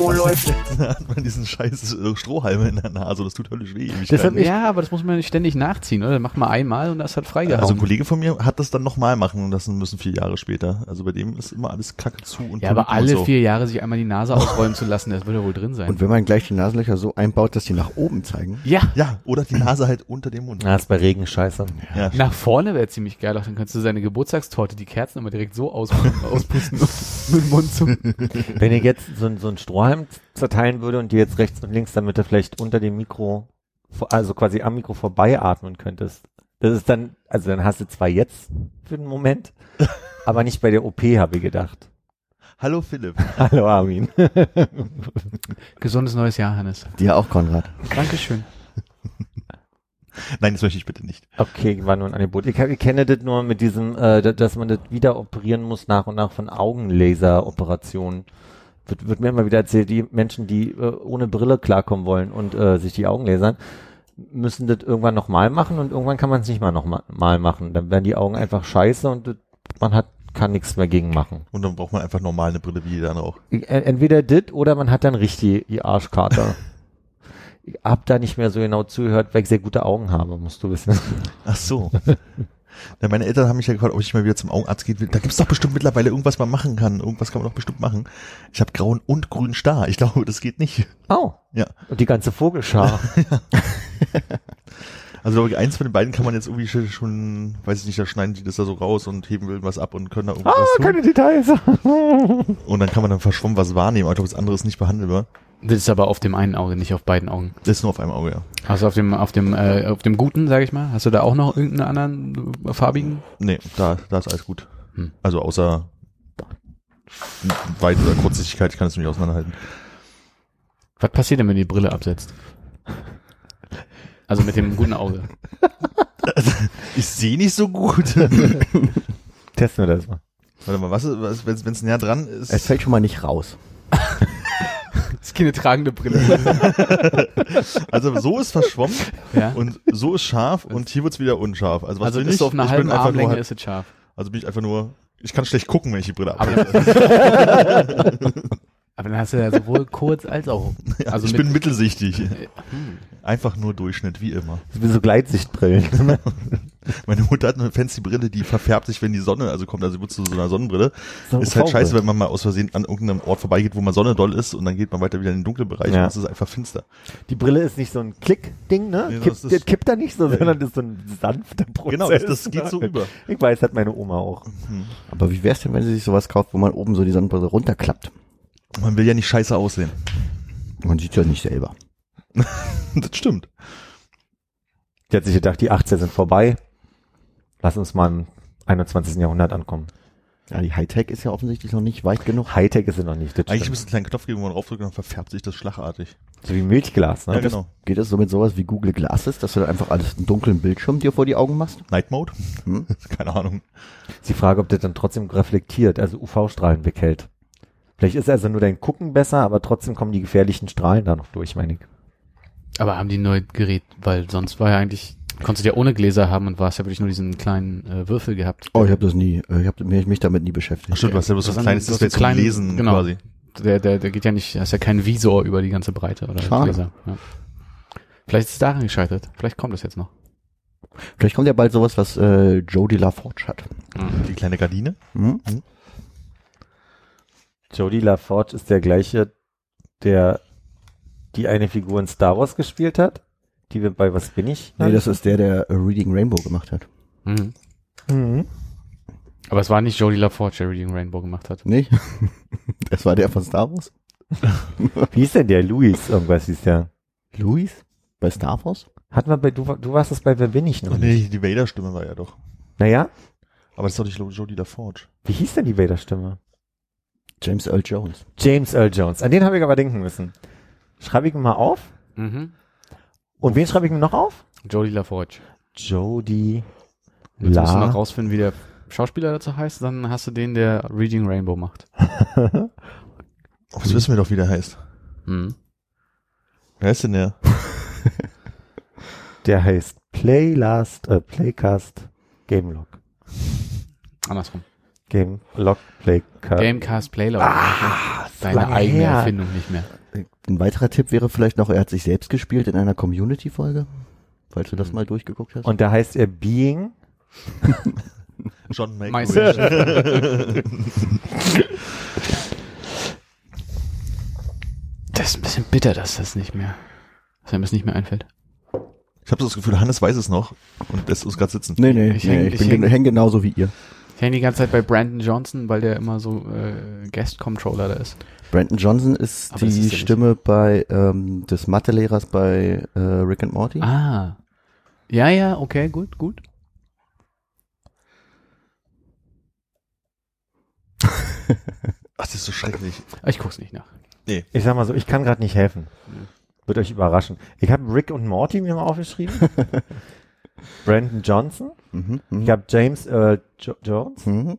Oh, läuft. Da hat man diesen scheiß äh, Strohhalme in der Nase, das tut höllisch weh. Deshalb, lang. ja, aber das muss man nicht ständig nachziehen, oder? Mach mal einmal und das hat freigehauen. also ein Kollege von mir hat das dann nochmal machen lassen müssen, vier Jahre später. Also bei dem ist immer alles kacke zu und ja, aber alle so. vier Jahre sich einmal die Nase ausräumen zu lassen, das würde ja wohl drin sein. Und wenn man gleich die Nasenlöcher so einbaut, dass die nach oben zeigen. ja, Ja, oder die Nase halt unter dem Mund. Na, ist bei Regen scheiße. Ja, nach vorne wäre ziemlich geil, auch dann könntest du seine Geburtstagstorte, die Kerzen immer direkt so aus, auspusten mit dem Mund zu. Wenn ich jetzt so, ein- so einen Strohhalm zerteilen würde und dir jetzt rechts und links, damit du vielleicht unter dem Mikro, also quasi am Mikro vorbei atmen könntest. Das ist dann, also dann hast du zwar jetzt für den Moment, aber nicht bei der OP, habe ich gedacht. Hallo Philipp. Hallo Armin. Gesundes neues Jahr, Hannes. Dir auch, Konrad. Dankeschön. Nein, das möchte ich bitte nicht. Okay, war nur ein Angebot. Ich, ich kenne das nur mit diesem, äh, da- dass man das wieder operieren muss nach und nach von Augenlaseroperationen. Wird, wird mir immer wieder erzählt, die Menschen, die äh, ohne Brille klarkommen wollen und äh, sich die Augen lasern, müssen das irgendwann nochmal machen und irgendwann kann man es nicht mal nochmal mal machen. Dann werden die Augen einfach scheiße und das, man hat kann nichts mehr gegen machen. Und dann braucht man einfach normal eine Brille wie jeder andere auch. Entweder das oder man hat dann richtig die Arschkarte. ich hab da nicht mehr so genau zugehört, weil ich sehr gute Augen habe, musst du wissen. Ach so. Ja, meine Eltern haben mich ja gefragt, ob ich mal wieder zum Augenarzt gehen will. Da gibt's doch bestimmt mittlerweile irgendwas, man machen kann. Irgendwas kann man doch bestimmt machen. Ich habe grauen und grünen Star. Ich glaube, das geht nicht. Oh. Ja. Und die ganze Vogelschar. Also glaube ich, eins von den beiden kann man jetzt irgendwie schon- weiß ich nicht, da schneiden die das da so raus und heben will was ab und können da irgendwas Ah, keine Details. tun. Und dann kann man dann verschwommen was wahrnehmen. Aber ich glaube, das andere ist nicht behandelbar. Das ist aber auf dem einen Auge, nicht auf beiden Augen. Das ist nur auf einem Auge, ja. Also auf dem, auf dem, äh, auf dem guten, sag ich mal. Hast du da auch noch irgendeinen anderen farbigen? Nee, da, da ist alles gut. Hm. Also außer Weit- oder Kurzsichtigkeit, ich kann es nicht auseinanderhalten. Was passiert denn, wenn du die Brille absetzt? Also mit dem guten Auge. Ich sehe nicht so gut. Testen wir das mal. Warte mal, was, ist- was wenn es näher dran ist? Es fällt schon mal nicht raus. Das ist keine tragende Brille. Also so ist verschwommen ja. und so ist scharf und hier wird's wieder unscharf. Also was also bin ist ich? auf einer ich halben einfach nur, Armlänge halt- ist es scharf. also bin ich einfach nur, ich kann schlecht gucken, wenn ich die Brille abnehme. aber dann hast du ja sowohl kurz als auch. Ja, also ich mit- bin mittelsichtig. Hm. Einfach nur Durchschnitt, wie immer. Das sind so Gleitsichtbrillen. Meine Mutter hat eine fancy Brille, die verfärbt sich, wenn die Sonne also kommt, also wird zu so einer Sonnenbrille. So ist halt scheiße, wenn man mal aus Versehen an irgendeinem Ort vorbeigeht, wo man Sonne doll ist und dann geht man weiter wieder in den dunklen Bereich Ja. und es ist einfach finster. Die Brille ist nicht so ein Klick-Ding, ne? Nee, Kipp, das kippt da nicht so, Ja. sondern das ist so ein sanfter Prozess. Genau, das, das geht so über. Ich weiß, hat meine Oma auch. Aber wie wär's denn, wenn sie sich sowas kauft, wo man oben so die Sonnenbrille runterklappt? Man will ja nicht scheiße aussehen. Man sieht ja nicht selber. Das stimmt. Die hat sich gedacht, die 18 sind vorbei. Lass uns mal im 21. Jahrhundert ankommen. Ja, die Hightech ist ja offensichtlich noch nicht weit genug. Hightech ist sie noch nicht. Das Eigentlich stimmt. müsste einen kleinen Knopf geben, wo man draufdrückt und dann verfärbt sich das schlagartig. So wie Milchglas, ne? Ja, genau. Geht es so mit sowas wie Google Glasses, dass du dann einfach alles einen dunklen Bildschirm dir vor die Augen machst? Night Mode? Hm? Keine Ahnung. Ist die Frage, ob das dann trotzdem reflektiert, also UV-Strahlen weghält. Vielleicht ist also nur dein Gucken besser, aber trotzdem kommen die gefährlichen Strahlen da noch durch, meine ich. Aber haben die ein neues Gerät, weil sonst war ja eigentlich, konntest du ja ohne Gläser haben und warst ja wirklich nur diesen kleinen äh, Würfel gehabt. Oh, ich habe das nie, äh, ich habe mich, mich damit nie beschäftigt. Ach stimmt, du hast ja bloß Das ist kleines ein- Display das ist zum Lesen genau. quasi. Der, der, der geht ja nicht, das ist ja kein Visor über die ganze Breite oder Schade. Gläser. Ja. Vielleicht ist es daran gescheitert. Vielleicht kommt es jetzt noch. Vielleicht kommt ja bald sowas, was äh, Jodie LaForge hat. Die kleine Gardine. Hm? Jodie LaForge ist der gleiche, der die eine Figur in Star Wars gespielt hat, die wir bei Was bin ich? Nee, das ist der, der äh, Reading Rainbow gemacht hat. Mhm. Mhm. Aber es war nicht Jodie LaForge, der Reading Rainbow gemacht hat. Nee? das war der von Star Wars? Wie ist denn der? Luis, irgendwas hieß der. Louis? Bei Star Wars? Hatten wir bei, du, du warst es bei Wer bin ich noch Ach nicht? nee, die Vader-Stimme war ja doch. Naja, Aber das ist doch nicht Jodie LaForge. wie hieß denn die Vader-Stimme? James Earl Jones. James Earl Jones. An den habe ich aber denken müssen. Schreibe ich ihn mal auf. Mhm. Und wen schreibe ich mir noch auf? Jodie LaForge. Jodie Jetzt musst du noch La. rausfinden, wie der Schauspieler dazu heißt, dann hast du den, der Reading Rainbow macht. Das wissen wir doch, wie der heißt. Mhm. Wer ist denn der? Der heißt Playlast, äh, Playcast Gamelog. Andersrum. Gamelog Playcast. Gamecast Playlog. Ah, Deine eigene her. Erfindung nicht mehr. Ein weiterer Tipp wäre vielleicht noch, er hat sich selbst gespielt in einer Community-Folge. Falls du das Mhm. mal durchgeguckt hast. Und da heißt er Being. John Meister. Das ist ein bisschen bitter, dass das nicht mehr, dass einem das nicht mehr einfällt. Ich habe das Gefühl, Hannes weiß es noch und lässt uns gerade sitzen. nee, nee, Ich ich, häng- nee, ich ich häng- häng genauso wie ihr. Ich hänge die ganze Zeit bei Brandon Johnson, weil der immer so äh, Guest Controller da ist. Brandon Johnson ist Aber die ist er nicht. Stimme bei ähm, des Mathelehrers bei äh, Rick and Morty. Ah. Ja, ja, okay, gut, gut. Ach, das ist so schrecklich. Ich guck's nicht nach. Ich sag mal so, ich kann gerade nicht helfen. Wird euch überraschen. Ich habe Rick und Morty mir mal aufgeschrieben. Brandon Johnson. Mhm, mhm, Ich habe James Earl jo Jones mhm.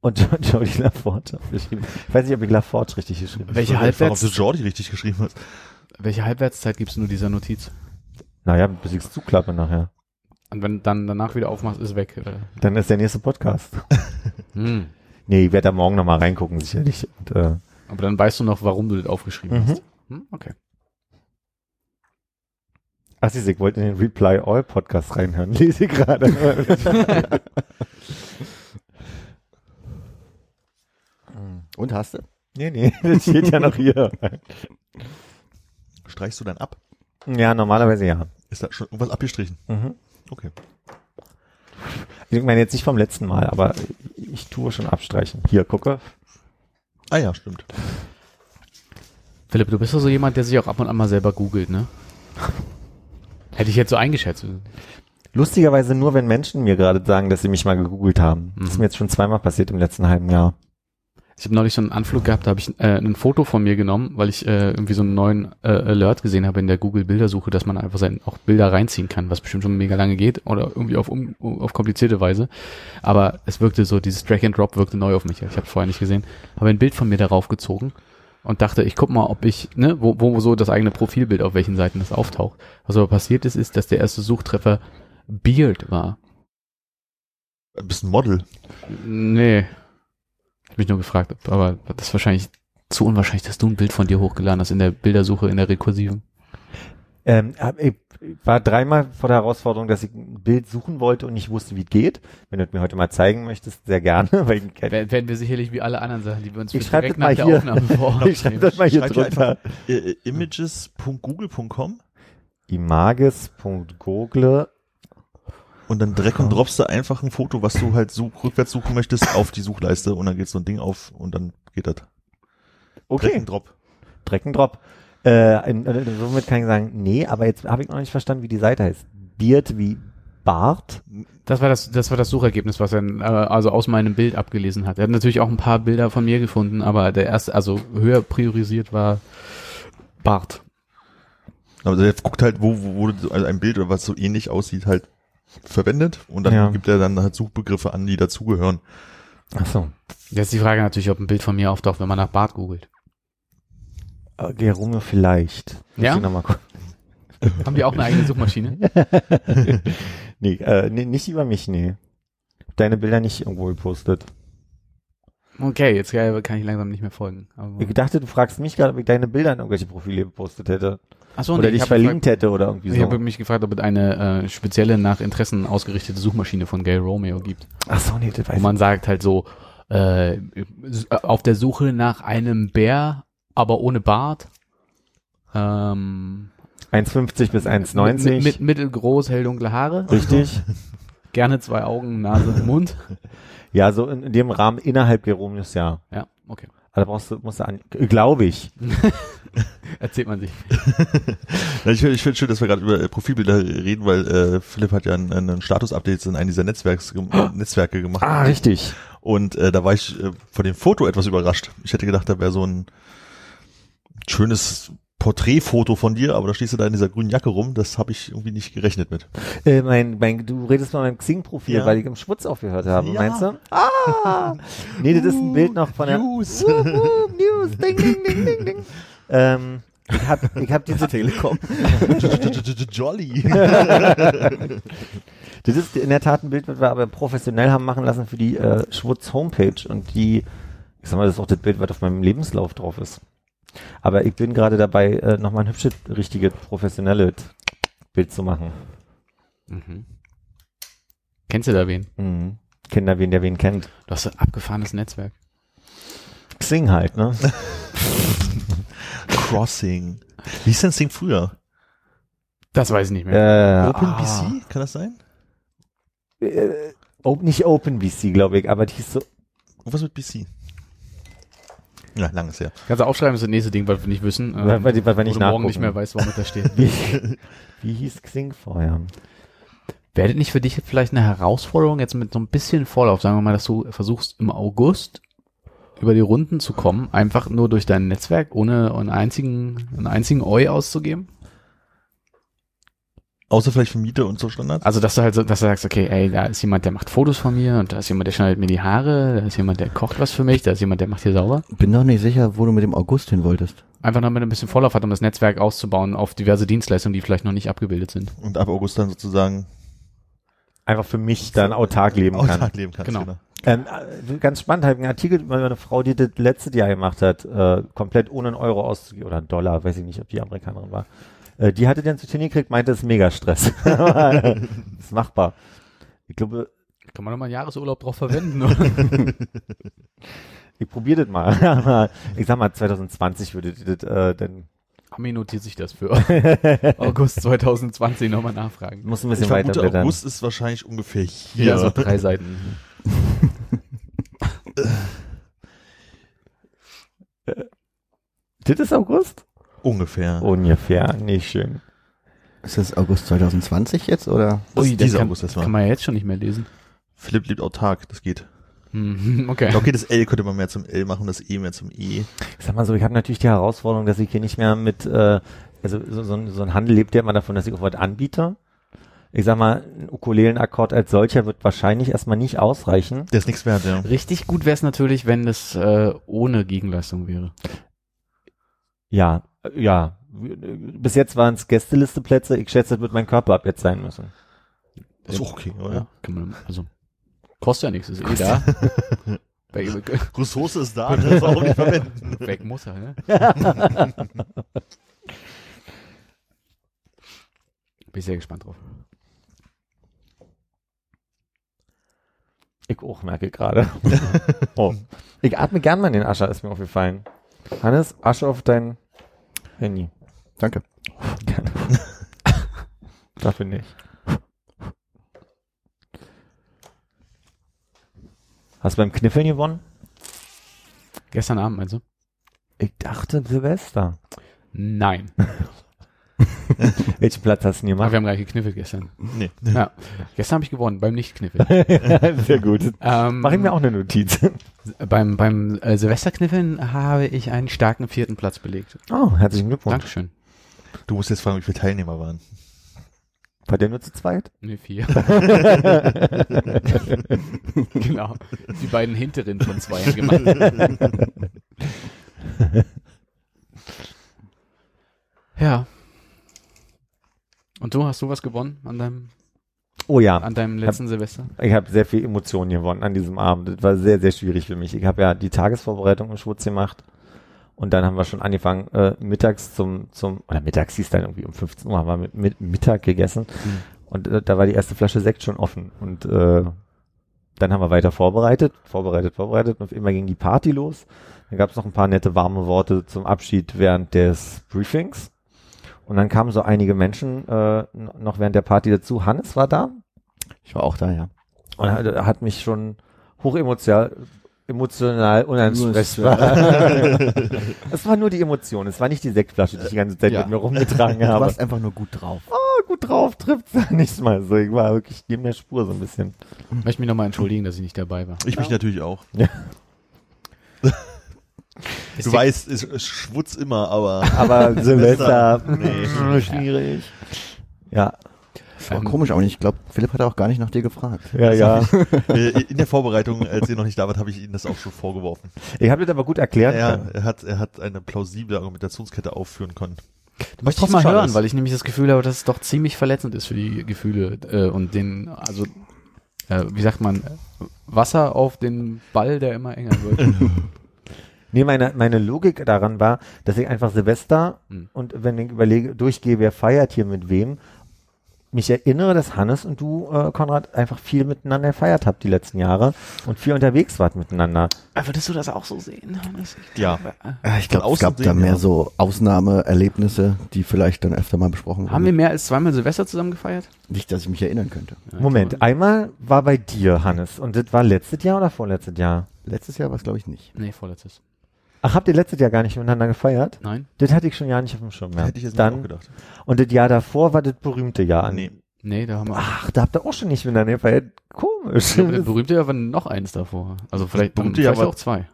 und jo Jodie LaForge aufgeschrieben. Ich weiß nicht, ob ich LaForge richtig geschrieben habe. Welche Ich weiß nicht, Warum du Jordi richtig geschrieben hast. welche Halbwertszeit gibst du nur dieser Notiz? Naja, bis ich es zuklappe nachher. Und wenn du dann danach wieder aufmachst, ist weg. Oder? Dann ist der nächste Podcast. Hm. Nee, ich werde da morgen nochmal reingucken, sicherlich. Und, äh, Aber dann weißt du noch, warum du das aufgeschrieben Mhm. hast. Hm? Okay. Ach, siehst du, ich wollte in den Reply All Podcast reinhören. Lese ich gerade. Und hast du? nee, nee, das steht ja noch hier. Streichst du dann ab? Ja, normalerweise ja. Ist da schon irgendwas abgestrichen? Mhm. Okay. Ich meine jetzt nicht vom letzten Mal, aber ich tue schon abstreichen. Hier, gucke. Ah ja, stimmt. Philipp, du bist doch so jemand, der sich auch ab und an mal selber googelt, ne? Hätte ich jetzt so eingeschätzt. Lustigerweise nur, wenn Menschen mir gerade sagen, dass sie mich mal gegoogelt haben. Das ist Mhm. mir jetzt schon zweimal passiert im letzten halben Jahr. Ich habe neulich so einen Anflug gehabt, da habe ich äh, ein Foto von mir genommen, weil ich äh, irgendwie so einen neuen äh, Alert gesehen habe in der Google-Bildersuche, dass man einfach sein, auch Bilder reinziehen kann, was bestimmt schon mega lange geht oder irgendwie auf, um, auf komplizierte Weise. Aber es wirkte so, dieses Drag and Drop wirkte neu auf mich. Ich habe vorher nicht gesehen. Habe ein Bild von mir darauf gezogen und dachte, ich guck mal, ob ich, ne, wo, wo so das eigene Profilbild auf welchen Seiten das auftaucht. Was aber passiert ist, ist, dass der erste Suchtreffer Beard war. Du bist ein Model. Nee. Ich hab mich nur gefragt, aber das ist wahrscheinlich zu unwahrscheinlich, dass du ein Bild von dir hochgeladen hast in der Bildersuche in der rekursiven. Ähm, ich war dreimal vor der Herausforderung, dass ich ein Bild suchen wollte und nicht wusste, wie es geht. Wenn du es mir heute mal zeigen möchtest, sehr gerne. Weil ich, Wer- Werden wir sicherlich wie alle anderen Sachen, die wir uns Ich direkt nach der hier. Aufnahme vor. ich schreibe das mal hier Schreib drunter. Äh, äh, images.google.com images.google und dann Dreck und droppst du einfach ein Foto, was du halt such, rückwärts suchen möchtest, auf die Suchleiste und dann geht so ein Ding auf und dann geht das. Dreck Okay, und Drop. Äh, in- äh, somit kann ich sagen, nee, aber jetzt habe ich noch nicht verstanden, wie die Seite heißt. Beard wie Bart. Das war das, das war das Suchergebnis, was er äh, also aus meinem Bild abgelesen hat. Er hat natürlich auch ein paar Bilder von mir gefunden, aber der erste, also höher priorisiert war Bart. Aber der guckt halt, wo, wo, wo also ein Bild oder was so ähnlich aussieht, halt verwendet und dann Ja. gibt er dann halt Suchbegriffe an, die dazugehören. Ach so. Jetzt die Frage natürlich, ob ein Bild von mir auftaucht, wenn man nach Bart googelt. Äh, Gerume vielleicht. Muss Ja? ich. Haben die auch eine eigene Suchmaschine? nee, äh, nee, nicht über mich, nee. Deine Bilder nicht irgendwo gepostet. Okay, jetzt kann ich langsam nicht mehr folgen. Aber Ich dachte, du fragst mich gerade, ob ich deine Bilder in irgendwelche Profile gepostet hätte. Achso, oder dich verlinkt hätte oder irgendwie Ich so. habe mich gefragt, ob es eine äh, spezielle nach Interessen ausgerichtete Suchmaschine von Gay Romeo gibt. Ach so, nee, das weiß Wo man sagt halt so, äh, auf der Suche nach einem Bär, aber ohne Bart. Ähm, ich. 1,50 bis 1,90. Mit, mit mittelgroß, hell dunkle Haare. Richtig. Gerne zwei Augen, Nase, Mund. Ja, so in, in dem Rahmen innerhalb Geromius, ja. Ja, okay. da brauchst du, musst du an, glaube ich. Erzählt man sich. Ich finde ich find schön, dass wir gerade über äh, Profilbilder reden, weil äh, Philipp hat ja einen, einen Status-Update in einem dieser Netzwerks, gem- Netzwerke gemacht. Ah, richtig. Und äh, da war ich äh, von dem Foto etwas überrascht. Ich hätte gedacht, da wäre so ein schönes Porträtfoto von dir, aber da stehst du da in dieser grünen Jacke rum. Das habe ich irgendwie nicht gerechnet mit. Äh, mein, mein, du redest von meinem Xing-Profil, Ja. weil ich im Schwutz aufgehört habe, Ja. meinst du? Ah! Nee, das ist ein Bild noch von der News. Wup, wup, News, ding, ding, ding, ding, ding. Ähm, ich hab, ich hab diese Telekom. Jolly. Das ist in der Tat ein Bild, das wir aber professionell haben machen lassen für die äh, Schwutz Homepage und die, ich sag mal, das ist auch das Bild, was auf meinem Lebenslauf drauf ist. Aber ich bin gerade dabei, äh, nochmal ein hübsches, richtiges, professionelles Bild zu machen. Mhm. Kennst du da wen? Mhm. Kinder, wen der wen kennt. Du hast ein abgefahrenes Netzwerk. Xing halt, ne? Crossing. Wie ist denn das Ding früher? Das weiß ich nicht mehr. Äh, OpenBC? Kann das sein? Äh, Open, nicht OpenBC, glaube ich, aber die ist so. Was mit BC? Ja, langes her. Kannst du aufschreiben, das ist das nächste Ding, was wir nicht wissen. ähm, Weil- weil- weil wo du morgen nicht mehr weißt, warum da steht. Wie, wie hieß Xing vorher? Wäre nicht für dich vielleicht eine Herausforderung, jetzt mit so ein bisschen Vorlauf, sagen wir mal, dass du versuchst im August über die Runden zu kommen, einfach nur durch dein Netzwerk, ohne einen einzigen, einen einzigen Eu auszugeben? Außer vielleicht für Miete und so Standards? Also, dass du halt so, dass du sagst, okay, ey, da ist jemand, der macht Fotos von mir und da ist jemand, der schneidet mir die Haare, da ist jemand, der kocht was für mich, da ist jemand, der macht hier sauber. Bin doch nicht sicher, wo du mit dem August hin wolltest. Einfach damit er ein bisschen Vorlauf hat, um das Netzwerk auszubauen auf diverse Dienstleistungen, die vielleicht noch nicht abgebildet sind. Und ab August dann sozusagen Einfach für mich dann autark leben kann. autark leben kannst. Genau. Ähm, äh, ganz spannend, habe ich einen Artikel über eine Frau, die das letzte Jahr gemacht hat, äh, komplett ohne einen Euro auszugeben, oder einen Dollar, weiß ich nicht, ob die Amerikanerin war. Äh, die hatte den zu tun gekriegt, meinte, es ist mega Stress. ist machbar. Ich glaube, Kann man doch mal einen Jahresurlaub drauf verwenden, oder? ich probiere das mal. Aber ich sag mal, 2020 würde das äh, dann, Ami notiert sich das für August 2020 nochmal nachfragen. muss ein Ich bisschen weiter vermute, blättern. August ist wahrscheinlich ungefähr hier. Ja, so drei Seiten. Das ist August? Ungefähr. Ungefähr, nicht schön. Ist das August 2020 jetzt oder? Das den dieser kann, August erstmal. kann man ja jetzt schon nicht mehr lesen. Philipp liebt autark, das geht. Mhm, okay. Okay, das L könnte man mehr zum L machen, das E mehr zum E. Ich sag mal so, ich habe natürlich die Herausforderung, dass ich hier nicht mehr mit, äh, also so, so, ein, so ein Handel lebt ja immer davon, dass ich auch was anbiete. Ich sag mal, ein Ukulelenakkord als solcher wird wahrscheinlich erstmal nicht ausreichen. Der ist nichts wert, ja. Richtig gut wäre es natürlich, wenn das äh, ohne Gegenleistung wäre. Ja, ja. Bis jetzt waren es Gästelisteplätze. Ich schätze, das wird mein Körper ab jetzt sein müssen. Ist auch okay, oder? Ja, kann man, also kostet ja nichts, ist eh da. Ressource ist da, das auch nicht verwenden. weg muss er, ne? Bin ich sehr gespannt drauf. Ich auch merke gerade. oh. Ich atme gern mal in den Ascher, ist mir aufgefallen. Hannes, Asche auf dein Handy. Danke. Gerne. Dafür nicht. Hast du beim Kniffeln gewonnen? Gestern Abend, meinst du? Ich dachte Silvester. Nein. Welchen Platz hast du denn Aber gemacht? wir haben gleich gekniffelt gestern. Nee. Ja. Gestern habe ich gewonnen, beim Nichtkniffeln. Sehr gut. ähm, Mach ich mir auch eine Notiz. Beim, beim äh, Silvesterkniffeln habe ich einen starken vierten Platz belegt. Oh, herzlichen Glückwunsch. Dankeschön. Du musst jetzt fragen, wie viele Teilnehmer waren. War der nur zu zweit? Nee, vier. genau. Die beiden hinteren von zwei haben gemacht. ja. Und du, hast du was gewonnen an deinem, Oh ja. an deinem letzten Silvester? Ich habe sehr viel Emotionen gewonnen an diesem Abend. Das war sehr, sehr schwierig für mich. Ich habe ja die Tagesvorbereitung im Schwutz gemacht. Und dann haben wir schon angefangen, äh, mittags zum, zum, oder mittags hieß dann irgendwie um 15 Uhr, haben wir mit, mit Mittag gegessen. Mhm. Und äh, da war die erste Flasche Sekt schon offen. Und äh, dann haben wir weiter vorbereitet, vorbereitet, vorbereitet. Und immer ging die Party los. Dann gab es noch ein paar nette warme Worte zum Abschied während des Briefings. Und dann kamen so einige Menschen äh, noch während der Party dazu. Hannes war da. Ich war auch da, ja. Und hat, hat mich schon hochemotional emotional unansprechbar. Es war nur die Emotion, es war nicht die Sektflasche, die ich die ganze Zeit Ja. mit mir rumgetragen Du habe. warst einfach nur gut drauf. Oh, gut drauf, trifft's ja nicht mal so. Ich war wirklich neben der Spur so ein bisschen. Ich möchte mich nochmal entschuldigen, dass ich nicht dabei war. Ich mich natürlich auch. Ist Du weißt, es es schwutz immer, aber Aber Silvester, Nee. schwierig. Ja, War Ähm, komisch, aber ich glaube, Philipp hat auch gar nicht nach dir gefragt. ja, ja. äh, in der Vorbereitung, als ihr noch nicht da wart, habe ich Ihnen das auch schon vorgeworfen. Ich habe das aber gut erklärt. Er, er, hat, er hat eine plausible Argumentationskette aufführen können. Möchte ich trotzdem mal hören, ist. weil ich nämlich das Gefühl habe, dass es doch ziemlich verletzend ist für die Gefühle äh, und den, also äh, wie sagt man, Wasser auf den Ball, der immer enger wird. Nee, meine, meine Logik daran war, dass ich einfach Silvester Hm. und wenn ich überlege, durchgehe, wer feiert hier mit wem, mich erinnere, dass Hannes und du, äh, Konrad, einfach viel miteinander gefeiert habt die letzten Jahre und viel unterwegs wart miteinander. Würdest du das auch so sehen? Hannes? Ich Ja. glaube, äh, Äh, Ich glaube, es gab da mehr ja. so Ausnahmeerlebnisse, die vielleicht dann öfter mal besprochen wurden. Haben wir mehr als zweimal Silvester zusammen gefeiert? Nicht, dass ich mich erinnern könnte. Ja, Moment, einmal war bei dir, Hannes, und das war letztes Jahr oder vorletztes Jahr? Letztes Jahr war es, glaube ich, nicht. Nee, vorletztes. Ach, habt ihr letztes Jahr gar nicht miteinander gefeiert? Nein? Das hatte ich schon ja nicht auf dem Schirm mehr. Hätte ich jetzt nicht Dann, auch gedacht. und das Jahr davor war das berühmte Jahr. Nee. Nee, da haben wir. Ach, da habt ihr auch schon nicht miteinander gefeiert. Komisch. Glaube, der berühmte Jahr war noch eins davor. Also vielleicht, berühmte vielleicht Jahr war- auch zwei.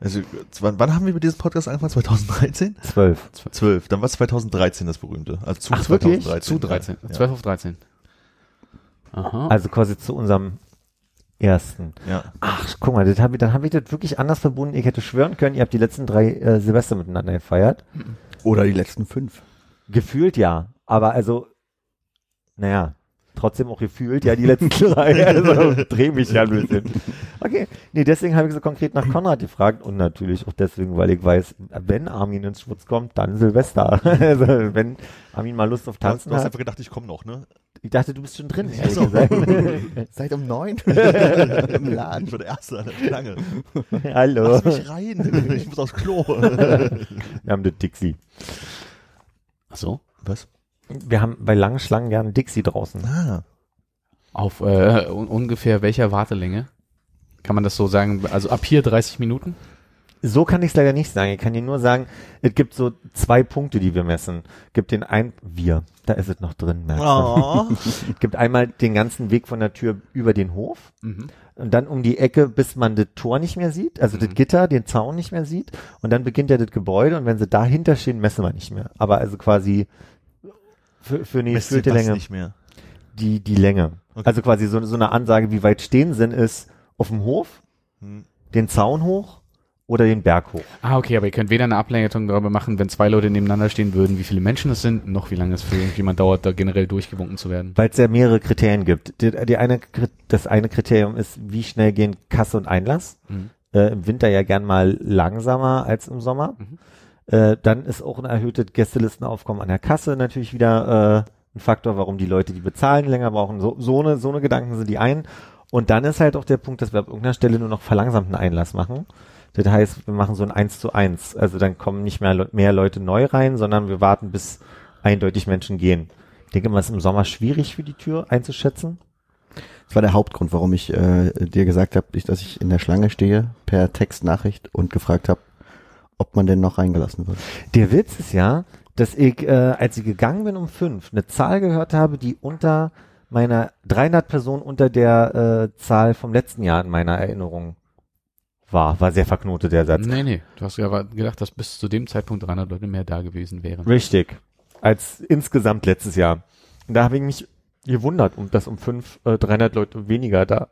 Also, wann, wann haben wir mit diesem Podcast angefangen? 2013? Zwölf. 12. Dann war es 2013 das berühmte. Also zu Ach, wirklich? 2013. Zu 13. Ja. 12 auf 13. Aha. Also quasi zu unserem ersten. Ja. Ach, guck mal, das hab ich, dann habe ich das wirklich anders verbunden. Ich hätte schwören können, ihr habt die letzten drei äh, Silvester miteinander gefeiert. Oder die letzten fünf. Gefühlt ja, aber also, naja, trotzdem auch gefühlt, ja, die letzten drei. Also dreh mich ja ein bisschen. Okay, nee, deswegen habe ich so konkret nach Konrad gefragt und natürlich auch deswegen, weil ich weiß, wenn Armin ins Schwutz kommt, dann Silvester. also wenn Armin mal Lust auf Du hast, Tanzen du hast hat. einfach gedacht, ich komme noch, ne? Ich dachte, du bist schon drin. Ja, so. Seid um neun im Laden. Ich war der Erste Schlange. Hallo. Lass mich rein. Ich muss aufs Klo. Wir haben das Dixie. Ach so. Was? Wir haben bei langen Schlangen gerne Dixie draußen. Ah. Auf äh, un ungefähr welcher Wartelänge? Kann man das so sagen? Also ab hier 30 Minuten? So kann ich es leider nicht sagen. Ich kann dir nur sagen, es gibt so zwei Punkte, die wir messen. Gibt den ein, wir, da ist es noch drin. merkst du. Oh. Es gibt einmal den ganzen Weg von der Tür über den Hof Mhm. und dann um die Ecke, bis man das Tor nicht mehr sieht, also das Gitter, den Zaun nicht mehr sieht und dann beginnt ja das Gebäude und wenn sie dahinter stehen, messen wir nicht mehr. Aber also quasi für, für eine Messt das Länge, nicht mehr. die, die Länge. Okay. Also quasi so, so eine Ansage, wie weit stehen sind, ist auf dem Hof, Hm. den Zaun hoch oder den Berg hoch. Ah, okay, aber ihr könnt weder eine Ableitung darüber machen, wenn zwei Leute nebeneinander stehen würden, wie viele Menschen es sind, noch wie lange es für irgendjemand dauert, da generell durchgewunken zu werden. Weil es ja mehrere Kriterien gibt. Die, die eine, das eine Kriterium ist, wie schnell gehen Kasse und Einlass. Mhm. Äh, Im Winter ja gern mal langsamer als im Sommer. Mhm. Äh, dann ist auch ein erhöhtes Gästelistenaufkommen an der Kasse natürlich wieder äh, ein Faktor, warum die Leute, die bezahlen, länger brauchen. So, so, eine, so eine Gedanken sind die einen. Und dann ist halt auch der Punkt, dass wir ab irgendeiner Stelle nur noch verlangsamten Einlass machen. Das heißt, wir machen so ein 1 zu 1. Also dann kommen nicht mehr, mehr Leute neu rein, sondern wir warten, bis eindeutig Menschen gehen. Ich denke mal, es ist im Sommer schwierig für die Tür einzuschätzen. Das war der Hauptgrund, warum ich äh, dir gesagt habe, dass ich in der Schlange stehe per Textnachricht und gefragt habe, ob man denn noch reingelassen wird. Der Witz ist ja, dass ich, äh, als ich gegangen bin um fünf, eine Zahl gehört habe, die unter meiner 300 Personen unter der äh, Zahl vom letzten Jahr in meiner Erinnerung war. War sehr verknotet der Satz. Nee, nee, du hast ja gedacht, dass bis zu dem Zeitpunkt 300 Leute mehr da gewesen wären. Richtig. Als insgesamt letztes Jahr. Und da habe ich mich gewundert, um, dass um fünf äh, 300 Leute weniger da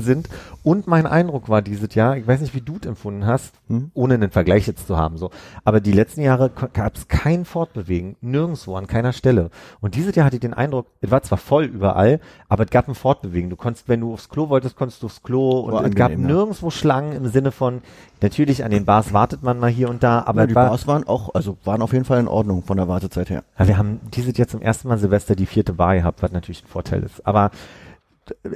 sind. Und mein Eindruck war dieses Jahr, ich weiß nicht, wie du es empfunden hast, Hm? ohne einen Vergleich jetzt zu haben, so. Aber die letzten Jahre gab es kein Fortbewegen, nirgendwo, an keiner Stelle. Und dieses Jahr hatte ich den Eindruck, es war zwar voll überall, aber es gab ein Fortbewegen. Du konntest, wenn du aufs Klo wolltest, konntest du aufs Klo und es gab ja. nirgendwo Schlangen im Sinne von, natürlich an den Bars wartet man mal hier und da, aber es die war, Bars waren auch, also waren auf jeden Fall in Ordnung von der Wartezeit her. ja, wir haben dieses Jahr zum ersten Mal Silvester die vierte Bar gehabt, was natürlich ein Vorteil ist. Aber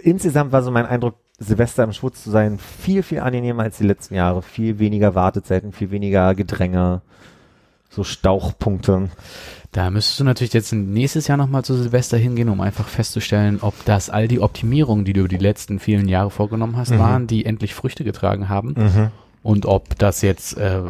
insgesamt war so mein Eindruck, Silvester im Schwutz zu sein, viel, viel angenehmer als die letzten Jahre. Viel weniger Wartezeiten, viel weniger Gedränge. So Stauchpunkte. Da müsstest du natürlich jetzt nächstes Jahr nochmal zu Silvester hingehen, um einfach festzustellen, ob das all die Optimierungen, die du über die letzten vielen Jahre vorgenommen hast, Mhm. waren, die endlich Früchte getragen haben. Mhm. Und ob das jetzt äh,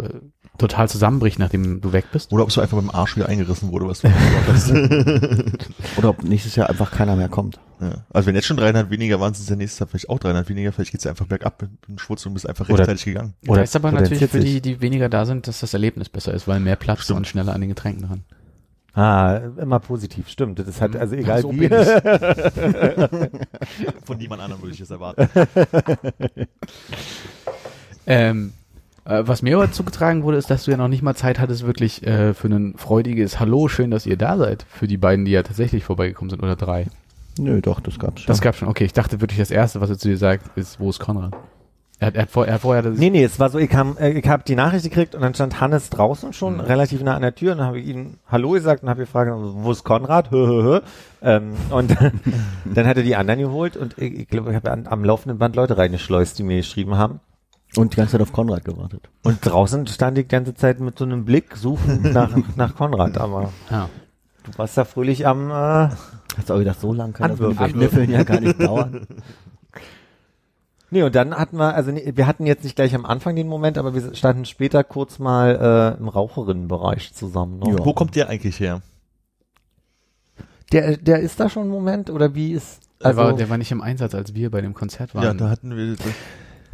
total zusammenbricht, nachdem du weg bist. Oder ob es so einfach beim Arsch wieder eingerissen wurde, was du hast. Oder ob nächstes Jahr einfach keiner mehr kommt. ja. Also wenn jetzt schon 300 weniger waren, sind es ja nächstes Jahr vielleicht auch 300 weniger. Vielleicht geht's ja einfach bergab mit dem Schwurz und bist einfach Oder- rechtzeitig gegangen. Oder da ist aber natürlich für die, die weniger da sind, dass das Erlebnis besser ist, weil mehr Platz Stimmt. und schneller an den Getränken dran. Ah, immer positiv, stimmt. Das ist halt, also egal So wie. bin Von niemand anderem würde ich das erwarten. Ähm, äh, was mir aber zugetragen wurde, ist, dass du ja noch nicht mal Zeit hattest, wirklich äh, für ein freudiges Hallo, schön, dass ihr da seid. Für die beiden, die ja tatsächlich vorbeigekommen sind, oder drei. Nö, doch, das gab's schon. Das gab schon. Okay, ich dachte wirklich, das Erste, was er zu dir sagt, ist, wo ist Konrad? Er hat, er hat, vor, er hat vorher das, Nee, nee, es war so, ich, kam, äh, ich habe die Nachricht gekriegt und dann stand Hannes draußen schon, Mhm. relativ nah an der Tür und dann habe ich ihm Hallo gesagt und habe gefragt, wo ist Konrad? Hö, hö, hö. Ähm, und dann hat er die anderen geholt und ich, ich glaube, ich habe am laufenden Band Leute reingeschleust, die mir geschrieben haben. Und die ganze Zeit auf Konrad gewartet. Und draußen stand ich die ganze Zeit mit so einem Blick suchend nach, nach Konrad, aber ja. du warst da fröhlich am, äh, Hast du auch gedacht, so lang kann das mit. Schnüffeln ja gar nicht dauern. Nee, und dann hatten wir, also nee, wir hatten jetzt nicht gleich am Anfang den Moment, aber wir standen später kurz mal äh, im Raucherinnenbereich zusammen. Ne? Ja. Wo kommt der eigentlich her? Der, der ist da schon ein Moment oder wie ist? Der, Also, war, der war nicht im Einsatz, als wir bei dem Konzert waren. Ja, da hatten wir.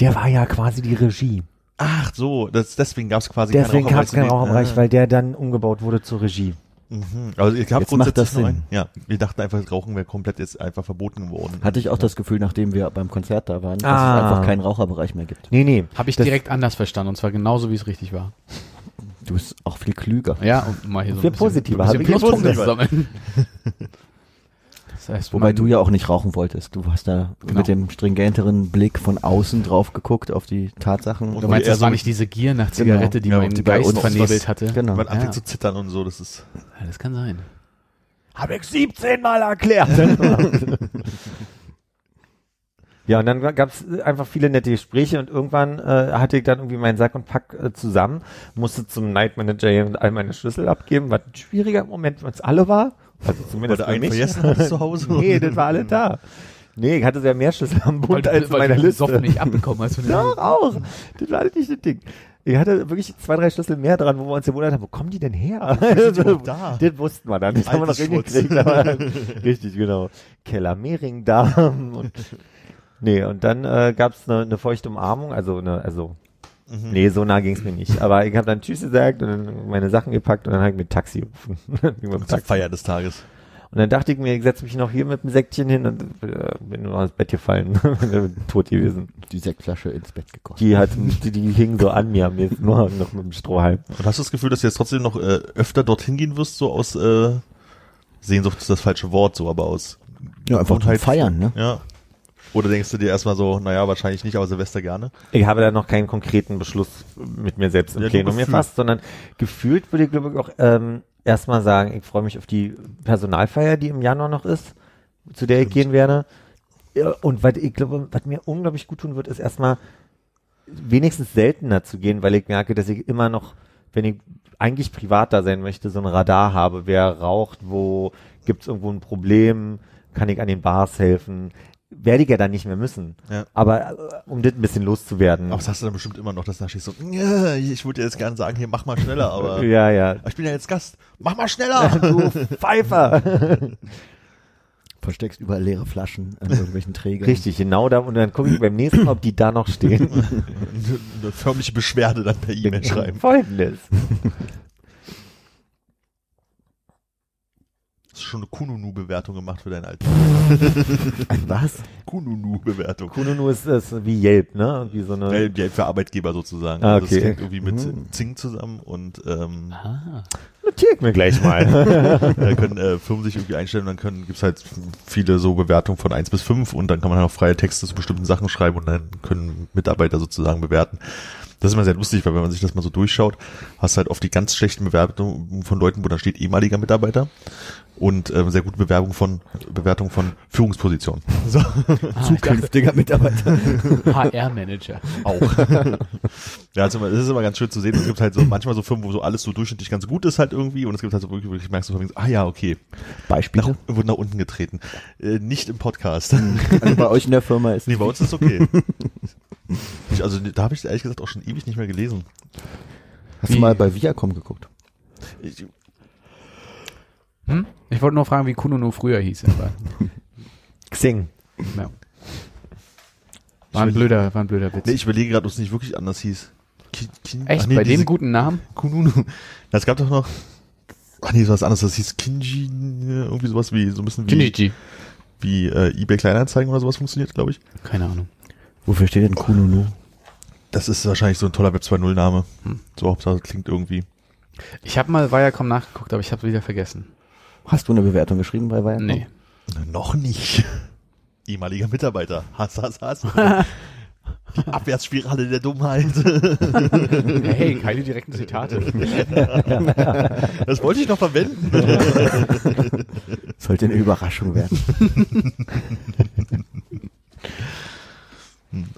Der war ja quasi die Regie. Ach so, das, deswegen gab es quasi Deswegen gab es keinen Raucherbereich, Ah. weil der dann umgebaut wurde zur Regie. Mhm. Also ich habe Jetzt macht grundsätzlich das ein, ja, wir dachten einfach, das Rauchen wäre komplett jetzt einfach verboten geworden. Hatte ich auch das Gefühl, nachdem wir beim Konzert da waren, dass Ah. es einfach keinen Raucherbereich mehr gibt. Nee, nee. Habe ich Das- direkt anders verstanden, und zwar genauso, wie es richtig war. Du bist auch viel klüger. Ja, und mal hier so Viel ein bisschen, positiver, ein bisschen ich Pluspunkte positiver. sammeln. Das heißt, Wobei du ja auch nicht rauchen wolltest. Du hast da Genau. mit dem stringenteren Blick von außen drauf geguckt auf die Tatsachen. Und Du meinst, das so war nicht diese Gier nach Zigarette, die Ja, meinen die Geist uns vernebelt was- hatte? Genau. Man anfängt Ja. zu zittern und so, das ist. Ja, das kann sein. Habe ich 17 Mal erklärt. ja, und dann gab es einfach viele nette Gespräche und irgendwann äh, hatte ich dann irgendwie meinen Sack und Pack äh, zusammen, musste zum Night Manager hier all meine Schlüssel abgeben, was ein schwieriger Moment für uns alle war. Also Weil zumindest du für mich. vergessen zu Hause. nee, das war alle da. Nee, ich hatte sehr mehr Schlüssel am Bund als weil meiner Liste. besoffen nicht abbekommen hast. Doch, auch. Das war nicht das Ding. Ich hatte wirklich zwei, drei Schlüssel mehr dran, wo wir uns gewundert haben, wo kommen die denn her? die da? Das wussten wir dann. Das haben wir noch hingekriegt. Richtig, genau. Keller Mehringdarm und Nee, und dann äh, gab es eine, eine feuchte Umarmung, also eine, also Mhm. nee, so nah ging es mir nicht. Aber ich habe dann Tschüss gesagt und dann meine Sachen gepackt und dann habe ich mit Taxi gerufen. Dem Zur Taxi. Feier des Tages. Und dann dachte ich mir, ich setze mich noch hier mit dem Säckchen hin und äh, bin nur ins Bett gefallen. bin tot gewesen. Die Sektflasche ins Bett gekocht. Die hat, die, die hing so an mir am nächsten Morgen noch mit dem Strohhalm. Und hast du das Gefühl, dass du jetzt trotzdem noch äh, öfter dorthin gehen wirst, so aus äh, Sehnsucht ist das falsche Wort, so aber aus Ja, einfach zum Feiern, ne? Ja. Oder denkst du dir erstmal so, naja, wahrscheinlich nicht, aber Silvester gerne? Ich habe da noch keinen konkreten Beschluss mit mir selbst im Ja, Plenum gefasst, sondern gefühlt würde ich glaube ich auch ähm, erstmal sagen, ich freue mich auf die Personalfeier, die im Januar noch ist, zu der ich gehen werde. Und was ich glaube, was mir unglaublich gut tun wird, ist erstmal wenigstens seltener zu gehen, weil ich merke, dass ich immer noch, wenn ich eigentlich privat da sein möchte, so ein Radar habe, wer raucht, wo gibt es irgendwo ein Problem, kann ich an den Bars helfen, werde ich ja dann nicht mehr müssen. Ja. Aber äh, um das ein bisschen loszuwerden. Aber das hast du dann bestimmt immer noch, dass du da stehst so, ich würde dir jetzt gerne sagen, hier, mach mal schneller, aber ja, ja. ich bin ja jetzt Gast, mach mal schneller! Du Pfeifer. Versteckst überall leere Flaschen an irgendwelchen Trägern. Richtig, genau da. Und dann gucke ich beim nächsten Mal, ob die da noch stehen. eine, eine förmliche Beschwerde dann per E-Mail schreiben. Folgendes. Hast du schon eine Kununu-Bewertung gemacht für dein Alter? Was? Kununu-Bewertung. Kununu ist, ist wie Yelp, ne? Irgendwie so eine. Geld Geld für Arbeitgeber sozusagen. Ah, Also okay. das hängt irgendwie mit Hm. Zing zusammen und ähm, Ah. Notiere ich mir gleich mal. da können äh, Firmen sich irgendwie einstellen und dann können gibt's halt viele so Bewertungen von eins bis fünf und dann kann man halt auch freie Texte zu bestimmten Sachen schreiben und dann können Mitarbeiter sozusagen bewerten. Das ist immer sehr lustig, weil wenn man sich das mal so durchschaut, hast du halt oft die ganz schlechten Bewertungen von Leuten, wo da steht ehemaliger Mitarbeiter und ähm, sehr gute Bewerbung von Bewertung von Führungspositionen. So, Ah, Zukünftiger Mitarbeiter. HR-Manager. auch. ja, also das ist immer ganz schön zu sehen. Es gibt halt so manchmal so Firmen, wo so alles so durchschnittlich ganz gut ist halt irgendwie und es gibt halt so wirklich, wirklich merkst du, von wegen, ah ja, okay, nach, Beispiele? wurde nach unten getreten. Äh, nicht im Podcast. Also bei euch in der Firma ist nee, bei uns ist es okay. Ich, also da habe ich ehrlich gesagt auch schon ewig nicht mehr gelesen. Hast du mal bei Viacom geguckt? Ich, Hm? Ich wollte nur fragen, wie Kununu früher hieß. Aber, Xing. ja. War ein blöder, war ein blöder Witz. nee, ich überlege gerade, ob es nicht wirklich anders hieß. Ki, Ki, Echt? nee, bei dem guten Namen? Kununu. Es gab doch noch. Ach nee, was anderes. Das hieß Kinji, irgendwie sowas wie so ein bisschen wie, Kiniji. wie äh, eBay Kleinanzeigen oder sowas funktioniert, glaube ich. Keine Ahnung. Wofür steht denn Kununu? Das ist wahrscheinlich so ein toller Web 2.0 Name. Hm. So Hauptsache klingt irgendwie. Ich habe mal Viacom nachgeguckt, aber ich habe wieder vergessen. Hast du eine Bewertung geschrieben bei Viacom? Nee. Noch nicht. Ehemaliger Mitarbeiter. Hass, hass, hass. Die Abwärtsspirale der Dummheit. Hey, keine direkten Zitate. Das wollte ich noch verwenden. Sollte eine Überraschung werden.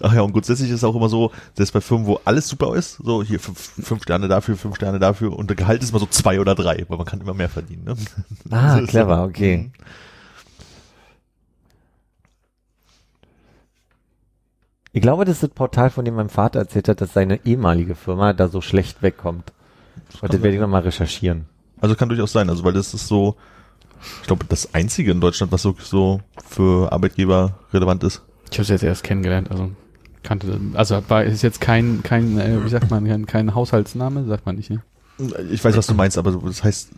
Ach ja, und grundsätzlich ist es auch immer so, selbst bei Firmen, wo alles super ist, so hier fünf, fünf Sterne dafür, fünf Sterne dafür und der Gehalt ist immer so zwei oder drei, weil man kann immer mehr verdienen. Ne? Ah, Das clever, okay. Ich glaube, das ist das Portal, von dem mein Vater erzählt hat, dass seine ehemalige Firma da so schlecht wegkommt. Und das werde ich nochmal recherchieren. Also kann durchaus sein, also weil das ist so, ich glaube, das einzige in Deutschland, was wirklich so für Arbeitgeber relevant ist. Ich habe es jetzt erst kennengelernt, also kannte, also war ist jetzt kein kein äh, wie sagt man kein, kein Haushaltsname, sagt man nicht, ne? Ich weiß, was du meinst, aber das heißt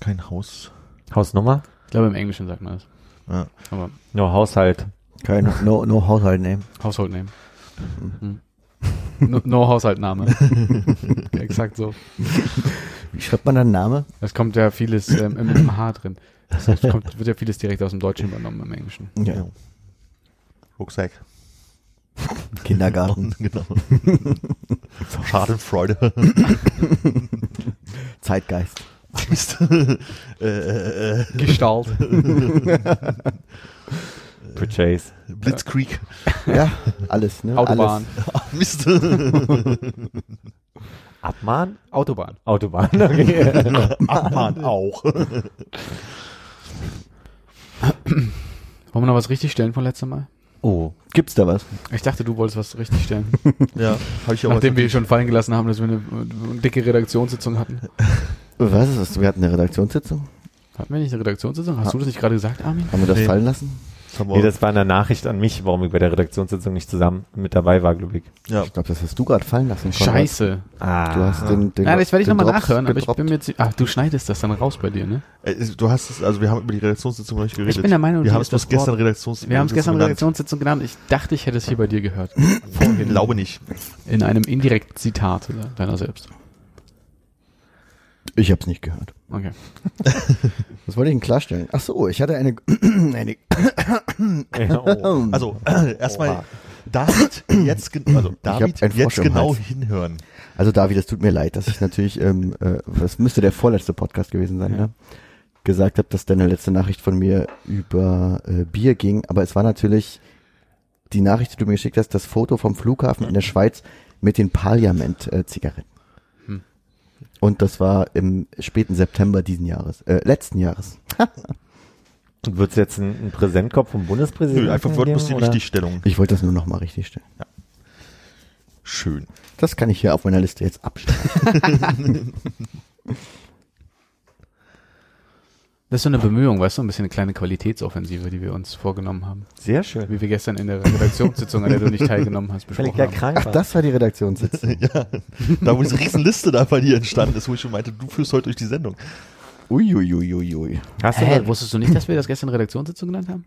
kein Haus. Hausnummer? Ich glaube im Englischen sagt man das. Ja. Aber Nur Haushalt. Kein, no, no Haushalt Name. Household Name. Hm. No, no Haushaltname. ja, exakt so. Wie schreibt man dann Name? Es kommt ja vieles ähm, im, im H drin. Es kommt, wird ja vieles direkt aus dem Deutschen übernommen im Englischen. Ja. Rucksack. Kindergarten. genau. Schadenfreude. Zeitgeist. Mist. äh, äh, äh, Gestalt. Purchase. Blitzkrieg. Ja, alles, ne? Autobahn. Mist. Abmahn? Autobahn. Autobahn. Okay. Abmahn auch. Wollen wir noch was richtig stellen von letztem Mal? Oh. Gibt's da was? Ich dachte, du wolltest was richtig stellen. Ja, habe ich auch. Nachdem wir schon fallen gelassen haben, dass wir eine, eine dicke Redaktionssitzung hatten. Was ist das? Wir hatten eine Redaktionssitzung. Hatten wir nicht eine Redaktionssitzung? Hast du das nicht gerade gesagt, Armin? Haben wir das Nee. fallen lassen? Nee, das war eine Nachricht an mich, warum ich bei der Redaktionssitzung nicht zusammen mit dabei war, glaube ich. ja. Ich glaube, das hast du gerade fallen lassen. Konrad. Scheiße. Ah. Du hast den, den Ja, das werde ich nochmal nachhören, aber ich gedroppt. bin mir zi- Ach, du schneidest das dann raus bei dir, ne? Äh, Du hast es, also wir haben über die Redaktionssitzung noch nicht geredet. Ich bin der Meinung, wir haben es das gestern Redaktionssitzung Wir haben es gestern. Redaktionssitzung genannt. Ich dachte, ich hätte es hier bei dir gehört. Ich Vorhin. glaube nicht. In einem indirekten Zitat deiner selbst. Ich habe es nicht gehört. Okay. Was wollte ich denn klarstellen? Ach so, ich hatte eine, eine oh. Also äh, erstmal. David jetzt also David jetzt genau Hals. hinhören. Also David, es tut mir leid, dass ich natürlich, ähm, äh, das müsste der vorletzte Podcast gewesen sein, Ja. ne? gesagt habe, dass deine letzte Nachricht von mir über äh, Bier ging, aber es war natürlich die Nachricht, die du mir geschickt hast, das Foto vom Flughafen in der Schweiz mit den Parliament-Zigaretten. Und das war im späten September diesen Jahres, äh, letzten Jahres. Und wird es jetzt ein, ein Präsentkopf vom Bundespräsidenten? Nö, einfach wird bloß die geben, oder? Richtigstellung. Ich wollte das nur noch mal richtig stellen. Schön. Das kann ich hier auf meiner Liste jetzt abstellen. Das ist so eine Bemühung, weißt du, ein bisschen eine kleine Qualitätsoffensive, die wir uns vorgenommen haben. Sehr schön. Wie wir gestern in der Redaktionssitzung, an der du nicht teilgenommen hast, Weil besprochen ich ja haben. krank Ach, das war die Redaktionssitzung. ja, da wo diese Riesenliste da bei dir entstanden ist, wo ich schon meinte, du führst heute durch die Sendung. Uiuiuiui. Hast du Hä, mal, wusstest du nicht, dass wir das gestern Redaktionssitzung genannt haben?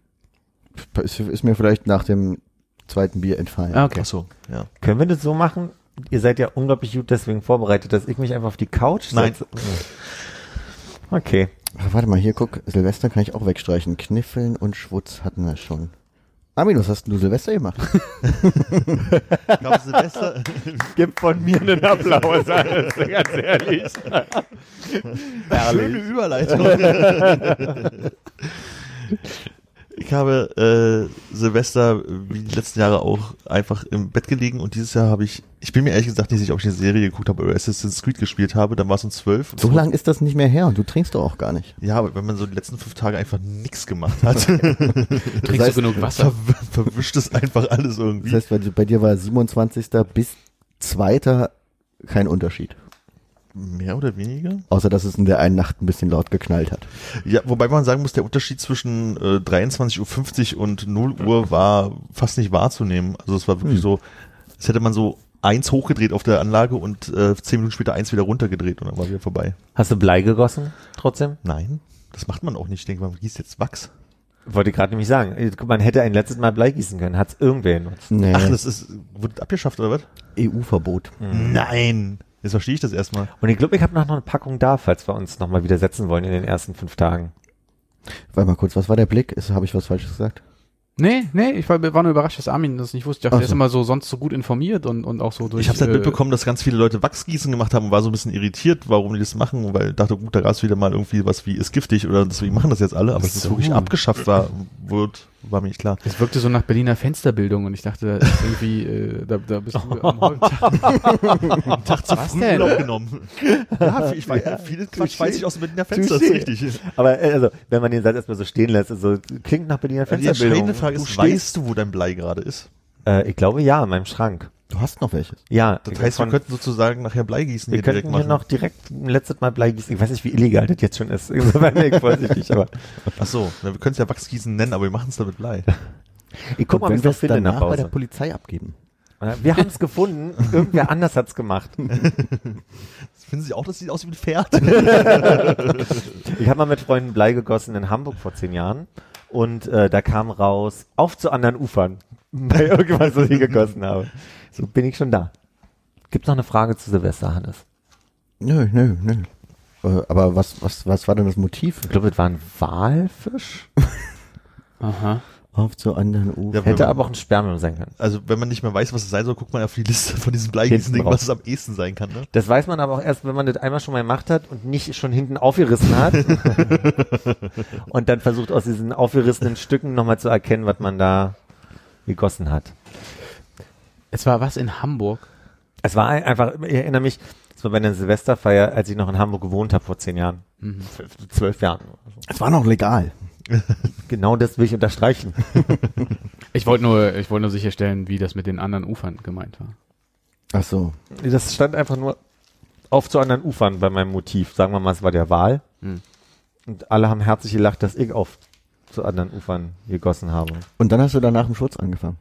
Ist, ist mir vielleicht nach dem zweiten Bier entfallen. Ah, okay. Ach so, ja. können wir das so machen? Ihr seid ja unglaublich gut deswegen vorbereitet, dass ich mich einfach auf die Couch Nein. setze. Okay. Ach, warte mal, hier guck, Silvester kann ich auch wegstreichen. Kniffeln und Schwutz hatten wir schon. Armin, was hast denn du Silvester gemacht? Ich glaube, Silvester, Gib von mir einen Applaus, alles, ganz ehrlich. schöne Überleitung. Ich habe äh, Silvester, wie die letzten Jahre auch, einfach im Bett gelegen und dieses Jahr habe ich, ich bin mir ehrlich gesagt nicht sicher, ob ich eine Serie geguckt habe oder Assassin's Creed gespielt habe, dann war es um zwölf. So lang ist das nicht mehr her und du trinkst doch auch gar nicht. Ja, aber wenn man so die letzten fünf Tage einfach nichts gemacht hat, Trinkst heißt, du genug Wasser? ver verwischt es einfach alles irgendwie. Das heißt, bei, bei dir war 27. bis 2. kein Unterschied. Mehr oder weniger? Außer, dass es in der einen Nacht ein bisschen laut geknallt hat. Ja, wobei man sagen muss, der Unterschied zwischen äh, 23.50 Uhr und 0 Uhr war fast nicht wahrzunehmen. Also es war wirklich Hm. so, als hätte man so eins hochgedreht auf der Anlage und äh, zehn Minuten später eins wieder runtergedreht und dann war wieder vorbei. Hast du Blei gegossen trotzdem? Nein, das macht man auch nicht. Ich denke, man gießt jetzt Wachs. Wollte ich gerade nämlich sagen. Man hätte ein letztes Mal Blei gießen können. Hat's irgendwer genutzt? Nee, Ach, das ist, wurde abgeschafft oder was? EU-Verbot. Nein. Jetzt verstehe ich das erstmal. Und ich glaube, ich habe noch eine Packung da, falls wir uns nochmal wieder setzen wollen in den ersten fünf Tagen. Warte mal kurz, was war der Blick? Ist- Habe ich was Falsches gesagt? Nee, nee, ich war, war nur überrascht, dass Armin das nicht wusste. Ich dachte, Ach der ist immer so sonst so gut informiert und, und auch so durch. Ich habe halt äh, mitbekommen, dass ganz viele Leute Wachsgießen gemacht haben und war so ein bisschen irritiert, warum die das machen, weil ich dachte, gut, da gab es wieder mal irgendwie was wie ist giftig oder deswegen machen das jetzt alle, aber dass es So. wirklich abgeschafft war, wird, war mir nicht klar. Es wirkte so nach Berliner Fensterbildung und ich dachte, irgendwie, äh, da, da bist du am Holz. Tag zu Was früh denn? Urlaub genommen. Ja, ich weiß, viele Quatsch weiß ich aus dem Berliner Fenster, das ist richtig. Aber äh, also, wenn man den Satz erstmal so stehen lässt, also, klingt nach Berliner Also die Fensterbildung. entscheidende Frage ist, stehst- weißt du, wo dein Blei gerade ist? Äh, ich glaube ja, in meinem Schrank. Du hast noch welches. Ja, Das heißt, wir von- könnten sozusagen nachher Bleigießen wir hier direkt könnten hier machen. noch direkt ein letztes Mal Blei gießen. Ich weiß nicht, wie illegal das jetzt schon ist. Ich vorsichtig, aber Ach so, na, wir können es ja Wachsgießen nennen, aber wir machen es damit Blei. ich guck mal, Und wie wenn ich wir das es finde in der danach bei der Pause. Polizei abgeben. Äh, Wir haben es gefunden. Irgendwer anders hat's gemacht. Finden Sie auch, dass sieht aus wie ein Pferd? Ich habe mal mit Freunden Blei gegossen in Hamburg vor zehn Jahren und äh, da kam raus, auf zu anderen Ufern, bei irgendwas, was ich gegossen habe. So bin ich schon da. Gibt's noch eine Frage zu Silvester, Hannes? Nö, nö, nö. Äh, Aber was, was, was war denn das Motiv? Ich glaube, das war ein Walfisch. Aha. Auf zu anderen Ufern. Ja, Hätte man- aber auch ein Spermium sein können. Also wenn man nicht mehr weiß, was es sein soll, guckt man auf die Liste von diesen Bleigießen-Ding, Hinten was es am ehesten sein kann. Ne? Das weiß man aber auch erst, wenn man das einmal schon mal gemacht hat und nicht schon hinten aufgerissen hat. und dann versucht aus diesen aufgerissenen Stücken nochmal zu erkennen, was man da gegossen hat. Es war was in Hamburg. Es war ein- einfach, ich erinnere mich, es war bei einer Silvesterfeier, als ich noch in Hamburg gewohnt habe vor zehn Jahren. Zwölf, zwölf Jahren. Es war noch legal. Genau das will ich unterstreichen. Ich wollte nur, ich wollte nur sicherstellen, wie das mit den anderen Ufern gemeint war. Ach so. Das stand einfach nur auf zu anderen Ufern bei meinem Motiv. Sagen wir mal, es war der Wahl. Hm. Und alle haben herzlich gelacht, dass ich auf zu anderen Ufern gegossen habe. Und dann hast du danach im Schutz angefangen.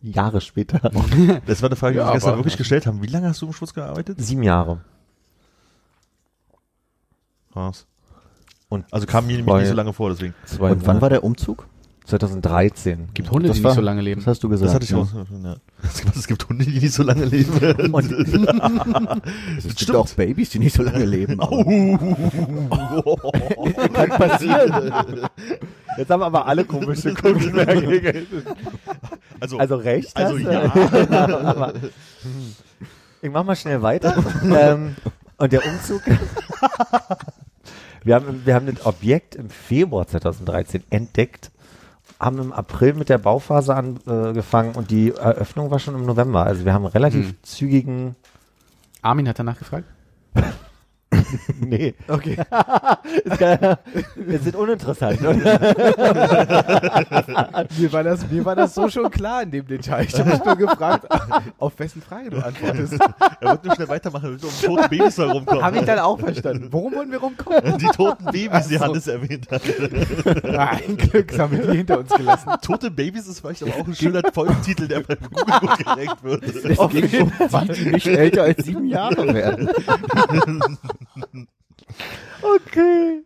Jahre später. Das war eine Frage, die Ja, wir gestern wirklich gestellt haben. Wie lange hast du im Schutz gearbeitet? Sieben Jahre. Krass. Und Also kam mir nicht so lange vor, deswegen. zwei Und wann war der Umzug? 2013. Gibt Hunde, Das die war- nicht so lange leben. Das hast du gesagt. Das hatte ich ja. auch. Ja. Es gibt Hunde, die nicht so lange leben. Und Es gibt Stimmt. auch Babys, die nicht so lange leben. aber- kann passieren. Jetzt haben aber alle komische Kunden. Also, Also recht. Also hast ja. ich mach mal schnell weiter. ähm, und der Umzug. wir, haben, wir haben das Objekt im Februar 2013 entdeckt, haben im April mit der Bauphase angefangen und die Eröffnung war schon im November. Also wir haben relativ Hm. zügigen. Armin hat danach gefragt. Nee, Okay. wir sind uninteressant. Oder? Mir war, das, mir war das so schon klar in dem Detail. Ich habe mich nur gefragt, auf wessen Frage du antwortest. er wird nur schnell weitermachen, damit wir um toten Babys herumkommen. Habe ich dann auch verstanden. Worum wollen wir rumkommen? Die toten Babys, die Hannes erwähnt hat. Ein Glück haben wir die hinter uns gelassen. Tote Babys ist vielleicht aber auch ein schöner Folgentitel, der bei Google gut gerankt wird. Es ging um die, die nicht älter als sieben Jahre werden. Okay.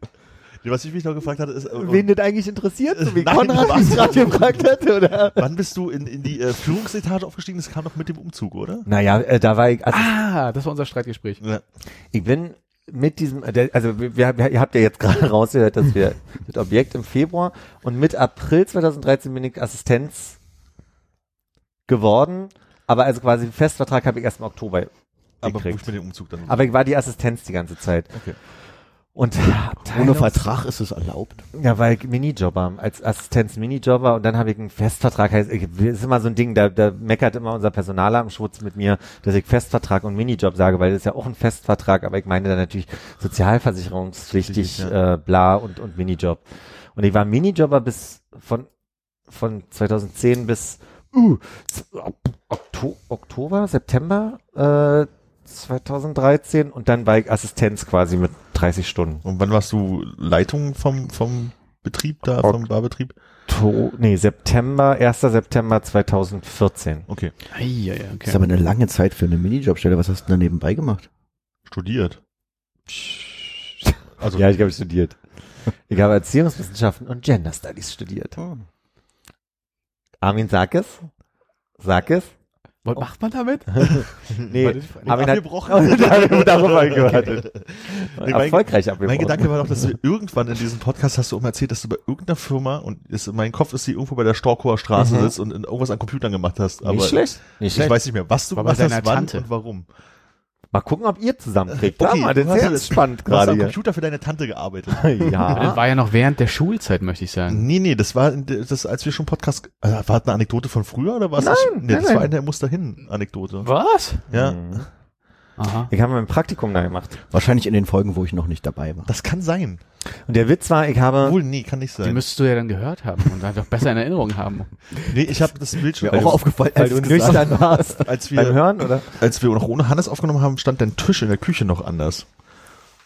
Was ich mich noch gefragt hatte, ist, äh, Wen das eigentlich interessiert, so wie Nein, Konrad mich gerade gefragt hat, oder? wann bist du in, in die äh, Führungsetage aufgestiegen? Das kam doch mit dem Umzug, oder? Naja, äh, da war ich, also Ah, das war unser Streitgespräch. Ja. ich bin mit diesem, der, also wir, wir, ihr habt ja jetzt gerade rausgehört, dass wir das Objekt im Februar und mit April 2013 bin ich Assistenz geworden, aber also quasi einen Festvertrag habe ich erst im Oktober Aber gekriegt. ruhig mit dem Umzug dann. Aber ich war die Assistenz die ganze Zeit. Okay. Und Ohne Vertrag ist es erlaubt. Ja, weil ich Minijobber, als Assistenz Minijobber und dann habe ich einen Festvertrag. Heißt, ich, das ist immer so ein Ding, da, da meckert immer unser Personaler am Schutz mit mir, dass ich Festvertrag und Minijob sage, weil das ist ja auch ein Festvertrag, aber ich meine dann natürlich sozialversicherungspflichtig, ja. äh, bla und, und Minijobber. Und ich war Minijobber bis von, von 2010 bis uh, Okto Oktober, September äh, 2013 und dann war ich Assistenz quasi mit 30 Stunden. Und wann warst du Leitung vom, vom Betrieb da, vom Barbetrieb? To nee, September, 1. September 2014. Okay. Ei, ei, ei, Das okay. ist aber eine lange Zeit für eine Minijobstelle. Was hast du denn da nebenbei gemacht? Studiert. Also, Ja, ich habe studiert. Ich habe Erziehungswissenschaften und Gender Studies studiert. Armin, sag es. Sag es. Was macht man damit? Nee, Warte, Armin hat abgebrochen. darüber, darüber gewartet. Nee, mein- Erfolgreich abgebrochen. Mein Gedanke war doch, dass du irgendwann in diesem Podcast hast du mal erzählt, dass du bei irgendeiner Firma und ist, mein Kopf ist, die irgendwo bei der Storkower Straße Mhm. sitzt und in irgendwas an Computern gemacht hast. Aber Nicht schlecht. Nicht ich schlecht. weiß nicht mehr, was du War bei gemacht hast, deiner wann Tante. und warum. Mal gucken, ob ihr zusammenkriegt. Okay, ja, mal, das du ist hast jetzt spannend Du hast gerade am. Computer für deine Tante gearbeitet. Das Ja. war ja noch während der Schulzeit, möchte ich sagen. Nee, nee, das war das, als wir schon Podcast, äh, war das eine Anekdote von früher oder was? Nein, nee, nein, das war nein. in der Muss dahin Anekdote. Was? Ja, Mhm. Aha. Ich habe mein Praktikum da gemacht. Wahrscheinlich in den Folgen, wo ich noch nicht dabei war. das kann sein. Und der Witz war, ich habe, Obwohl, nee, kann nicht Die sein. müsstest du ja dann gehört haben und einfach besser in Erinnerung haben. Nee, ich habe das Bild schon, Mir auch aufgefallen, weil als du nüchtern warst als beim wir, Hören, oder? als wir noch ohne Hannes aufgenommen haben, stand dein Tisch in der Küche noch anders.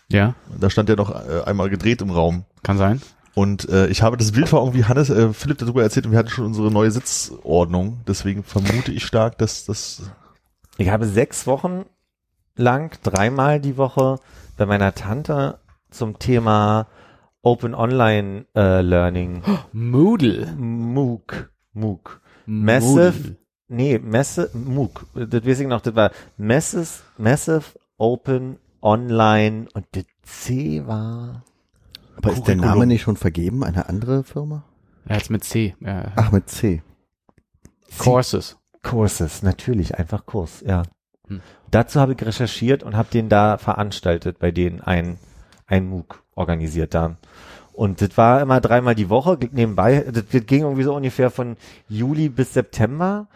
Ja, Da stand der noch äh, einmal gedreht im Raum. kann sein. Und äh, ich habe das Bild war irgendwie Hannes, äh, Philipp darüber erzählt und wir hatten schon unsere neue Sitzordnung. Deswegen vermute ich stark, dass das Ich habe sechs Wochen lang, dreimal die Woche bei meiner Tante zum Thema Open Online äh, Learning, Moodle. MOOC, MOOC, Massive, nee, Massive, MOOC, das weiß ich noch, das war Massive, Massive Open Online und das C war, Aber ist der. Name nicht schon vergeben? Eine andere Firma? Er hat's mit C. Ja. Ach, mit C. Courses. Courses, natürlich, einfach Kurs, ja. Hm. Dazu habe ich recherchiert und habe den da veranstaltet, bei denen ein, ein MOOC organisiert da. Und das war immer dreimal die Woche, nebenbei, das, ging irgendwie so ungefähr von Juli bis September.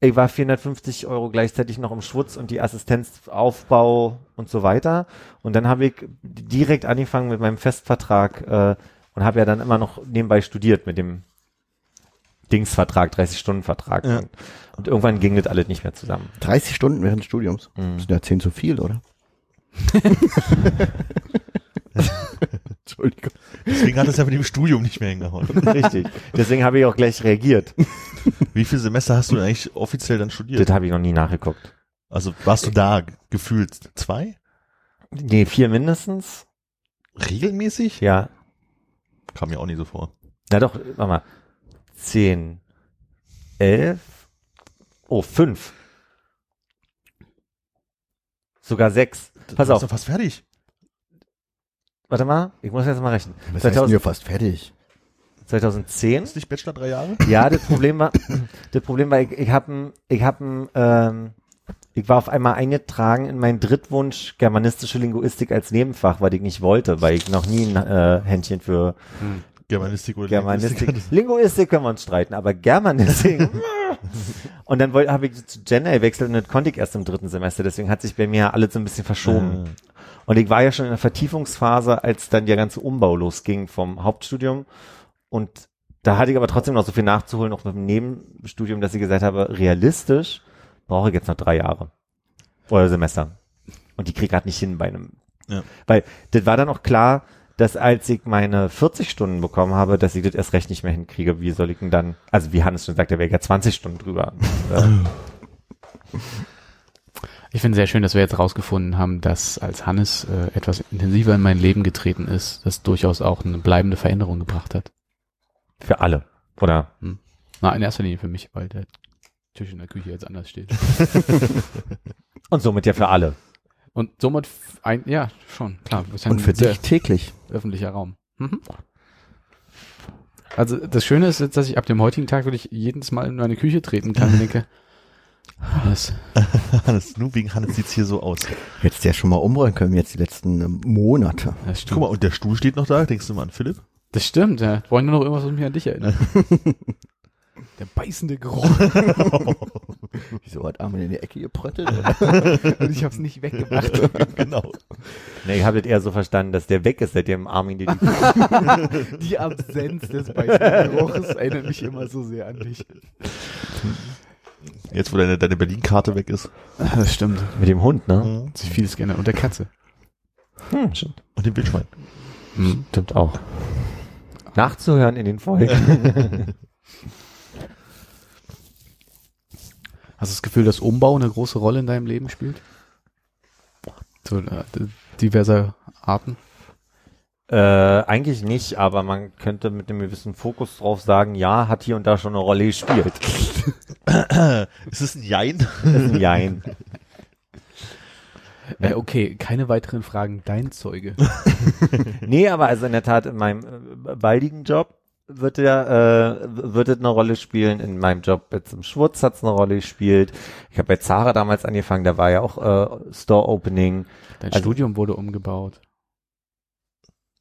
Ich war 450 Euro gleichzeitig noch im Schwutz und die Assistenzaufbau und so weiter. Und dann habe ich direkt angefangen mit meinem Festvertrag äh, und habe ja dann immer noch nebenbei studiert mit dem Dingsvertrag, 30-Stunden-Vertrag. Ja. Und, irgendwann ging das alles nicht mehr zusammen. 30 Stunden während des Studiums. Mhm. Das sind ja 10 zu viel, oder? Entschuldigung. deswegen hat es ja mit dem Studium nicht mehr hingehauen. Richtig. Deswegen habe ich auch gleich reagiert. Wie viele Semester hast du denn eigentlich offiziell dann studiert? Das habe ich noch nie nachgeguckt. Also warst du da gefühlt zwei? Nee, vier mindestens. Regelmäßig? Ja. Kam mir auch nie so vor. Na doch, warte mal. Zehn, elf, oh, fünf. Sogar sechs. Pass du auf, bist doch fast fertig. warte mal, ich muss jetzt mal rechnen. Heißt denn 2000, hier fast fertig? 2010. Ist nicht Bachelor drei Jahre? Ja, das Problem war, das Problem war, ich, ich habe, ich habe, ähm, ich war auf einmal eingetragen in meinen Drittwunsch germanistische Linguistik als Nebenfach, weil ich nicht wollte, weil ich noch nie ein äh, Händchen für Germanistik oder Germanistik. Linguistik Linguistik können wir uns streiten, aber Germanistik. und dann habe ich zu Gender gewechselt und das konnte ich erst im dritten Semester, deswegen hat sich bei mir alles so ein bisschen verschoben. Ah. Und ich war ja schon in der Vertiefungsphase, als dann der ganze Umbau losging vom Hauptstudium. Und da hatte ich aber trotzdem noch so viel nachzuholen, auch mit dem Nebenstudium, dass ich gesagt habe, realistisch brauche ich jetzt noch drei Jahre. Oder Semester. Und die krieg ich grad nicht hin bei einem. Ja. Weil das war dann auch klar, dass als ich meine 40 Stunden bekommen habe, dass ich das erst recht nicht mehr hinkriege. Wie soll ich denn dann, also wie Hannes schon sagt, da wäre ja 20 Stunden drüber. Ich finde sehr schön, dass wir jetzt rausgefunden haben, dass als Hannes äh, etwas intensiver in mein Leben getreten ist, das durchaus auch eine bleibende Veränderung gebracht hat. für alle. Oder? Na, in erster Linie für mich, weil der Tisch in der Küche jetzt anders steht. Und somit ja für alle. Und somit, ein, ja, schon, klar. Und für dich täglich. öffentlicher Raum. Mhm. Also das Schöne ist jetzt, dass ich ab dem heutigen Tag wirklich jedes Mal in meine Küche treten kann und denke, das, Hannes, nur wegen Hannes sieht's hier so aus. Hättest ja schon mal umräumen können jetzt die letzten ähm, Monate. Guck mal, und der Stuhl steht noch da. Denkst du mal an Philipp? Das stimmt, ja. Wollen nur noch irgendwas, was mich an dich erinnert. Der beißende Geruch. Wieso hat Armin in die Ecke gepröttelt? Und ich hab's nicht weggemacht. genau. Ne, ich habe das eher so verstanden, dass der weg ist, seitdem Armin die Die Absenz des beißenden Geruches erinnert mich immer so sehr an dich. Jetzt, wo deine, deine Berlin-Karte weg ist. Das stimmt. mit dem Hund, ne? Mhm. Hat sich vieles geändert. Und der Katze. Hm, stimmt. Und dem Wildschwein. Mhm. Stimmt auch. Nachzuhören in den Folgen. Hast du das Gefühl, dass Umbau eine große Rolle in deinem Leben spielt? So, äh, diverser Arten? äh, eigentlich nicht, aber man könnte mit einem gewissen Fokus drauf sagen, ja, hat hier und da schon eine Rolle gespielt. Ist es ein Jein? Das ist ein Jein. Äh, okay, keine weiteren Fragen. Dein Zeuge. Nee, aber also in der Tat in meinem äh, baldigen Job wird der, äh, wird es eine Rolle spielen. In meinem Job jetzt im Schwurz hat es eine Rolle gespielt. Ich habe bei Zara damals angefangen, da war ja auch äh, Store Opening. Dein Also- Studium wurde umgebaut.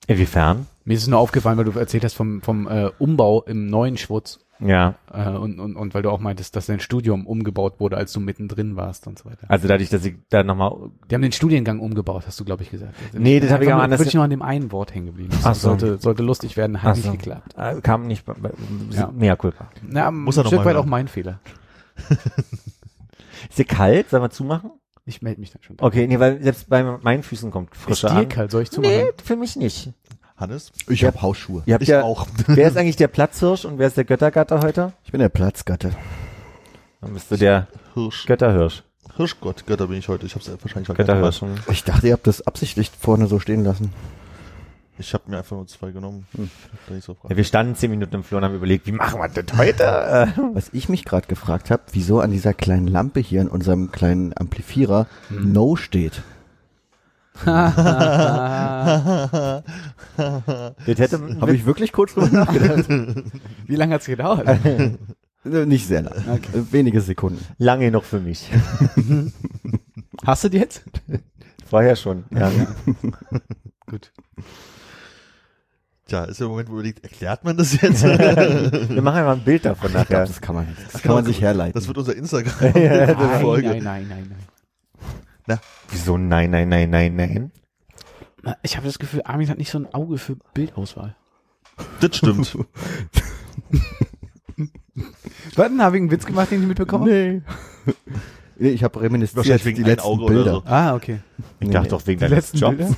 Inwiefern? Mir ist es nur aufgefallen, weil du erzählt hast vom, vom äh, Umbau im neuen Schwutz. Ja, Äh, und, und, und weil du auch meintest, dass dein Studium umgebaut wurde, als du mittendrin warst und so weiter. also dadurch, dass ich da nochmal Die haben den Studiengang umgebracht, hast du, glaube ich, gesagt. Nee, das hab ich nur- anders- Bin ich nur an dem einen Wort hängen geblieben. Das Ach so. sollte, sollte lustig werden, hat Ach nicht so. geklappt. äh, kam nicht, Ja. mehr Culpa. Na, Muss ein noch Stück weit auch mein Fehler. Ist dir kalt? Sollen wir zumachen? Ich melde mich dann schon. Okay, nee, weil selbst bei meinen Füßen kommt Ist frische dir an. kalt? Soll ich zumachen? Nee, für mich nicht. Hannes? Ich hab Hausschuhe. Ihr habt Ich ja, auch. Wer ist eigentlich der Platzhirsch und wer ist der Göttergatter heute? Ich bin der Platzgatte. Dann bist du der Hirsch. Götterhirsch. Hirschgott, Götter bin ich heute. Ich habe es wahrscheinlich. Götterhirsch. Ich dachte, ihr habt das absichtlich vorne so stehen lassen. Ich habe mir einfach nur zwei genommen. Hm. So Ja, wir standen zehn Minuten im Flur und haben überlegt, wie machen wir das heute? Was ich mich gerade gefragt habe, wieso an dieser kleinen Lampe hier in unserem kleinen Amplifierer Hm. No steht. das hätte, Habe ich wirklich kurz drüber nachgedacht. Wie lange hat's gedauert? Äh, Nicht sehr lang. Äh, Wenige Sekunden. lange noch für mich. Hast du die jetzt? Vorher schon. Ja. Gut. Tja, ist der Moment, wo man überlegt, erklärt man das jetzt? Wir machen einfach ein Bild davon nachher. das kann man, das kann man sich herleiten. Das wird unser Instagram. Nein, Folge. nein, nein, nein, nein. Wieso? Nein, nein, nein, nein, nein. Ich habe das Gefühl, Armin hat nicht so ein Auge für Bildauswahl. Das stimmt. Warte, habe ich einen Witz gemacht, den ich mitbekommen habe? Nee. nee ich habe reminisziert Wahrscheinlich wegen die letzten Auge Bilder. so. Ah, okay. Ich Nee, dachte nee. doch wegen Die deines letzten Jobs.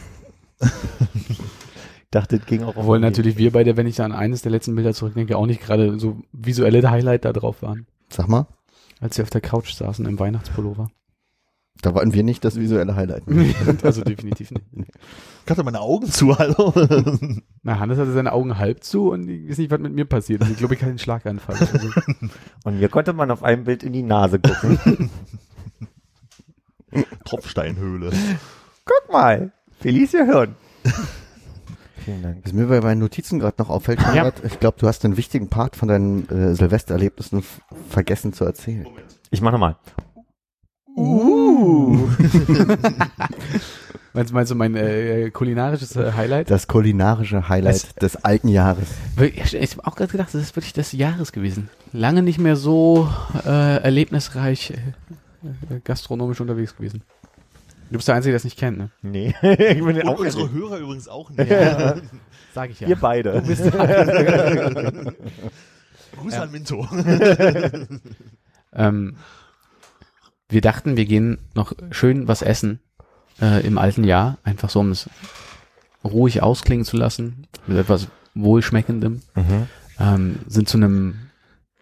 Dachte, das ging auch Obwohl natürlich wir beide, wenn ich an eines der letzten Bilder zurückdenke, auch nicht gerade so visuelle Highlight da drauf waren. Sag mal, Als wir auf der Couch saßen im Weihnachtspullover. Da waren wir nicht das visuelle Highlight. also definitiv nicht. Ich hatte meine Augen zu, hallo. Na, Hannes hatte seine Augen halb zu und ich weiß nicht, was mit mir passiert. Also ich glaube, ich hatte einen Schlaganfall. Also, Und hier konnte man auf einem Bild in die Nase gucken. Tropfsteinhöhle. Guck mal. Felicia Hirn. Vielen Dank. Was mir bei meinen Notizen gerade noch auffällt, Konrad, ich glaube, du hast einen wichtigen Part von deinen äh, Silvestererlebnissen vergessen zu erzählen. Ich mach nochmal. meinst, meinst du mein äh, kulinarisches äh, Highlight? Das kulinarische Highlight Es- des alten Jahres. Ich, ich habe auch gerade gedacht, das ist wirklich das Jahres gewesen. Lange nicht mehr so äh, erlebnisreich äh, äh, gastronomisch unterwegs gewesen. Du bist der Einzige, der es nicht kennt, ne? Nee, ich bin Und auch unsere ehrlich. Hörer übrigens auch nicht. Sag ich ja. Wir beide. Grüße Ja. an Minto. Ähm, wir dachten, wir gehen noch schön was essen äh, im alten Jahr, einfach so um es ruhig ausklingen zu lassen, mit etwas wohlschmeckendem. Mhm. Ähm, sind zu einem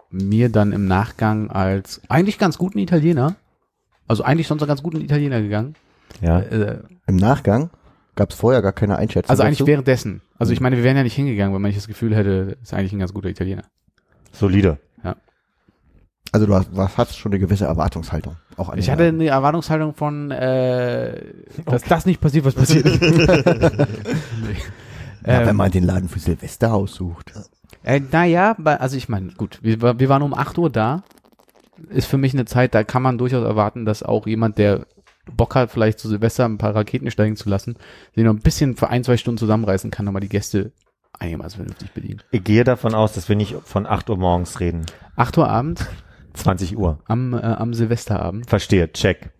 mir dann im Nachgang als eigentlich ganz guten Italiener, also eigentlich sonst einen ganz guten Italiener gegangen. Ja. Äh, Im Nachgang gab es vorher gar keine Einschätzung. also eigentlich dazu. währenddessen. Also ich meine, wir wären ja nicht hingegangen, wenn man nicht das Gefühl hätte, ist eigentlich ein ganz guter Italiener. Solide. Also du hast, was, hast schon eine gewisse Erwartungshaltung. Auch an Ich hatte eine Erwartungshaltung von, äh, dass das nicht passiert, was passiert ist. nee. ja, wenn ähm, man den Laden für Silvester aussucht. Äh, naja, also ich meine, gut, wir, wir waren um 8 Uhr da. Ist für mich eine Zeit, da kann man durchaus erwarten, dass auch jemand, der Bock hat, vielleicht zu Silvester ein paar Raketen steigen zu lassen, sich noch ein bisschen für ein, zwei Stunden zusammenreißen kann, nochmal die Gäste einigermaßen vernünftig bedienen. Ich gehe davon aus, dass wir nicht von 8 Uhr morgens reden. 8 Uhr abends 20 Uhr. am, äh, am Silvesterabend. Verstehe, check.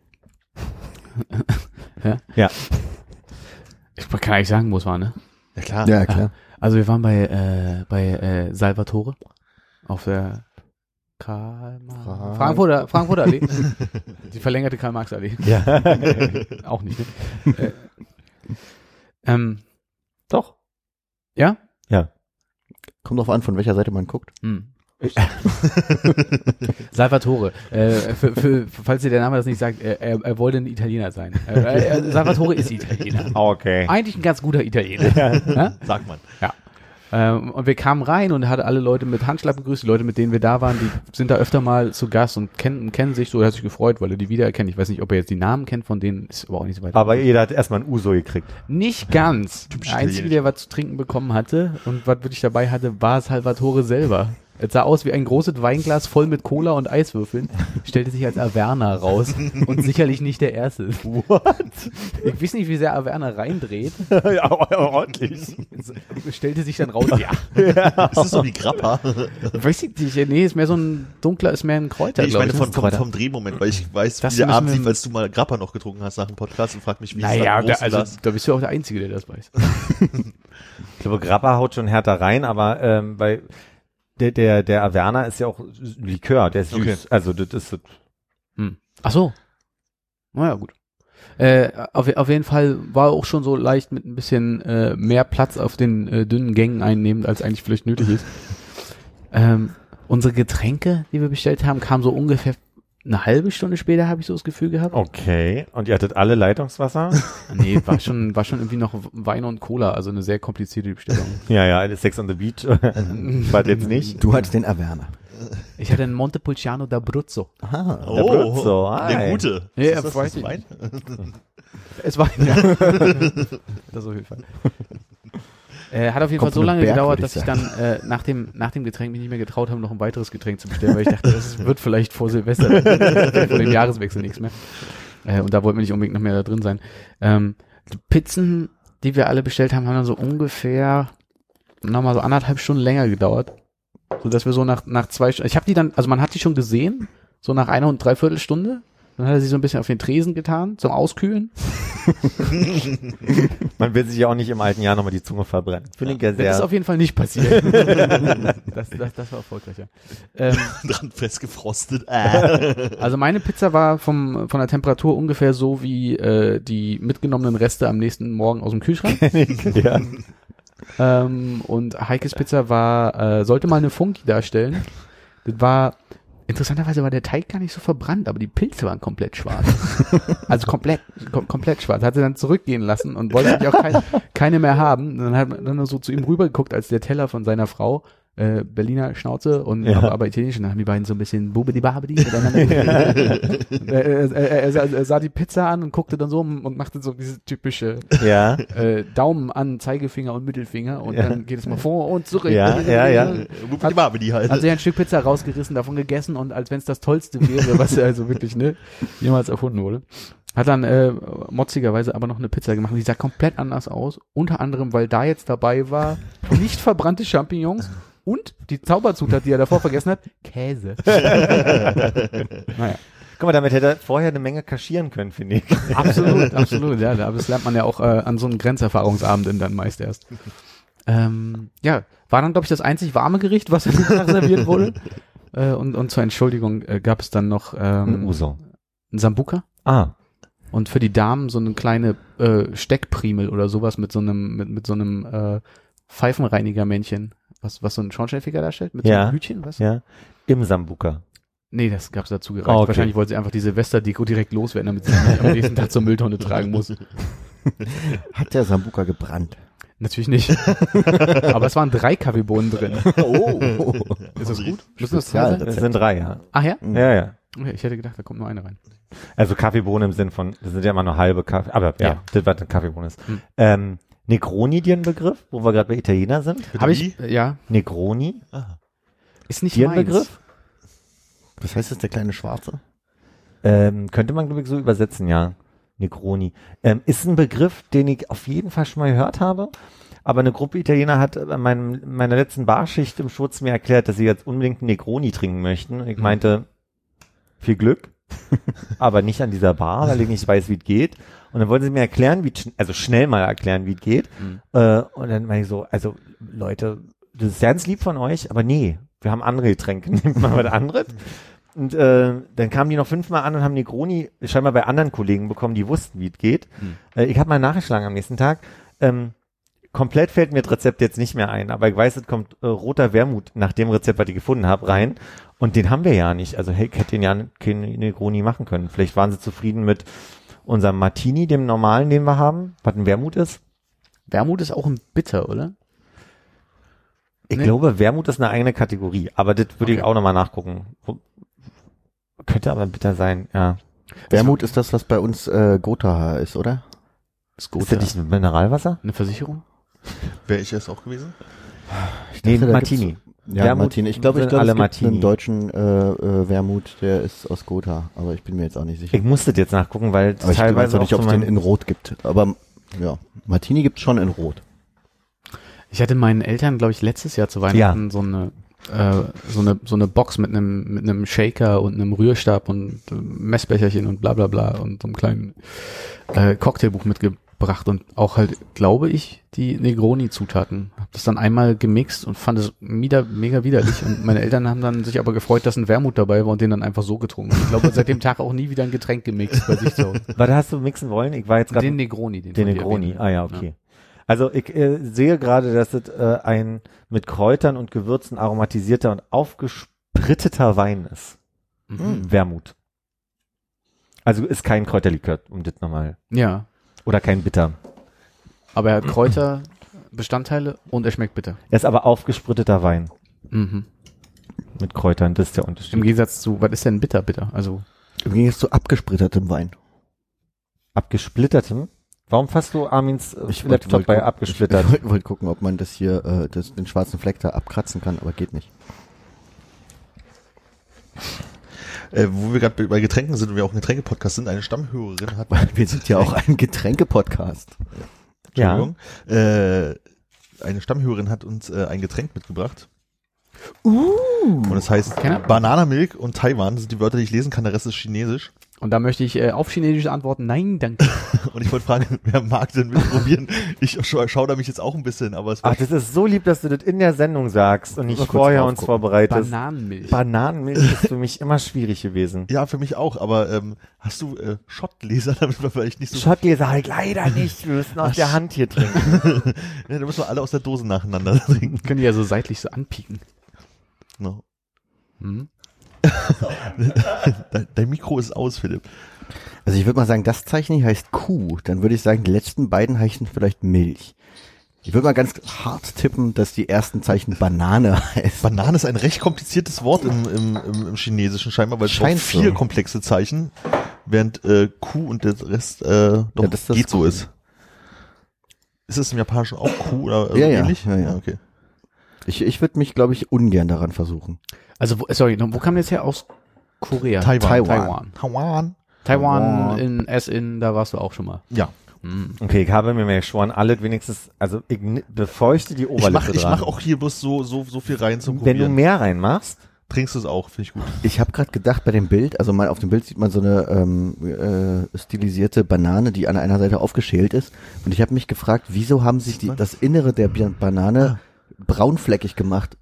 Ich kann eigentlich sagen, wo es war, ne? Ja klar. Ja, klar. Also wir waren bei, äh, bei äh, Salvatore auf der Karl Frank- Frankfurter, Frankfurter Allee. Die verlängerte Karl-Marx-Allee. Ja. Auch nicht, ne? äh, ähm, Doch. ja? Kommt drauf an, von welcher Seite man guckt. Hm. Salvatore. Äh, für, für, falls ihr der Name das nicht sagt, er, er, wollte ein Italiener sein. Äh, äh, Salvatore ist Italiener. Okay. Eigentlich ein ganz guter Italiener. Ja? Sagt man. Ähm, und wir kamen rein und er hatte alle Leute mit Handschlag begrüßt. Die Leute, mit denen wir da waren, die sind da öfter mal zu Gast und kennen, kennen sich so. Er hat sich gefreut, weil er die wiedererkennt. Ich weiß nicht, ob er jetzt die Namen kennt von denen, ist aber auch nicht so weit. Aber jeder hat erstmal ein Uso gekriegt. Nicht ganz. Typisch Der Einzige, der was zu trinken bekommen hatte und was wirklich dabei hatte, war Salvatore selber. Es sah aus wie ein großes Weinglas voll mit Cola und Eiswürfeln. Stellte sich als Averna raus. Und sicherlich nicht der Erste. What? Ich weiß nicht, wie sehr Averna reindreht. ja, ordentlich. Stellte sich dann raus, ja. Ist das so wie Grappa? Weiß ich nicht. Nee, ist mehr so ein dunkler, ist mehr ein Kräuter, ich glaub meine von, vom, Kräuter. vom Drehmoment, weil ich weiß, Das wie der Abend lief, als du mal Grappa noch getrunken hast nach dem Podcast und frag mich, wie Naja, es da, dann also, also, da bist du auch der Einzige, der das weiß. Ich glaube, Grappa haut schon härter rein, aber ähm, bei der, der, der Averna ist ja auch Likör, der ist süß. Okay. Also das ist so- Hm. Ach so. Naja, gut. Äh, auf, auf jeden Fall war auch schon so leicht mit ein bisschen äh, mehr Platz auf den äh, dünnen Gängen einnehmend, als eigentlich vielleicht nötig ist. ähm, unsere Getränke, die wir bestellt haben, kamen so ungefähr eine halbe Stunde später, habe ich so das Gefühl gehabt. okay. Und ihr hattet alle Leitungswasser? Nee, war schon, war schon irgendwie noch Wein und Cola, also eine sehr komplizierte Bestellung. ja, ja, Sex on the Beach war jetzt nicht. Du hattest den Averna. Ich hatte einen Montepulciano d'Abruzzo. Aha. Der Brutzo, der gute. Ja, ist das, das Wein? Es war ja. das auf jeden Fall. Äh, hat auf jeden Kommt Fall so lange Berg, gedauert, würd dass ich ich dann äh, nach, dem, nach dem Getränk mich nicht mehr getraut habe, noch ein weiteres Getränk zu bestellen, weil ich dachte, das wird vielleicht vor Silvester, vor dem Jahreswechsel nichts mehr. Äh, und da wollten wir nicht unbedingt noch mehr da drin sein. Ähm, die Pizzen, die wir alle bestellt haben, haben dann so ungefähr nochmal so anderthalb Stunden länger gedauert. So dass wir so nach, nach zwei Stunden, ich habe die dann, also man hat die schon gesehen, so nach einer und dreiviertel Stunde. Dann hat er sie so ein bisschen auf den Tresen getan, zum Auskühlen. Man will sich ja auch nicht im alten Jahr nochmal die Zunge verbrennen. Finde ich ja Das ist sehr. auf jeden Fall nicht passiert. das, das, das war erfolgreicher. Ähm, Dran festgefrostet. Äh. also meine Pizza war vom, von der Temperatur ungefähr so wie äh, die mitgenommenen Reste am nächsten Morgen aus dem Kühlschrank. ja. ähm, und Heikes Pizza war, äh, sollte mal eine Funky darstellen. Das war, interessanterweise war der Teig gar nicht so verbrannt, aber die Pilze waren komplett schwarz. also komplett, kom komplett schwarz. Hat sie dann zurückgehen lassen und wollte eigentlich auch kein, keine mehr haben. Dann hat man dann nur so zu ihm rübergeguckt, als der Teller von seiner Frau, äh, Berliner Schnauze und Ja. aber, aber italienisch. Und dann haben die beiden so ein bisschen bubidi babidi miteinander. er, er, er, er, er sah die Pizza an und guckte dann so und machte so diese typische ja. äh, Daumen an, Zeigefinger und Mittelfinger und Ja. dann geht es mal vor und zurück. Ja, ja, ja. Hat, halt. Hat sich ein Stück Pizza rausgerissen, davon gegessen und als wenn es das Tollste wäre, was also wirklich ne, jemals erfunden wurde. Hat dann äh, motzigerweise aber noch eine Pizza gemacht, die sah komplett anders aus. Unter anderem, weil da jetzt dabei war, nicht verbrannte Champignons und die Zauberzutat, die er davor vergessen hat, Käse. naja. Guck mal, damit hätte er vorher eine Menge kaschieren können, finde ich. Absolut, absolut, ja. Aber das lernt man ja auch äh, an so einem Grenzerfahrungsabend dann meist erst. Ähm, ja, war dann, glaube ich, das einzig warme Gericht, was serviert wurde. Äh, und, und zur Entschuldigung äh, gab es dann noch Ein ähm, Uso. ein Sambuka Ah. und für die Damen so eine kleine äh, Steckprimel oder sowas mit so einem mit, mit so einem äh, Pfeifenreinigermännchen, was was so ein Schornsteinfeger darstellt mit so Ja. einem Hütchen, was? Ja. Im Sambuka. Nee, das gab's dazu gereicht. Ah, okay. Wahrscheinlich wollte sie einfach die Silvesterdeko direkt loswerden, damit sie nicht am nächsten Tag zur Mülltonne tragen muss. Hat der Sambuka gebrannt? Natürlich nicht. Aber es waren drei Kaffeebohnen drin. Oh. Ist das gut? Müssen das zwei sein? Es sind drei, ja. Ach ja? Ja, ja. Okay, ich hätte gedacht, da kommt nur eine rein. Also Kaffeebohnen im Sinn von, das sind ja immer nur halbe Kaffee, aber ja, Ja. das was eine Kaffeebohne ist. Hm. Ähm, Negroni dir ein Begriff, wo wir gerade bei Italiener sind? Habe ich? äh, Ja. Negroni, Ist nicht dir ein. Begriff? Was heißt das, der kleine Schwarze? Ähm, könnte man, glaube ich, so übersetzen, ja. Negroni. Ähm, ist ein Begriff, den ich auf jeden Fall schon mal gehört habe. Aber eine Gruppe Italiener hat an meinem, meiner letzten Barschicht im Schutz mir erklärt, dass sie jetzt unbedingt einen Negroni trinken möchten. Ich meinte, viel Glück, aber nicht an dieser Bar, weil ich nicht weiß, wie es geht. Und dann wollten sie mir erklären, wie, also schnell mal erklären, wie es geht. Mhm. Äh, und dann meine ich so, also Leute, das ist ganz lieb von euch, aber nee, wir haben andere Getränke, nehmt mal was anderes. Und äh, dann kamen die noch fünfmal an und haben Negroni scheinbar bei anderen Kollegen bekommen, die wussten, wie es geht. Hm. Äh, ich habe mal nachgeschlagen am nächsten Tag. Ähm, komplett fällt mir das Rezept jetzt nicht mehr ein, aber ich weiß, es kommt äh, roter Wermut nach dem Rezept, was ich gefunden habe, rein. Und den haben wir ja nicht. Also hey, ich hätte den ja kein Negroni machen können. Vielleicht waren sie zufrieden mit unserem Martini, dem normalen, den wir haben, was ein Wermut ist. Wermut ist auch ein Bitter, oder? Ich Nee. glaube, Wermut ist eine eigene Kategorie, aber das würde ich Okay. auch nochmal nachgucken. Könnte aber bitter sein, ja. Wermut ist das, was bei uns äh, Gotha ist, oder? Ist Ist das nicht Mineralwasser? Eine Versicherung? Wäre ich es auch gewesen? Ich Nee, dachte, da Martini. Ja, Wermut Martini. Ich glaube, ich glaube, es gibt Martini. einen deutschen äh, äh, Wermut, der ist aus Gotha, aber ich bin mir jetzt auch nicht sicher. Ich musste das jetzt nachgucken, weil aber ich weiß teilweise auch nicht, auch ob es den in Rot gibt. Aber ja, Martini gibt's schon in Rot. Ich hatte meinen Eltern, glaube ich, letztes Jahr zu Weihnachten so eine äh, so eine so eine Box mit einem mit einem Shaker und einem Rührstab und äh, Messbecherchen und bla bla bla und so einem kleinen äh, Cocktailbuch mitgebracht und auch halt, glaube ich, die Negroni-Zutaten. Hab das dann einmal gemixt und fand es mega, mega widerlich. Und meine Eltern haben dann sich aber gefreut, dass ein Wermut dabei war und den dann einfach so getrunken. Ich glaube, seit dem Tag auch nie wieder ein Getränk gemixt bei sich zu Hause. was hast du mixen wollen? Ich war jetzt gerade Den Negroni, den, den Negroni. Ah ja, okay. Also ich äh, sehe gerade, dass es äh, ein mit Kräutern und Gewürzen aromatisierter und aufgespritteter Wein ist. Mhm. Wermut. Also ist kein Kräuterlikör, um das nochmal. Ja, Oder kein Bitter. aber er hat Kräuter, Bestandteile und er schmeckt bitter. Er ist aber aufgespritteter Wein Mhm. mit Kräutern, das ist der Im Unterschied. Gegensatz zu, was ist denn bitter, bitter? Also, Im Gegensatz zu abgesprittertem Wein. Abgesplittertem? Warum fasst du Armins äh, Ich Laptop wollte bei gucken- abgesplittert? Ich wollte wollt gucken, ob man das hier, äh, das, den schwarzen Fleck da abkratzen kann, aber geht nicht. Äh, wo wir gerade bei Getränken sind und wir auch ein Getränke-Podcast sind, eine Stammhörerin hat Wir sind ja auch ein Getränke-Podcast. Entschuldigung, äh, eine Stammhörerin hat uns äh, ein Getränk mitgebracht. Und es heißt? Bananamilk und Taiwan. Das sind die Wörter, die ich lesen kann. Der Rest ist Chinesisch. Und da möchte ich äh, auf Chinesisch antworten, nein, danke. Und ich wollte fragen, wer mag denn mitprobieren? Ich scha schau da mich jetzt auch ein bisschen, aber es war Ach, das ist so lieb, dass du das in der Sendung sagst und nicht vorher uns vorbereitest. Bananenmilch. Bananenmilch ist für mich immer schwierig gewesen. ja für mich auch. Aber ähm, hast du äh, Schottgläser, damit wir vielleicht nicht so. Schottgläser halt leider nicht. Wir müssen aus der Hand hier trinken. ne, da müssen wir alle aus der Dose nacheinander trinken. Können die ja so seitlich so anpieken. No. Mhm. Dein, Mikro ist aus, Philipp. Also ich würde mal sagen, das Zeichen hier heißt Kuh. Dann würde ich sagen, die letzten beiden heißen vielleicht Milch. Ich würde mal ganz hart tippen, dass die ersten Zeichen Banane heißen. Banane ist ein recht kompliziertes Wort im, im, im, im Chinesischen scheinbar, weil es Scheint vier so. komplexe Zeichen, während äh, Q und der Rest äh, doch Ja, das das geht so ist. Ist es im Japanischen auch Q oder also Ja, ja, ähnlich? ja, ja. okay. Ich, ich würde mich, glaube ich, ungern daran versuchen. Also, wo, sorry, wo kam das her? Aus Korea? Taiwan. Taiwan. Taiwan. Taiwan Taiwan. in S-In, da warst du auch schon mal. Ja. Mhm. Okay, ich habe mir mal geschworen, alle wenigstens, also ich befeuchte die Ich Oberlippe mach, ich dran. mach auch hier bloß so, so, so viel rein zum Wenn du Probieren. mehr reinmachst, Trinkst du es auch, finde ich gut. Ich habe gerade gedacht, bei dem Bild, also mal auf dem Bild sieht man so eine ähm, äh, stilisierte Banane, die an einer Seite aufgeschält ist. Und ich habe mich gefragt, wieso haben sich die, das Innere der Banane braunfleckig gemacht?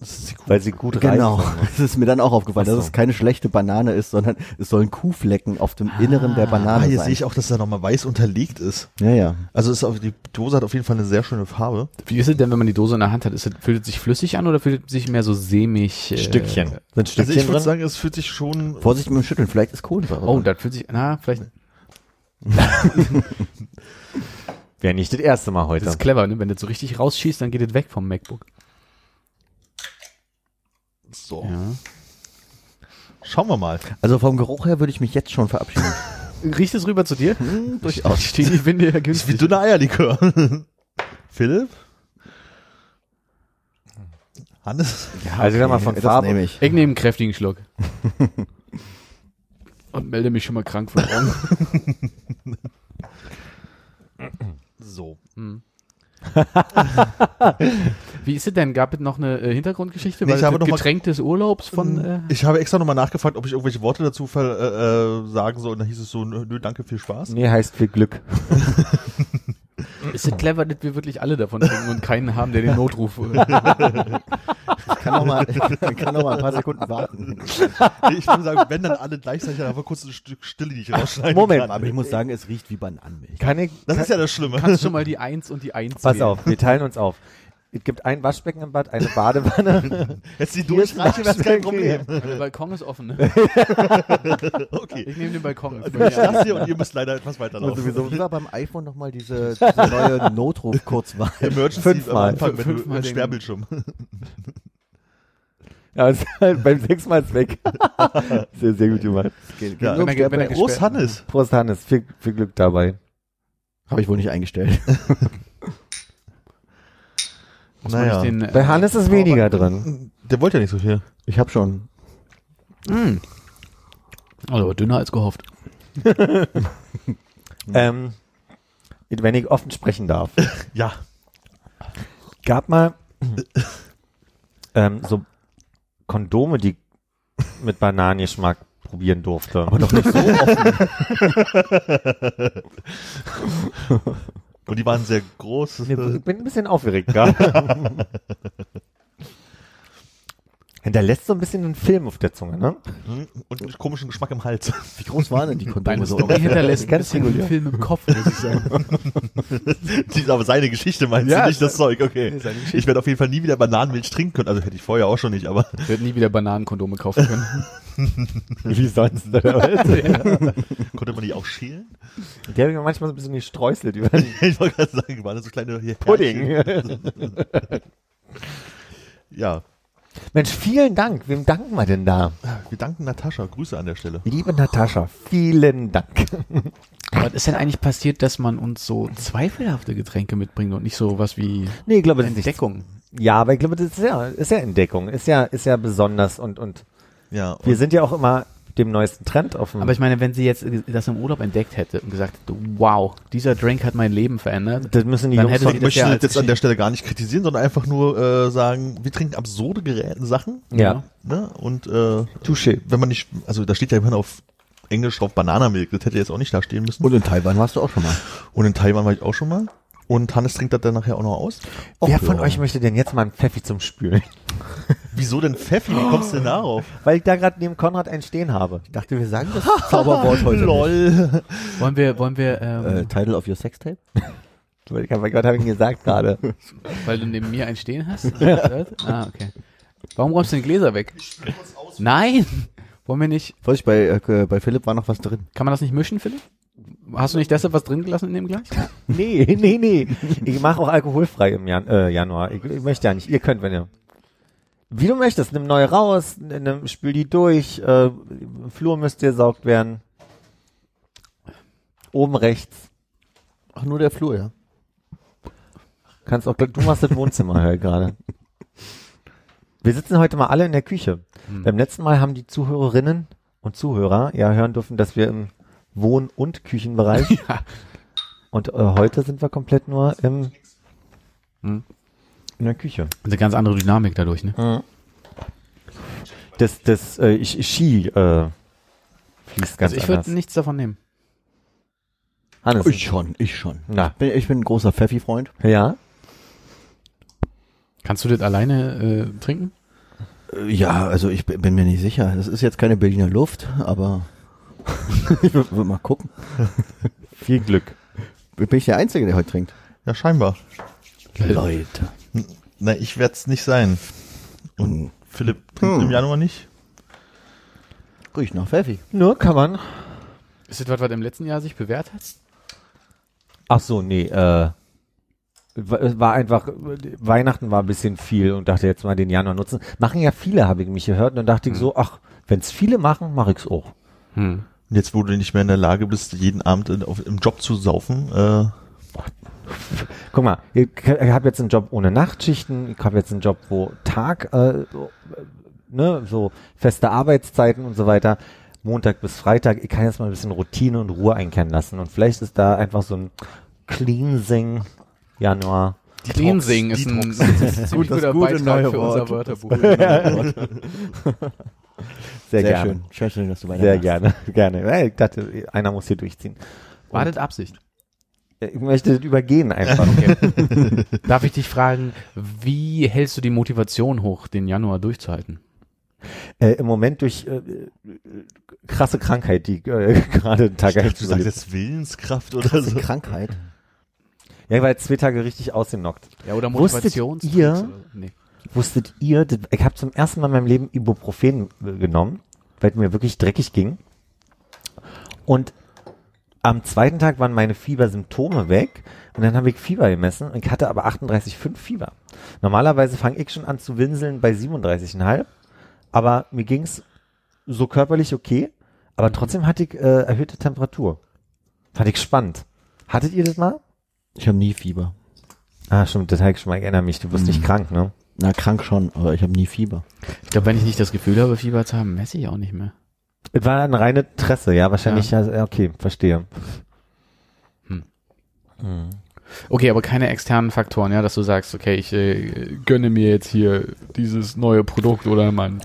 Das Kuh. weil sie gut Genau, reifen. das ist mir dann auch aufgefallen, so. dass es keine schlechte Banane ist, sondern es sollen Kuhflecken auf dem Inneren der Ah, Banane hier sein. sehe ich auch, dass da nochmal weiß unterlegt ist. ja, ja. Also ist auf, die Dose hat auf jeden Fall eine sehr schöne Farbe. Wie ist es denn, wenn man die Dose in der Hand hat? Ist es, fühlt es sich flüssig an oder fühlt es sich mehr so sämig? Äh, Stückchen. Sind Also Stückchen ich würde sagen, es fühlt sich schon Vorsicht mit dem Schütteln, vielleicht ist Kohlensäure. Oh, das fühlt sich, na, vielleicht. Wäre nicht das erste Mal Das heute. ist clever, ne? Wenn du so richtig rausschießt, dann geht es weg vom MacBook. So. Ja. Schauen wir mal. Also vom Geruch her würde ich mich jetzt schon verabschieden. Riecht es rüber zu dir? Hm, durchaus. Steht die Winde ja Das ist wie günstig. dünner Eierlikör. Philipp? Hannes? also ich sag mal von das Farbe. nehme ich. Ich nehme einen kräftigen Schluck. Und melde mich schon mal krank von morgen. So. Hm. Wie ist es denn? Gab es noch eine äh, Hintergrundgeschichte? Nee, ich habe noch mal- Getränk des Urlaubs von... Äh, Ich habe extra nochmal nachgefragt, ob ich irgendwelche Worte dazu ver, äh, sagen soll. Und dann hieß es so, nö, nö, danke, viel Spaß. Nee, heißt viel Glück. ist es clever, dass wir wirklich alle davon trinken und keinen haben, der den Notruf... Äh, Ich kann noch mal, ich kann noch mal ein paar Sekunden warten. Ich würde sagen, wenn dann alle gleichzeitig einfach kurz ein Stück Stille, die ich rausschneiden Moment, kann. Aber ich muss sagen, es riecht wie Bananenmilch. Kann ich, Das kann, ist ja das Schlimme. kannst schon mal die Eins und die Eins pass wählen. auf, wir teilen uns auf. Es gibt ein Waschbecken im Bad, eine Badewanne. Jetzt die Hier ist durchreiche, wäre kein. Problem. Der Balkon ist offen, ne? Okay. Ich nehme den Balkon. Also ich lasse dir und ihr müsst leider etwas Und weiterlaufen. sowieso war beim iPhone noch mal diese, diese neue Notruf-Kurzwahl. Emergency Fünfmal. Anfang, wenn Fünfmal du Sperrbildschirm. ja, ist halt beim sechsmal ist weg. sehr, sehr gut gemacht. Ja. Wenn er- wenn er. Groß Hannes. Prost Hannes, viel, viel Glück dabei. Habe ich wohl nicht eingestellt. Muss man nicht den, äh, Bei Hannes ist weniger drin. Der wollte ja nicht so viel. Ich habe schon. Mm. Also dünner als gehofft. Ähm, wenn ich offen sprechen darf. Ja. Gab mal ähm, so Kondome, die mit Bananengeschmack probieren durfte. Aber doch nicht so. Und die waren sehr groß. Ich bin ein bisschen aufgeregt gerade. Hinterlässt so ein bisschen einen Film auf der Zunge, ne? Und einen komischen Geschmack im Hals. Wie groß waren denn die Kondome so? Story hinterlässt ein Ganz bisschen einen regulär. Film im Kopf, muss ich sagen. Die ist aber seine Geschichte, meinst Ja, du nicht das Zeug? Okay. Ich werde auf jeden Fall nie wieder Bananenmilch trinken können. Also hätte ich vorher auch schon nicht, aber Ich werde nie wieder Bananenkondome kaufen können. Wie sonst, oder was? konnte man die auch schälen? Die habe ich mir manchmal so ein bisschen gesträuselt über ich wollte gerade sagen, waren das so kleine hier Pudding. Ja. Mensch, vielen Dank. Wem danken wir denn da? Wir danken Natascha. Grüße an der Stelle. Liebe Natascha, vielen Dank. Was ist denn eigentlich passiert, dass man uns so zweifelhafte Getränke mitbringt und nicht so was wie Nee, ich glaube, das ist Entdeckung? Ja, aber ich glaube, das ist ja, ist ja Entdeckung, ist ja, ist ja besonders und, und Ja. wir sind ja auch immer dem neuesten Trend dem. Aber ich meine, wenn sie jetzt das im Urlaub entdeckt hätte und gesagt hätte, wow, dieser Drink hat mein Leben verändert, das müssen die Dann Jungs hätte von, sie ich das möchte ja jetzt an der Stelle gar nicht kritisieren, sondern einfach nur äh, sagen, wir trinken absurde Geräten Sachen. ja, Ne? Und äh, Touché. wenn man nicht, also da steht ja immerhin auf Englisch drauf Bananamilk, das hätte jetzt auch nicht da stehen müssen. Und in Taiwan warst du auch schon mal. Und in Taiwan war ich auch schon mal. Und Hannes trinkt das dann nachher auch noch aus. Wer Och, von ja. euch möchte denn jetzt mal einen Pfeffi zum Spülen? Wieso denn Pfeffi? Wie kommst du denn darauf? Weil ich da gerade neben Konrad einen stehen habe. Ich dachte, wir sagen das Zauberwort heute. nicht. Lol. wollen wir, wollen wir, ähm, Äh, Title of your Sextape? Ich habe gerade hab ich ihn gesagt gerade. weil du neben mir einen stehen hast? ah, okay. Warum räumst du den Gläser weg? Nein! Wollen wir nicht, Vorsicht, bei, äh, bei Philipp war noch was drin. kann man das nicht mischen, Philipp? Hast du nicht deshalb was drin gelassen in dem Glas? Nee, nee, nee. Ich mache auch alkoholfrei im Jan äh, Januar. Ich, ich möchte ja nicht. Ihr könnt, wenn ihr. Wie du möchtest. Nimm neue raus, nimm, spül die durch. Äh, Flur müsste gesaugt werden. Oben rechts. Ach, nur der Flur, ja. Kannst auch, du machst das Wohnzimmer halt gerade. Wir sitzen heute mal alle in der Küche. Hm. Beim letzten Mal haben die Zuhörerinnen und Zuhörer ja hören dürfen, dass wir im Wohn- und Küchenbereich Ja. und äh, heute sind wir komplett nur im Hm. in der Küche. Eine ganz andere Dynamik dadurch, ne? Das das äh, Sch- Ski äh, fließt ganz Also ich anders. würde nichts davon nehmen. Hannes, Ich schon, ich schon. Na. Ich bin, ich bin ein großer Pfeffi-Freund. ja. Kannst du das alleine äh, trinken? Äh, Ja, also ich bin bin mir nicht sicher. Das ist jetzt keine Berliner Luft, aber ich würde würd mal gucken. Viel Glück. Bin ich der Einzige, der heute trinkt? Ja, scheinbar. Leute. Na, ich werde es nicht sein. Und Philipp trinkt Hm. im Januar nicht. Riecht nach Pfeffi. Nur kann man. Ist das was, was im letzten Jahr sich bewährt hat? Ach so, nee, äh, wa- war einfach, Weihnachten war ein bisschen viel und dachte jetzt mal den Januar nutzen. Machen ja viele, habe ich mich gehört und dann dachte ich so, ach, wenn es viele machen, mache ich's auch. Hm. Und jetzt, wo du nicht mehr in der Lage bist, jeden Abend in, auf, im Job zu saufen, äh, Guck mal, ich, habe jetzt einen Job ohne Nachtschichten, ich habe jetzt einen Job, wo Tag, äh, so, äh, ne, so feste Arbeitszeiten und so weiter, Montag bis Freitag, ich kann jetzt mal ein bisschen Routine und Ruhe einkehren lassen und vielleicht ist da einfach so ein Cleansing Januar. Cleansing ist ein, ist ein ziemlich das guter gute Beitrag neue für unser Wort. Wörterbuch. Sehr, Sehr gerne. schön. Schön, schön, dass du weiter Sehr gerne, gerne. Ich dachte, einer muss hier durchziehen. War das Absicht? Ich möchte das übergehen einfach. Okay. Darf ich dich fragen, wie hältst du die Motivation hoch, den Januar durchzuhalten? äh, Im Moment durch äh, äh, krasse Krankheit, die äh, gerade einen Tag du sagst jetzt Willenskraft oder ist so. Krankheit. Ja, ich war jetzt zwei Tage richtig ausgenockt. Ja, oder Wusstet Motivations... ihr- Nee. Wusstet ihr, ich habe zum ersten Mal in meinem Leben Ibuprofen äh, genommen, weil es mir wirklich dreckig ging. Und am zweiten Tag waren meine Fiebersymptome weg und dann habe ich Fieber gemessen und ich hatte aber 38,5 Fieber. Normalerweise fange ich schon an zu winseln bei 37,5, aber mir ging's so körperlich okay, aber trotzdem hatte ich äh, erhöhte Temperatur. Fand ich spannend. Hattet ihr das mal? Ich habe nie Fieber. Ah, stimmt, das habe ich schon mal, ich erinnere mich, du wirst nicht krank, ne? Na, krank schon, aber ich habe nie Fieber. Ich glaube, wenn ich nicht das Gefühl habe, Fieber zu haben, messe ich auch nicht mehr. Es war eine reine Tresse, ja, wahrscheinlich, ja. ja okay, verstehe. Hm. Hm. Okay, aber keine externen Faktoren, ja, dass du sagst, okay, ich äh, gönne mir jetzt hier dieses neue Produkt oder mein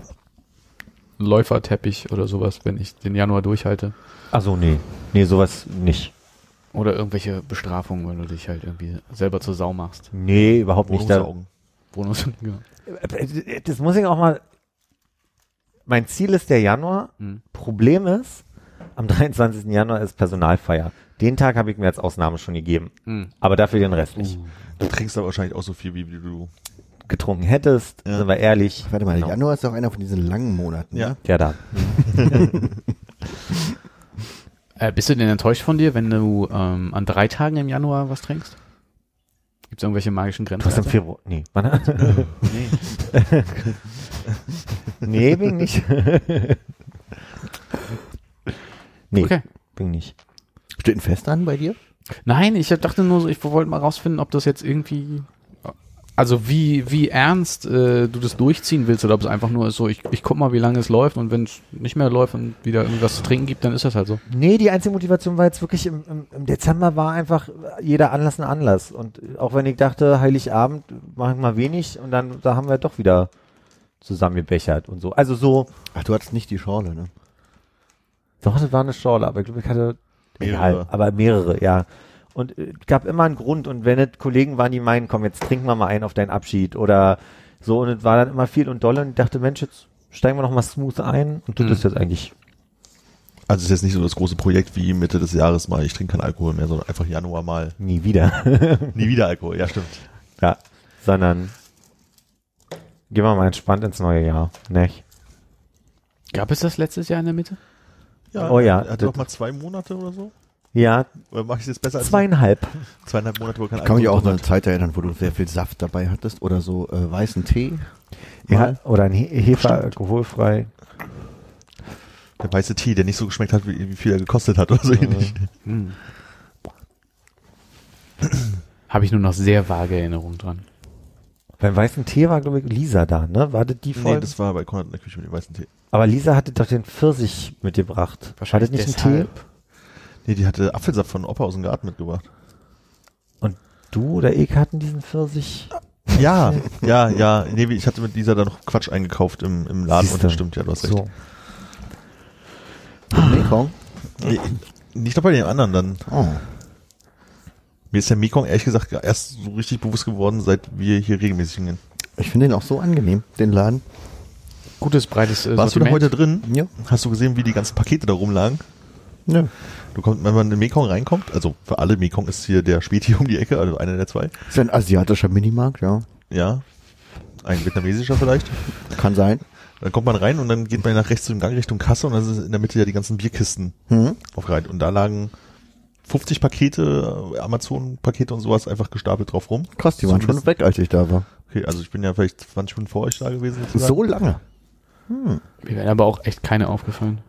Läuferteppich oder sowas, wenn ich den Januar durchhalte. Also nee, nee, sowas nicht. Oder irgendwelche Bestrafungen, wenn du dich halt irgendwie selber zur Sau machst. Nee, überhaupt nicht. Da. Bonus. genau. das muss ich auch mal. Mein Ziel ist der Januar. Hm. Problem ist, am 23. Januar ist Personalfeier. Den Tag habe ich mir als Ausnahme schon gegeben. Hm. Aber dafür den Rest nicht. Du trinkst aber wahrscheinlich auch so viel, wie, wie du. Getrunken hättest, Ja. sind wir ehrlich. Warte mal, Genau. Januar ist doch einer von diesen langen Monaten. Ja. ne? Ja, da. Äh, bist du denn enttäuscht von dir, wenn du ähm, an drei Tagen im Januar was trinkst? Gibt es irgendwelche magischen Du hast Grenzen? im Februar. Nee, wann? Nee. nee, bin ich nicht. nee, Okay. bin ich nicht. Steht ein Fest an bei dir? Nein, ich dachte nur, so, ich wollte mal rausfinden, ob das jetzt irgendwie, also wie wie ernst äh, du das durchziehen willst oder ob es einfach nur ist so, ich, ich guck mal, wie lange es läuft und wenn es nicht mehr läuft und wieder irgendwas zu trinken gibt, dann ist das halt so. Nee, die einzige Motivation war jetzt wirklich im, im, im Dezember war einfach jeder Anlass ein Anlass. Und auch wenn ich dachte, Heiligabend mache ich mal wenig und dann da haben wir doch wieder zusammen gebechert und so. Also so, Ach, du hattest nicht die Schorle, ne? doch, das war eine Schorle, aber ich glaube, ich hatte Mehrere. egal, aber mehrere, ja. Und äh, gab immer einen Grund und wenn es Kollegen waren, die meinen, komm, jetzt trinken wir mal einen auf deinen Abschied oder so und es war dann immer viel und doll und ich dachte, Mensch, jetzt steigen wir noch mal smooth ein und das Mhm. jetzt eigentlich Also es ist jetzt nicht so das große Projekt wie Mitte des Jahres mal, ich trinke keinen Alkohol mehr, sondern einfach Januar mal nie wieder. nie wieder Alkohol. Ja, stimmt. Ja, sondern gehen wir mal entspannt ins neue Jahr, nicht? Gab es das letztes Jahr in der Mitte? Ja, Oh ja, hatte doch mal zwei Monate oder so. Ja, Oder mache ich es jetzt besser als zweieinhalb. zweieinhalb Monate, wo kein Ich kann mich auch drin eine Zeit erinnern, wo du sehr viel Saft dabei hattest oder so äh, weißen Tee. Ja, Mal. oder ein He Hefe alkoholfrei. Der weiße Tee, der nicht so geschmeckt hat, wie, wie viel er gekostet hat oder so ähnlich. Hm. Habe ich nur noch sehr vage Erinnerungen dran. Beim weißen Tee war, glaube ich, Lisa da, ne? War das die Nee, Folge? das war bei Konrad in der Küche mit dem weißen Tee. Aber Lisa hatte doch den Pfirsich mitgebracht. War das nicht ein Tee? Nee, die hatte Apfelsaft von Opa aus dem Garten mitgebracht. Du oder ich hatten diesen Pfirsich? Ja, ja, ja. Nee, ich hatte mit Lisa da noch Quatsch eingekauft im, im Laden und Siehste. das stimmt, ja, du hast recht. So. Mit Mekong? Nee, nicht doch bei den anderen dann. Oh. Mir ist der Mekong ehrlich gesagt erst so richtig bewusst geworden, seit wir hier regelmäßig hingehen. Ich finde den auch so angenehm, den Laden. Gutes, breites äh, Warst du da Sortiment. heute drin? Ja. Hast du gesehen, wie die ganzen Pakete da rumlagen? ja. Du kommst, wenn man in den Mekong reinkommt, also für alle, Mekong ist hier der Späti um die Ecke, also einer der zwei. Ist ja ein asiatischer Minimarkt, ja. Ja. Ein vietnamesischer vielleicht. Kann sein. Dann kommt man rein und dann geht man nach rechts im Gang Richtung Kasse und dann sind in der Mitte ja die ganzen Bierkisten Hm? aufgereiht. Und da lagen 50 Pakete, Amazon-Pakete und sowas einfach gestapelt drauf rum. Krass, die waren schon weg, als ich da war. Okay, also ich bin ja vielleicht 20 Minuten vor euch da gewesen. sozusagen. So lange. Mir wären aber auch echt keine aufgefallen.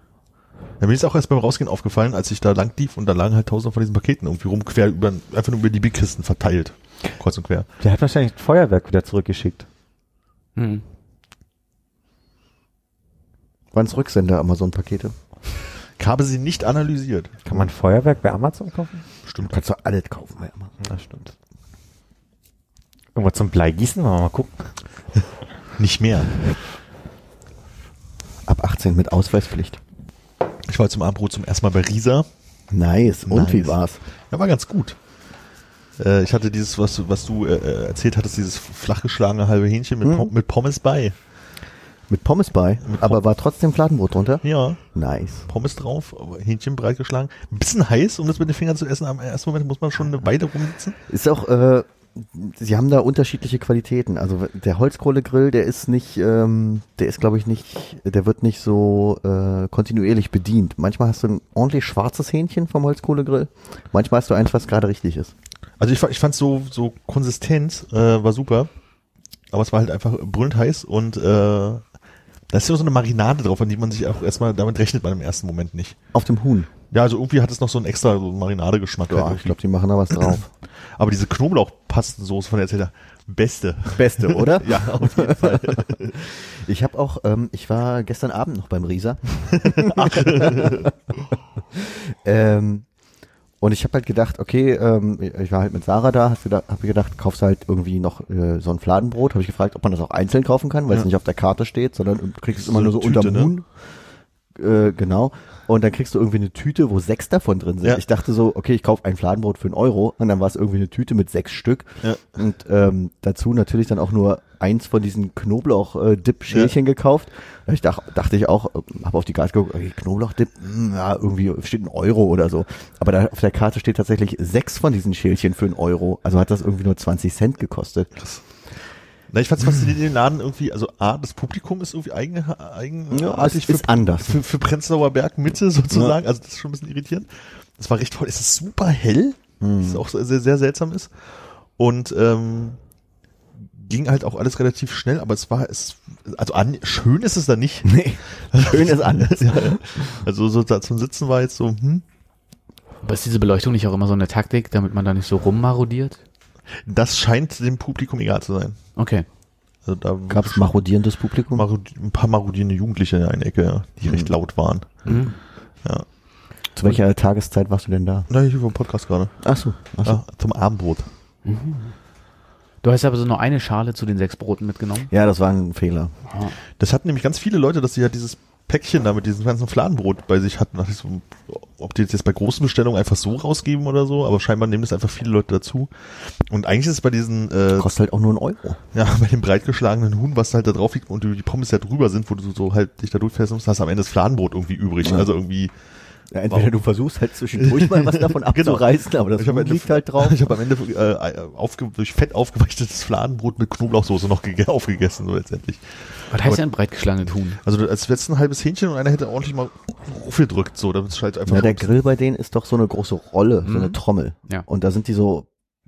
Ja, mir ist auch erst beim Rausgehen aufgefallen, als ich da lang lief und da lagen halt tausende von diesen Paketen irgendwie rum, quer über, einfach nur über die Bigkisten verteilt. Kreuz und quer. Der hat wahrscheinlich ein Feuerwerk wieder zurückgeschickt. Hm. Waren's Rücksender Amazon-Pakete? Ich habe sie nicht analysiert. Kann man Feuerwerk bei Amazon kaufen? Stimmt. Kannst du alles kaufen bei Amazon. Das stimmt. Irgendwas zum Bleigießen? Wollen wir mal gucken. Nicht mehr. Ab 18 mit Ausweispflicht. Ich war zum Abendbrot zum ersten Mal bei Risa. Nice. Und Nice. wie war's? Ja, war ganz gut. Äh, ich hatte dieses, was, du- was du äh, äh, erzählt hattest, dieses flachgeschlagene halbe Hähnchen mit, Mhm. Pom mit Pommes bei. Mit Pommes bei, Mit aber war trotzdem Fladenbrot drunter? Ja, Nice. Pommes drauf, Hähnchen breit geschlagen. Ein bisschen heiß, um das mit den Fingern zu essen. Am ersten Moment muss man schon eine Weile rumsitzen. Ist auch, äh, sie haben da unterschiedliche Qualitäten. Also der Holzkohlegrill, der ist nicht, ähm, der ist glaube ich nicht, der wird nicht so äh, kontinuierlich bedient. Manchmal hast du ein ordentlich schwarzes Hähnchen vom Holzkohlegrill. Manchmal hast du eins, was gerade richtig ist. Also ich, ich fand so so Konsistenz äh, war super, aber es war halt einfach brüllend heiß und äh, da ist ja so eine Marinade drauf, an die man sich auch erstmal damit rechnet man im ersten Moment nicht. Auf dem Huhn. Ja, also irgendwie hat es noch so einen extra so Marinadegeschmack. halt Ja, ich irgendwie. glaube, die machen da was drauf. aber diese Knoblauchpastensoße von der Erzähler, beste. Beste, oder? ja, auf jeden Fall. Ich habe auch, ähm, ich war gestern Abend noch beim Rieser. ähm, und ich habe halt gedacht, okay, ähm, ich war halt mit Sarah da, habe gedacht, hab gedacht, kaufst halt irgendwie noch äh, so ein Fladenbrot. Habe ich gefragt, ob man das auch einzeln kaufen kann, weil es Ja. nicht auf der Karte steht, sondern du kriegst es immer nur so Tüte, unterm ne? Huhn. Äh, genau. Und dann kriegst du irgendwie eine Tüte, wo sechs davon drin sind. Ja. Ich dachte so, okay, ich kaufe ein Fladenbrot für einen Euro und dann war es irgendwie eine Tüte mit sechs Stück. Ja. Und ähm, dazu natürlich dann auch nur eins von diesen Knoblauch-Dip-Schälchen gekauft. Da Ich dachte, dachte ich auch, habe auf die Karte geguckt, okay, Knoblauch-Dip, hm, ja, irgendwie steht ein Euro oder so. Aber da auf der Karte steht tatsächlich sechs von diesen Schälchen für einen Euro. Also hat das irgendwie nur 20 Cent gekostet. Na, ich fand's faszinierend in den Laden irgendwie, also A, das Publikum ist irgendwie eigen, eigen Ja, es ist anders. für, für Prenzlauer Berg Mitte sozusagen, also das ist schon ein bisschen irritierend. Das war recht toll. Es ist super hell, Hm. was auch sehr, sehr seltsam ist. Und ähm, ging halt auch alles relativ schnell, aber es war es, also an, schön ist es da nicht. Nee, schön ist anders. ja, also so da zum Sitzen war jetzt so, hm, Aber ist diese Beleuchtung nicht auch immer so eine Taktik, damit man da nicht so rummarodiert? Das scheint dem Publikum egal zu sein. Okay. Also da Gab es marodierendes Publikum? Marodi- ein paar marodierende Jugendliche in einer Ecke, ja, die recht laut waren. Mhm. Ja. Zu welcher Tageszeit warst du denn da? Na, hier vom Podcast gerade. Ach so. Ach so. Ja, zum Abendbrot. Du hast aber so nur eine Schale zu den sechs Broten mitgenommen. Ja, das war ein Fehler. Das hatten nämlich ganz viele Leute, dass sie ja dieses Päckchen da mit diesem ganzen Fladenbrot bei sich hatten. Dachte ich so, ob die das jetzt bei großen Bestellungen einfach so rausgeben oder so, aber scheinbar nehmen das einfach viele Leute dazu. Und eigentlich ist es bei diesen, äh, Kostet halt auch nur einen Euro. ja, bei dem breitgeschlagenen Huhn, was halt da drauf liegt und die Pommes ja drüber sind, wo du so halt dich da durchfährst musst, hast du am Ende das Fladenbrot irgendwie übrig. Ja. Also irgendwie, Ja, entweder du versuchst halt zwischendurch mal was davon abzureißen, aber das Ich Huhn liegt halt drauf. ich habe am Ende äh, aufge durch Fett aufgeweichtes Fladenbrot mit Knoblauchsoße noch gege- aufgegessen, so letztendlich. Was heißt denn breitgeschlagenes Huhn? Also als letzten ein halbes Hähnchen und einer hätte ordentlich mal gedrückt, so, damit es halt einfach Ja, der Grill bei denen ist doch so eine große Rolle, so eine Mhm. Trommel. Ja. Und da sind die so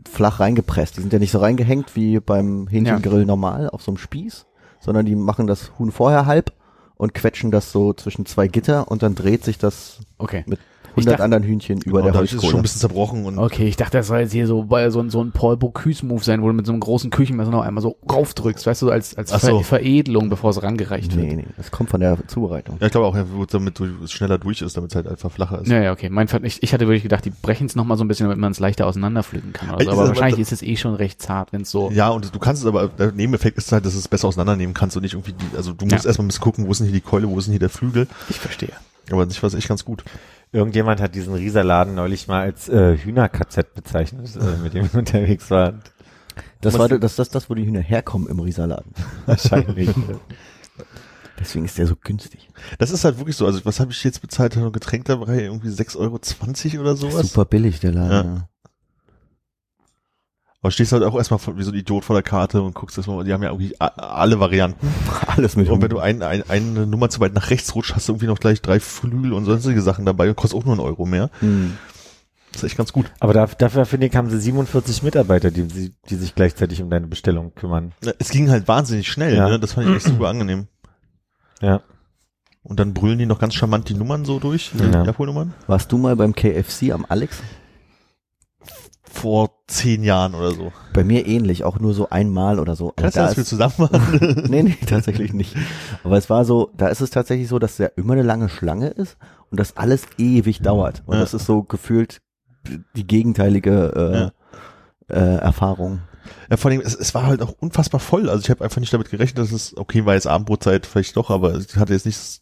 flach reingepresst. Die sind ja nicht so reingehängt wie beim Hähnchengrill normal auf so einem Spieß, sondern die machen das Huhn vorher halb und quetschen das so zwischen zwei Gitter und dann dreht sich das Okay. mit 100 dachte- anderen Hühnchen über Genau, der dadurch ist schon ein bisschen zerbrochen und Okay, ich dachte, das soll jetzt hier so, bei so, ein- so ein Paul Bocuse-Move sein, wo du mit so einem großen Küchenmesser noch einmal so raufdrückst, weißt du, als, als Ach so. Ver Veredelung, bevor es rangereicht wird. Nee, nee, das kommt von der Zubereitung. ja, ich glaube auch, damit du es schneller durch ist, damit es halt einfach flacher ist. Ja, ja, okay. Mein, Ver- ich, ich hatte wirklich gedacht, die brechen es nochmal so ein bisschen, damit man es leichter auseinanderpflücken kann. Oder so. Ist Aber aber wahrscheinlich da- ist es eh schon recht zart, wenn es so. Ja, und du kannst es aber, der Nebeneffekt ist halt, dass du es besser auseinandernehmen kannst und nicht irgendwie, die, also du musst Ja. erstmal ein bisschen gucken, wo ist denn hier die Keule, wo ist denn hier der Flügel, Ich verstehe. aber war es echt ganz gut. Irgendjemand hat diesen Rieserladen neulich mal als äh, Hühner-KZ bezeichnet, äh, mit dem ich unterwegs war. Das war das, das, das, wo die Hühner herkommen im Rieserladen. Wahrscheinlich. Deswegen ist der so günstig. Das ist halt wirklich so, also was habe ich jetzt bezahlt, ein Getränk dabei, irgendwie 6,20 Euro oder sowas. Super billig, der Laden. Ja. Aber stehst halt auch erstmal wie so ein Idiot vor der Karte und guckst das mal, die haben ja irgendwie alle Varianten. Alles mit Und wenn du ein, ein, eine Nummer zu weit nach rechts rutscht, hast du irgendwie noch gleich drei Flügel und sonstige Sachen dabei und kostet auch nur einen Euro mehr. Hm. Das ist echt ganz gut. Aber da, dafür finde ich, haben sie 47 Mitarbeiter, die, die sich gleichzeitig um deine Bestellung kümmern. Es ging halt wahnsinnig schnell, Ja. ne? Das fand ich echt super angenehm. Ja. Und dann brüllen die noch ganz charmant die Nummern so durch, ne? Ja. die Abholnummern. Warst du mal beim KFC am Alex? Vor zehn Jahren oder so. Bei mir ähnlich, auch nur so einmal oder so. Kannst du da das ist- zusammen machen? nee, nee, tatsächlich nicht. Aber es war so, da ist es tatsächlich so, dass ja immer eine lange Schlange ist und das alles ewig dauert. Und Ja. das ist so gefühlt die gegenteilige äh, äh, Erfahrung. Ja, vor allem, es, es war halt auch unfassbar voll. Also ich habe einfach nicht damit gerechnet, dass es, okay, war jetzt Abendbrotzeit vielleicht doch, aber ich hatte jetzt nicht,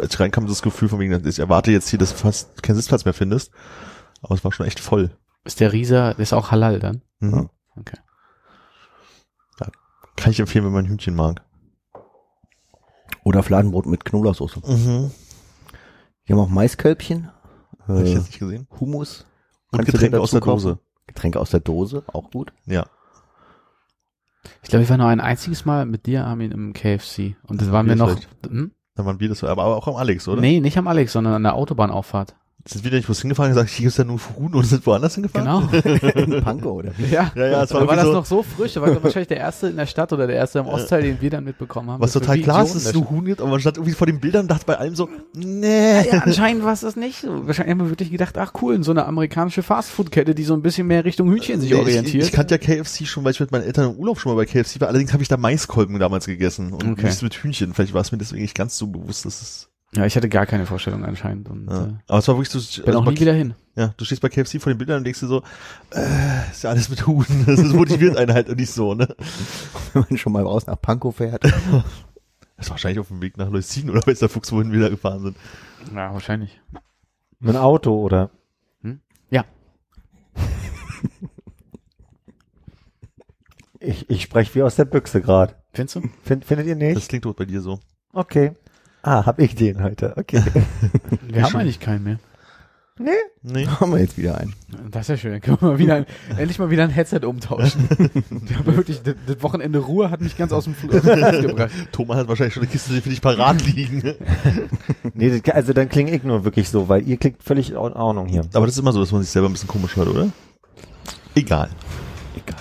als ich reinkam, das Gefühl von wegen, ich erwarte jetzt hier, dass du fast keinen Sitzplatz mehr findest. Aber es war schon echt voll. Ist der Rieser, der ist auch halal dann? Mhm. Okay. Ja, kann ich empfehlen, wenn man Hühnchen mag. Oder Fladenbrot mit Knoblauchsoße. Mhm. Wir haben auch Maiskölbchen, Hab ich äh, jetzt nicht gesehen. Hummus. Und Kannst Getränke aus der kaufen? Dose. Getränke aus der Dose, auch gut. Ja. Ich glaube, ich war noch ein einziges Mal mit dir, Armin, im KFC. Und das war mir Bier noch, hm? Dann waren wir das, aber auch am Alex, oder? nee, nicht am Alex, sondern an der Autobahnauffahrt. Sind wir nicht bloß hingefahren und gesagt, hier ist ja nur Huhn und sind woanders hingefahren? Genau. In Pankow, oder wie? ja. Ja, ja, es war da war das so- noch so frisch. Da war wahrscheinlich der erste in der Stadt oder der erste im Ostteil, den wir dann mitbekommen haben. Was total klar ist, dass es da nur Huhn gibt, aber man stand irgendwie vor den Bildern und dachte bei allem so, nee. Ja, anscheinend war es das nicht so. Wahrscheinlich haben wir wirklich gedacht, ach cool, so eine amerikanische Fastfood-Kette, die so ein bisschen mehr Richtung Hühnchen sich Nee, orientiert. Ich, ich kannte ja KFC schon, weil ich mit meinen Eltern im Urlaub schon mal bei KFC war. Allerdings habe ich da Maiskolben damals gegessen und Okay. nichts mit Hühnchen. Vielleicht war es mir deswegen nicht ganz so bewusst, dass es. Ja, ich hatte gar keine Vorstellung anscheinend. Und Ja. äh, Aber es war wirklich so. bin also auch nie wieder hin. Ja, du stehst bei KFC vor den Bildern und denkst dir so, äh, ist ja alles mit Huhn. Das ist- motiviert einen halt und nicht so, ne? Wenn man schon mal raus nach Pankow fährt. Das ist wahrscheinlich auf dem Weg nach Leucin oder Westerfuchs, wohin wir da gefahren sind. Ja, wahrscheinlich. Mit einem Auto oder? Ja. Ich, ich spreche wie aus der Büchse gerade. Findest du? Find, findet ihr nicht? Das klingt doch bei dir so. Okay. Ah, hab ich den heute. Okay. Wir haben eigentlich keinen mehr. nee. Nee. haben wir jetzt wieder einen. Das ist ja schön. Dann können wir mal wieder ein, endlich mal wieder ein Headset umtauschen. Wir haben wirklich, das, das Wochenende Ruhe hat mich ganz aus dem Flug gebracht. Thomas hat wahrscheinlich schon eine Kiste für dich parat liegen. Nee, das, also dann klinge ich nur wirklich so, weil ihr klingt völlig in Ordnung hier. Aber das ist immer so, dass man sich selber ein bisschen komisch hört, oder? Egal. Egal.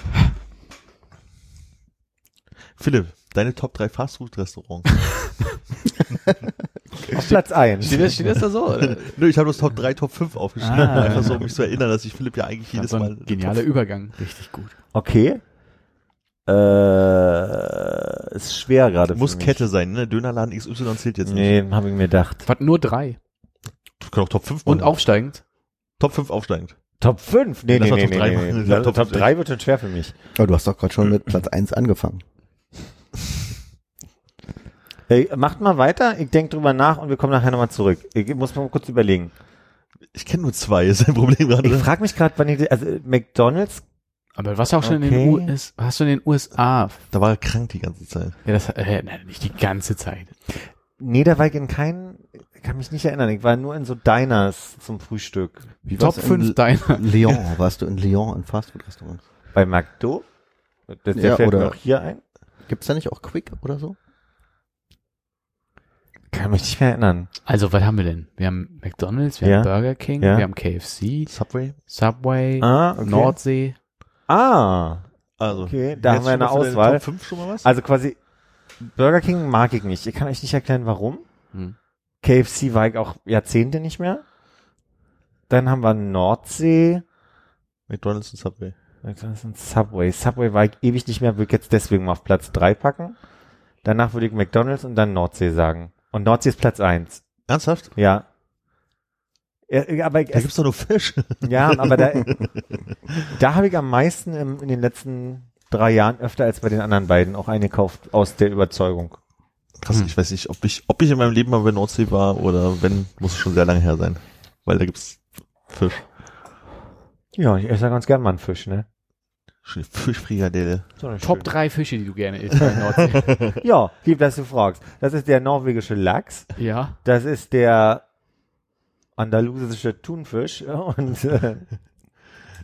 Philipp, deine Top 3 Fastfood-Restaurants. Auf Platz 1. Steht das, steht das da so? Oder? Nö, ich habe das Top 3, Top 5 aufgeschrieben. Ah. Einfach so, um mich zu erinnern, dass ich Philipp ja eigentlich jedes so Mal. genialer Übergang. Richtig gut. Okay. Äh, ist schwer gerade. Muss für mich. Kette sein, ne? Dönerladen XY zählt jetzt nicht. Nee, habe ich mir gedacht. Was, nur drei. Du kannst auch Top 5 Und machen. aufsteigend. Top 5 aufsteigend. Top 5? Nee, nee, nee, Top nee, nee, nee. Top 3 wird schon schwer für mich. Aber du hast doch gerade schon mit Platz 1 angefangen. Hey, macht mal weiter, ich denke drüber nach und wir kommen nachher nochmal zurück. Ich muss mal kurz überlegen. Ich kenne nur zwei, ist ein Problem gerade. Ich frage mich gerade, wann ich, also McDonalds, Aber was auch schon in Okay. den US, hast du in den USA? Da war er krank die ganze Zeit. Ja, das, äh, nein, nicht die ganze Zeit. nee, da war ich in keinen, ich kann mich nicht erinnern, ich war nur in so Diners zum Frühstück. Wie Top war's 5 in deiner. Lyon, warst du in Lyon in Fastfood-Restaurants? Bei McDo? Das, der Ja, fällt oder- mir auch hier ein. Gibt's da nicht auch Quick oder so? Kann mich nicht mehr erinnern. Also, was haben wir denn? Wir haben McDonalds, wir Ja. haben Burger King, Ja. wir haben KFC, Subway? Subway, Ah, okay. Nordsee. Ah, Also. Okay, da haben wir eine Auswahl. Top 5 schon mal was? also quasi Burger King mag ich nicht. Ich kann euch nicht erklären, warum. Hm. KFC war ich auch Jahrzehnte nicht mehr. Dann haben wir Nordsee. McDonalds und Subway. Das ist Subway. Subway war ich ewig nicht mehr, würde ich jetzt deswegen mal auf Platz drei packen. Danach würde ich McDonalds und dann Nordsee sagen. Und Nordsee ist Platz eins. Ernsthaft? Ja. ja aber ich, Da gibt's doch nur Fisch. ja, aber da, da habe ich am meisten im, in den letzten drei Jahren öfter als bei den anderen beiden auch eingekauft aus der Überzeugung. Krass, Hm. ich weiß nicht, ob ich, ob ich in meinem Leben mal bei Nordsee war oder wenn, muss es schon sehr lange her sein. Weil da gibt's Fisch. Ja, ich esse ja ganz gern mal einen Fisch, ne? Schöne Fischfrikadelle. So Top schöne- 3 Fische, die du gerne isst Nordsee. Ja, lieb, dass du fragst. Das ist der norwegische Lachs. ja. Das ist der andalusische Thunfisch und äh,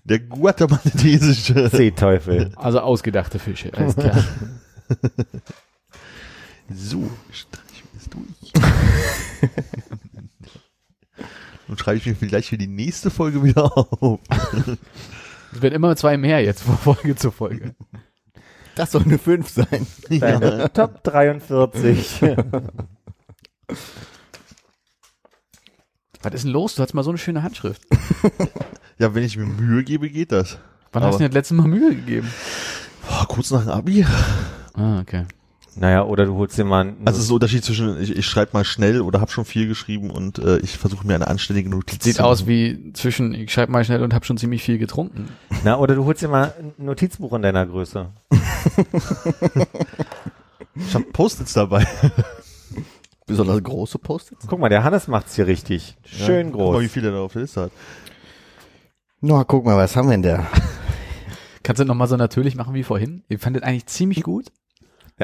Der guatemaltesische. Seeteufel. Also ausgedachte Fische, alles klar. So, streich mir das durch. und schreibe ich mir vielleicht für die nächste Folge wieder auf. Es wird immer zwei mehr jetzt von Folge zu Folge. Das soll eine 5 sein. Deine Top 43. Was ist denn los? Du hast mal so eine schöne Handschrift. Ja, wenn ich mir Mühe gebe, geht das. Wann Aber- hast du dir das letzte Mal Mühe gegeben? Boah, kurz nach dem Abi. Ah, okay. Naja, oder du holst dir mal ein Also es ist ein Unterschied zwischen, ich, ich schreibe mal schnell oder habe schon viel geschrieben und äh, ich versuche mir eine anständige Notiz Sieht zu aus wie zwischen, ich schreibe mal schnell und habe schon ziemlich viel getrunken. Na, oder du holst dir mal ein Notizbuch in deiner Größe. Ich habe Post-its dabei. Besonders große Post-its. Guck mal, der Hannes macht's hier richtig. Schön Guck mal, wie groß. viel er da auf der Liste hat. Na, guck mal, was haben wir denn da? Kannst du noch mal so natürlich machen wie vorhin? Ihr fandet eigentlich ziemlich gut.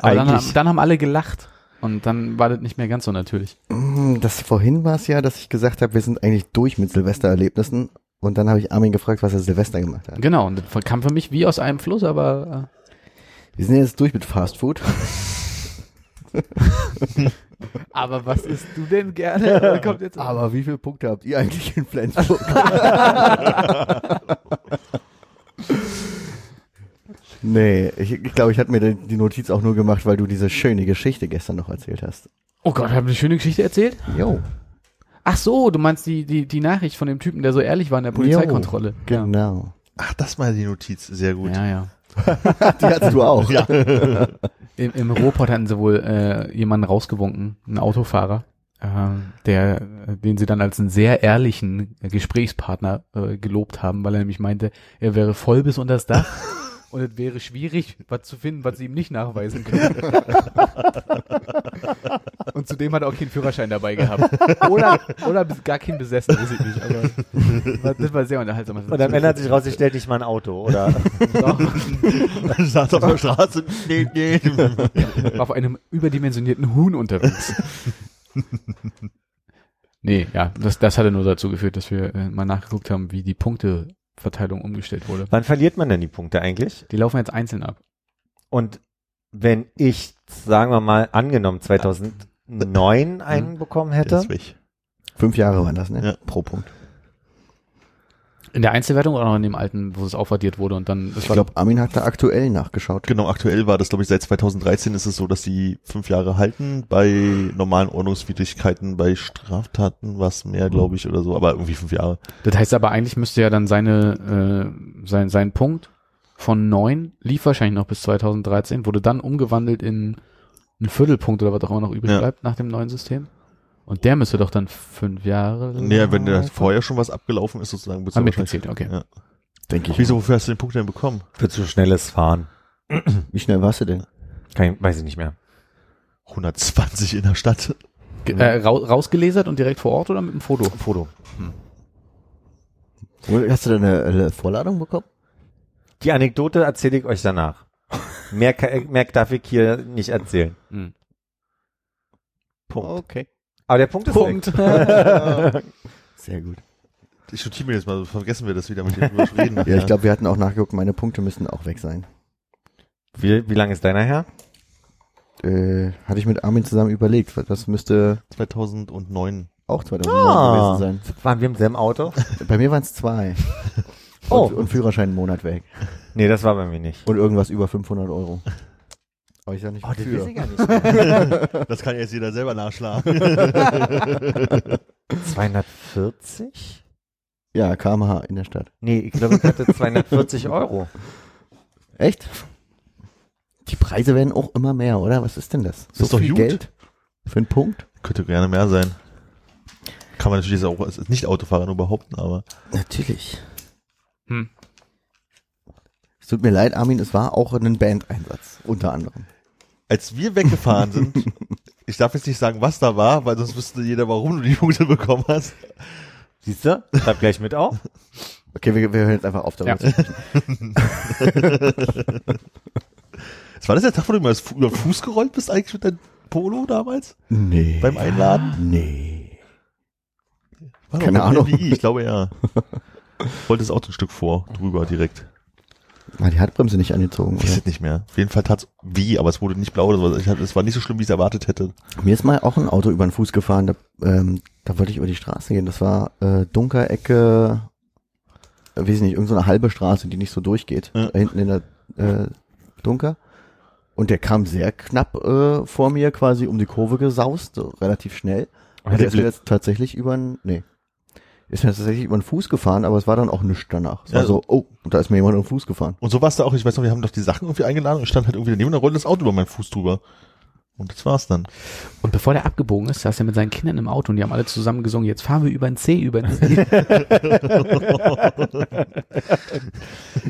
Aber dann, haben- dann haben alle gelacht. Und dann war das nicht mehr ganz so natürlich. Hm, Das vorhin war es ja, dass ich gesagt habe, wir sind eigentlich durch mit Silvestererlebnissen. Und dann habe ich Armin gefragt, was er Silvester gemacht hat. Genau, und das kam für mich wie aus einem Fluss, aber Wir sind jetzt durch mit Fast Food. äh, Aber was isst du denn gerne? Kommt jetzt Aber wie viele Punkte habt ihr eigentlich in Flensburg? nee, ich glaube, ich, glaub, ich hatte mir die Notiz auch nur gemacht, weil du diese schöne Geschichte gestern noch erzählt hast. Oh Gott, haben eine schöne Geschichte erzählt? Jo, Ach so, du meinst die, die, die Nachricht von dem Typen, der so ehrlich war in der Polizeikontrolle. genau. Ach, das mal die Notiz. Sehr gut. Ja, ja. Die hattest du auch. Ja. Im, im Ruhrpott hatten sie wohl äh, jemanden rausgewunken, einen Autofahrer, äh, der, den sie dann als einen sehr ehrlichen Gesprächspartner äh, gelobt haben, weil er nämlich meinte, er wäre voll bis unter das Dach und es wäre schwierig, was zu finden, was sie ihm nicht nachweisen können. und zudem hat er auch keinen Führerschein dabei gehabt. Oder, oder bis- gar keinen besessen, weiß ich nicht. Aber das war sehr unterhaltsam. Und am Ende hat sich rausgestellt, nicht mal ein Auto, oder? Doch. Dann saß er auf der Straße. Nee, nee. auf einem überdimensionierten Huhn unterwegs. nee, ja, das, das hatte nur dazu geführt, dass wir äh, mal nachgeguckt haben, wie die Punkteverteilung umgestellt wurde. Wann verliert man denn die Punkte eigentlich? Die laufen jetzt einzeln ab. Und wenn ich, sagen wir mal, angenommen 2009 einen bekommen hätte. Fünf Jahre waren das, ne? Ja. Pro Punkt. In der Einzelwertung oder noch in dem alten, wo es aufaddiert wurde und dann, das Ich glaube, Armin hat da aktuell nachgeschaut. Genau, aktuell war das, glaube ich, seit 2013 ist es so, dass die fünf Jahre halten. Bei normalen Ordnungswidrigkeiten, bei Straftaten was mehr, glaube ich, oder so, aber irgendwie fünf Jahre. das heißt aber eigentlich müsste ja dann seine, äh, sein, sein Punkt von neun lief wahrscheinlich noch bis 2013, wurde dann umgewandelt in einen Viertelpunkt oder was auch immer noch übrig Ja. bleibt nach dem neuen System. Und der müsste doch dann fünf Jahre. Nee, wenn da vorher schon was abgelaufen ist, sozusagen, wird's Ah, mitgezählt, okay. Ja. Denke ich. Wieso, wofür hast du den Punkt denn bekommen? für zu schnelles Fahren. Wie schnell warst du denn? Kein, weiß ich nicht mehr. 120 in der Stadt. Ge- Äh, rau rausgelesert und direkt vor Ort oder mit dem Foto? Foto. Wo- Hast du da eine, eine Vorladung bekommen? Die Anekdote erzähle ich euch danach. Mehr, mehr darf ich hier nicht erzählen. Hm. Punkt. Okay. Aber der Punkt ist Punkt. weg. Sehr gut. Ich notiere mir jetzt mal, vergessen wir das wieder mit dem reden. Ja, ich glaube, wir hatten auch nachgeguckt, meine Punkte müssten auch weg sein. Wie, wie lange ist deiner her? Äh, hatte ich mit Armin zusammen überlegt. Das müsste 2009. auch 2009 Ah. gewesen Waren wir im selben Auto? sein. Bei mir waren es zwei. Oh. Und, und Führerschein einen Monat weg. Nee, das war bei mir nicht. Und irgendwas über 500 Euro. Aber ich sag nicht Oh, das weiß ich gar nicht mehr. Das kann jetzt jeder selber nachschlagen. 240? Ja, kmh in der Stadt. Nee, ich glaube, ich hatte 240 Euro. Echt? Die Preise werden auch immer mehr, oder? Was ist denn das? So ist doch viel gut. Geld? Für einen Punkt? Könnte gerne mehr sein. Kann man natürlich auch als Nicht-Autofahrer nur behaupten, aber Natürlich. Hm. Es tut mir leid, Armin, es war auch ein Bandeinsatz, unter anderem. Als wir weggefahren sind, ich darf jetzt nicht sagen, was da war, weil sonst wüsste jeder, warum du die Punkte bekommen hast. Siehst du? Schreib gleich mit auf. Okay, wir, wir hören jetzt einfach auf damit. Ja. war das der Tag, wo du mal über den Fuß gerollt bist eigentlich mit deinem Polo damals? Nee. Beim Einladen? Nee. War Keine Ahnung. Ich glaube ja. Wollte das Auto ein Stück vor, drüber direkt. Ah, die Handbremse nicht angezogen. Ich weiß es nicht mehr. Auf jeden Fall tat's weh, aber es wurde nicht blau oder so. Hab, es war nicht so schlimm, wie ich es erwartet hätte. Mir ist mal auch ein Auto über den Fuß gefahren. Da, ähm, da wollte ich über die Straße gehen. Das war äh, Dunkerecke, äh, weiß ich nicht, irgendeine so halbe Straße, die nicht so durchgeht. Ja. Da hinten in der äh, Dunker. Und der kam sehr knapp äh, vor mir quasi um die Kurve gesaust, so relativ schnell. Hat Und der der ist jetzt tatsächlich über den, nee, ist mir tatsächlich über den Fuß gefahren, aber es war dann auch nichts danach. Es war Ja. so, oh, und da ist mir jemand über den Fuß gefahren. Und so war es da auch. Ich weiß noch, wir haben doch die Sachen irgendwie eingeladen und stand halt irgendwie daneben und da rollte das Auto über meinen Fuß drüber. Und das war's dann. Und bevor der abgebogen ist, saß er mit seinen Kindern im Auto und die haben alle zusammen gesungen, jetzt fahren wir über den See, über den See.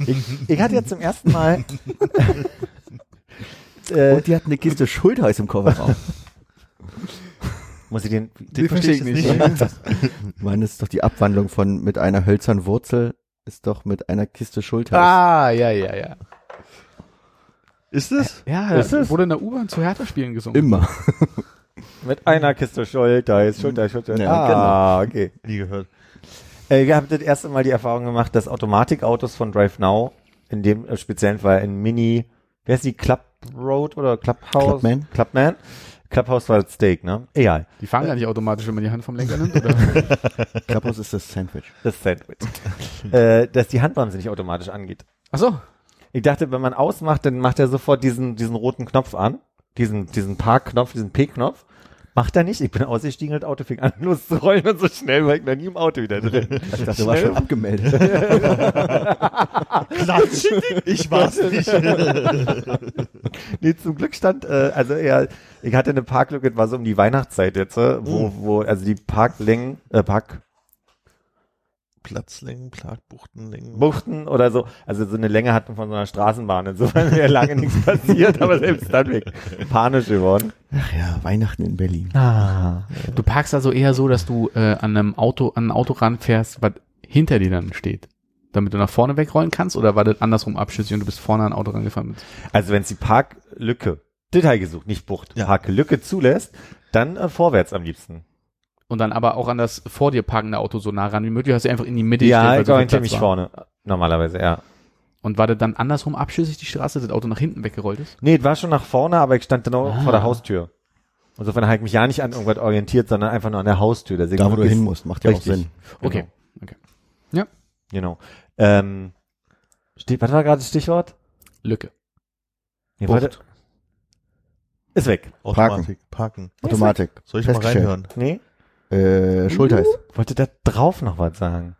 Ich, ich hatte jetzt zum ersten Mal. äh, Und die hat eine Kiste Schultheiß im Kofferraum. Muss ich den. Den verstehe ich nicht. Ich meine, das ist doch die Abwandlung von mit einer hölzernen Wurzel, ist doch mit einer Kiste Schultheiß. ah, ja, ja, ja. Ist es? Ja, Ist es? wurde in der U-Bahn zu Hertha-Spielen gesungen. Immer. Mit einer Kiste Schulter, ist Schulter, Schulter. Ja, ah, okay. Nie gehört. Äh, ich habe das erste Mal die Erfahrung gemacht, dass Automatikautos von Drive Now, in dem äh, speziellen Fall in Mini, wer ist die Club Road oder Clubhouse? Clubman. Clubman. Clubhouse war das Steak, ne? Egal. Die fahren gar nicht automatisch, wenn man die Hand vom Lenker nimmt, oder? Klapphaus ist das Sandwich. Das Sandwich. äh, dass die Handbremse nicht automatisch angeht. Ach so. Ich dachte, wenn man ausmacht, dann macht er sofort diesen, diesen roten Knopf an. Diesen, diesen Parkknopf, diesen P-Knopf. Macht er nicht. Ich bin ausgestiegen und das Auto fing an loszurollen und so schnell war ich noch nie im Auto wieder drin. Ich dachte, du warst schon abgemeldet. Klatsch! Ich war's nicht. Nee, zum Glück stand, äh, also eher, ich hatte eine Parklücke, das war so um die Weihnachtszeit jetzt, äh, wo, wo, also die Parklängen, äh, Parkbuchten Platzlängen, Plagbuchtenlängen. oder so, also so eine Länge hatten von so einer Straßenbahn. Insofern wäre lange nichts passiert, aber selbst dann weg. Panisch geworden. Ach ja, Weihnachten in Berlin. Ah. Du parkst also eher so, dass du äh, an einem Auto, an ein Auto ranfährst, was hinter dir dann steht. Damit du nach vorne wegrollen kannst, oder war das andersrum abschüssig und du bist vorne an ein Auto rangefahren? Also wenn es die Parklücke, Detail gesucht, nicht Bucht, Ja. Parklücke zulässt, dann äh, vorwärts am liebsten. Und dann aber auch an das vor dir parkende Auto so nah ran wie möglich, hast du einfach in die Mitte Ja, ich orientiere mich war. vorne. Normalerweise, ja. Und war das dann andersrum abschüssig die Straße, dass das Auto nach hinten weggerollt ist? Nee, es war schon nach vorne, aber ich stand dann auch Ah. vor der Haustür. Insofern habe ich mich ja nicht an irgendwas orientiert, sondern einfach nur an der Haustür. Deswegen Da, wo du hin musst, macht ja auch. Sinn. Okay. Genau. Ähm, steht, was war gerade das Stichwort? Lücke. Nee, Bucht. warte. Ist weg. Automatik. Parken. Automatik. Soll ich mal reinhören? Nee? Äh, Schultheiß. Wollte da drauf noch was sagen?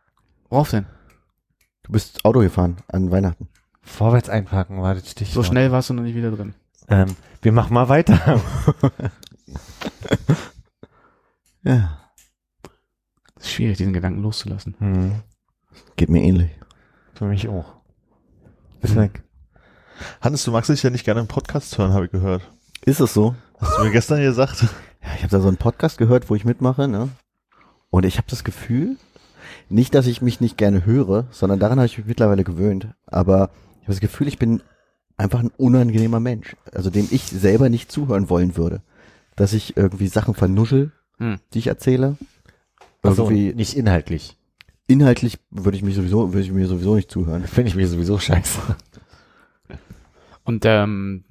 Worauf denn? Du bist Auto gefahren an Weihnachten. Vorwärts einparken war das Stichwort. So schnell warst du noch nicht wieder drin. Ähm, wir machen mal weiter. Ja, Das ist schwierig, diesen Gedanken loszulassen. hm, geht mir ähnlich. für mich auch. Ist weg. Hannes, du magst dich ja nicht gerne im Podcast hören, habe ich gehört. Ist es so? Hast du mir gestern gesagt? Ja, ich habe da so einen Podcast gehört, wo ich mitmache, ne? Und ich habe das Gefühl, nicht, dass ich mich nicht gerne höre, sondern daran habe ich mich mittlerweile gewöhnt. Aber ich habe das Gefühl, ich bin einfach ein unangenehmer Mensch, also dem ich selber nicht zuhören wollen würde. Dass ich irgendwie Sachen vernuschel, Hm. die ich erzähle. Also nicht inhaltlich. inhaltlich würde ich mich sowieso, würde ich mir sowieso nicht zuhören. Finde ich mir sowieso scheiße. Und ähm,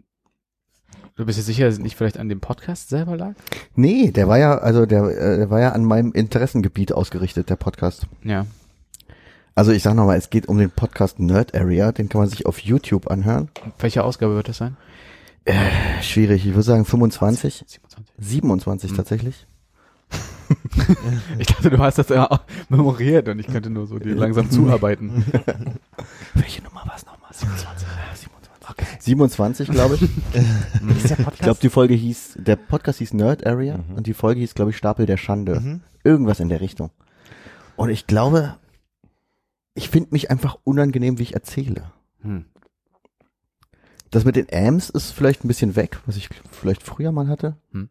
du bist dir sicher, dass es nicht vielleicht an dem Podcast selber lag? Nee, der war ja, also der, äh, der war ja an meinem Interessengebiet ausgerichtet, der Podcast. Ja. Also ich sag nochmal, es geht um den Podcast Nerd Area, den kann man sich auf YouTube anhören. Welche Ausgabe wird das sein? Schwierig, ich würde sagen 25, 27. 27 Hm. tatsächlich. Ich dachte, du hast das ja auch memoriert und ich könnte nur so dir langsam zuarbeiten. Welche Nummer war es nochmal? 27. 27. Okay. 27, glaube ich. Ich glaube, die Folge hieß, der Podcast hieß Nerd Area Mhm. und die Folge hieß, glaube ich, Stapel der Schande. Mhm. Irgendwas in der Richtung. Und ich glaube, ich finde mich einfach unangenehm, wie ich erzähle. Hm. Das mit den Ams ist vielleicht ein bisschen weg, was ich vielleicht früher mal hatte. Hm.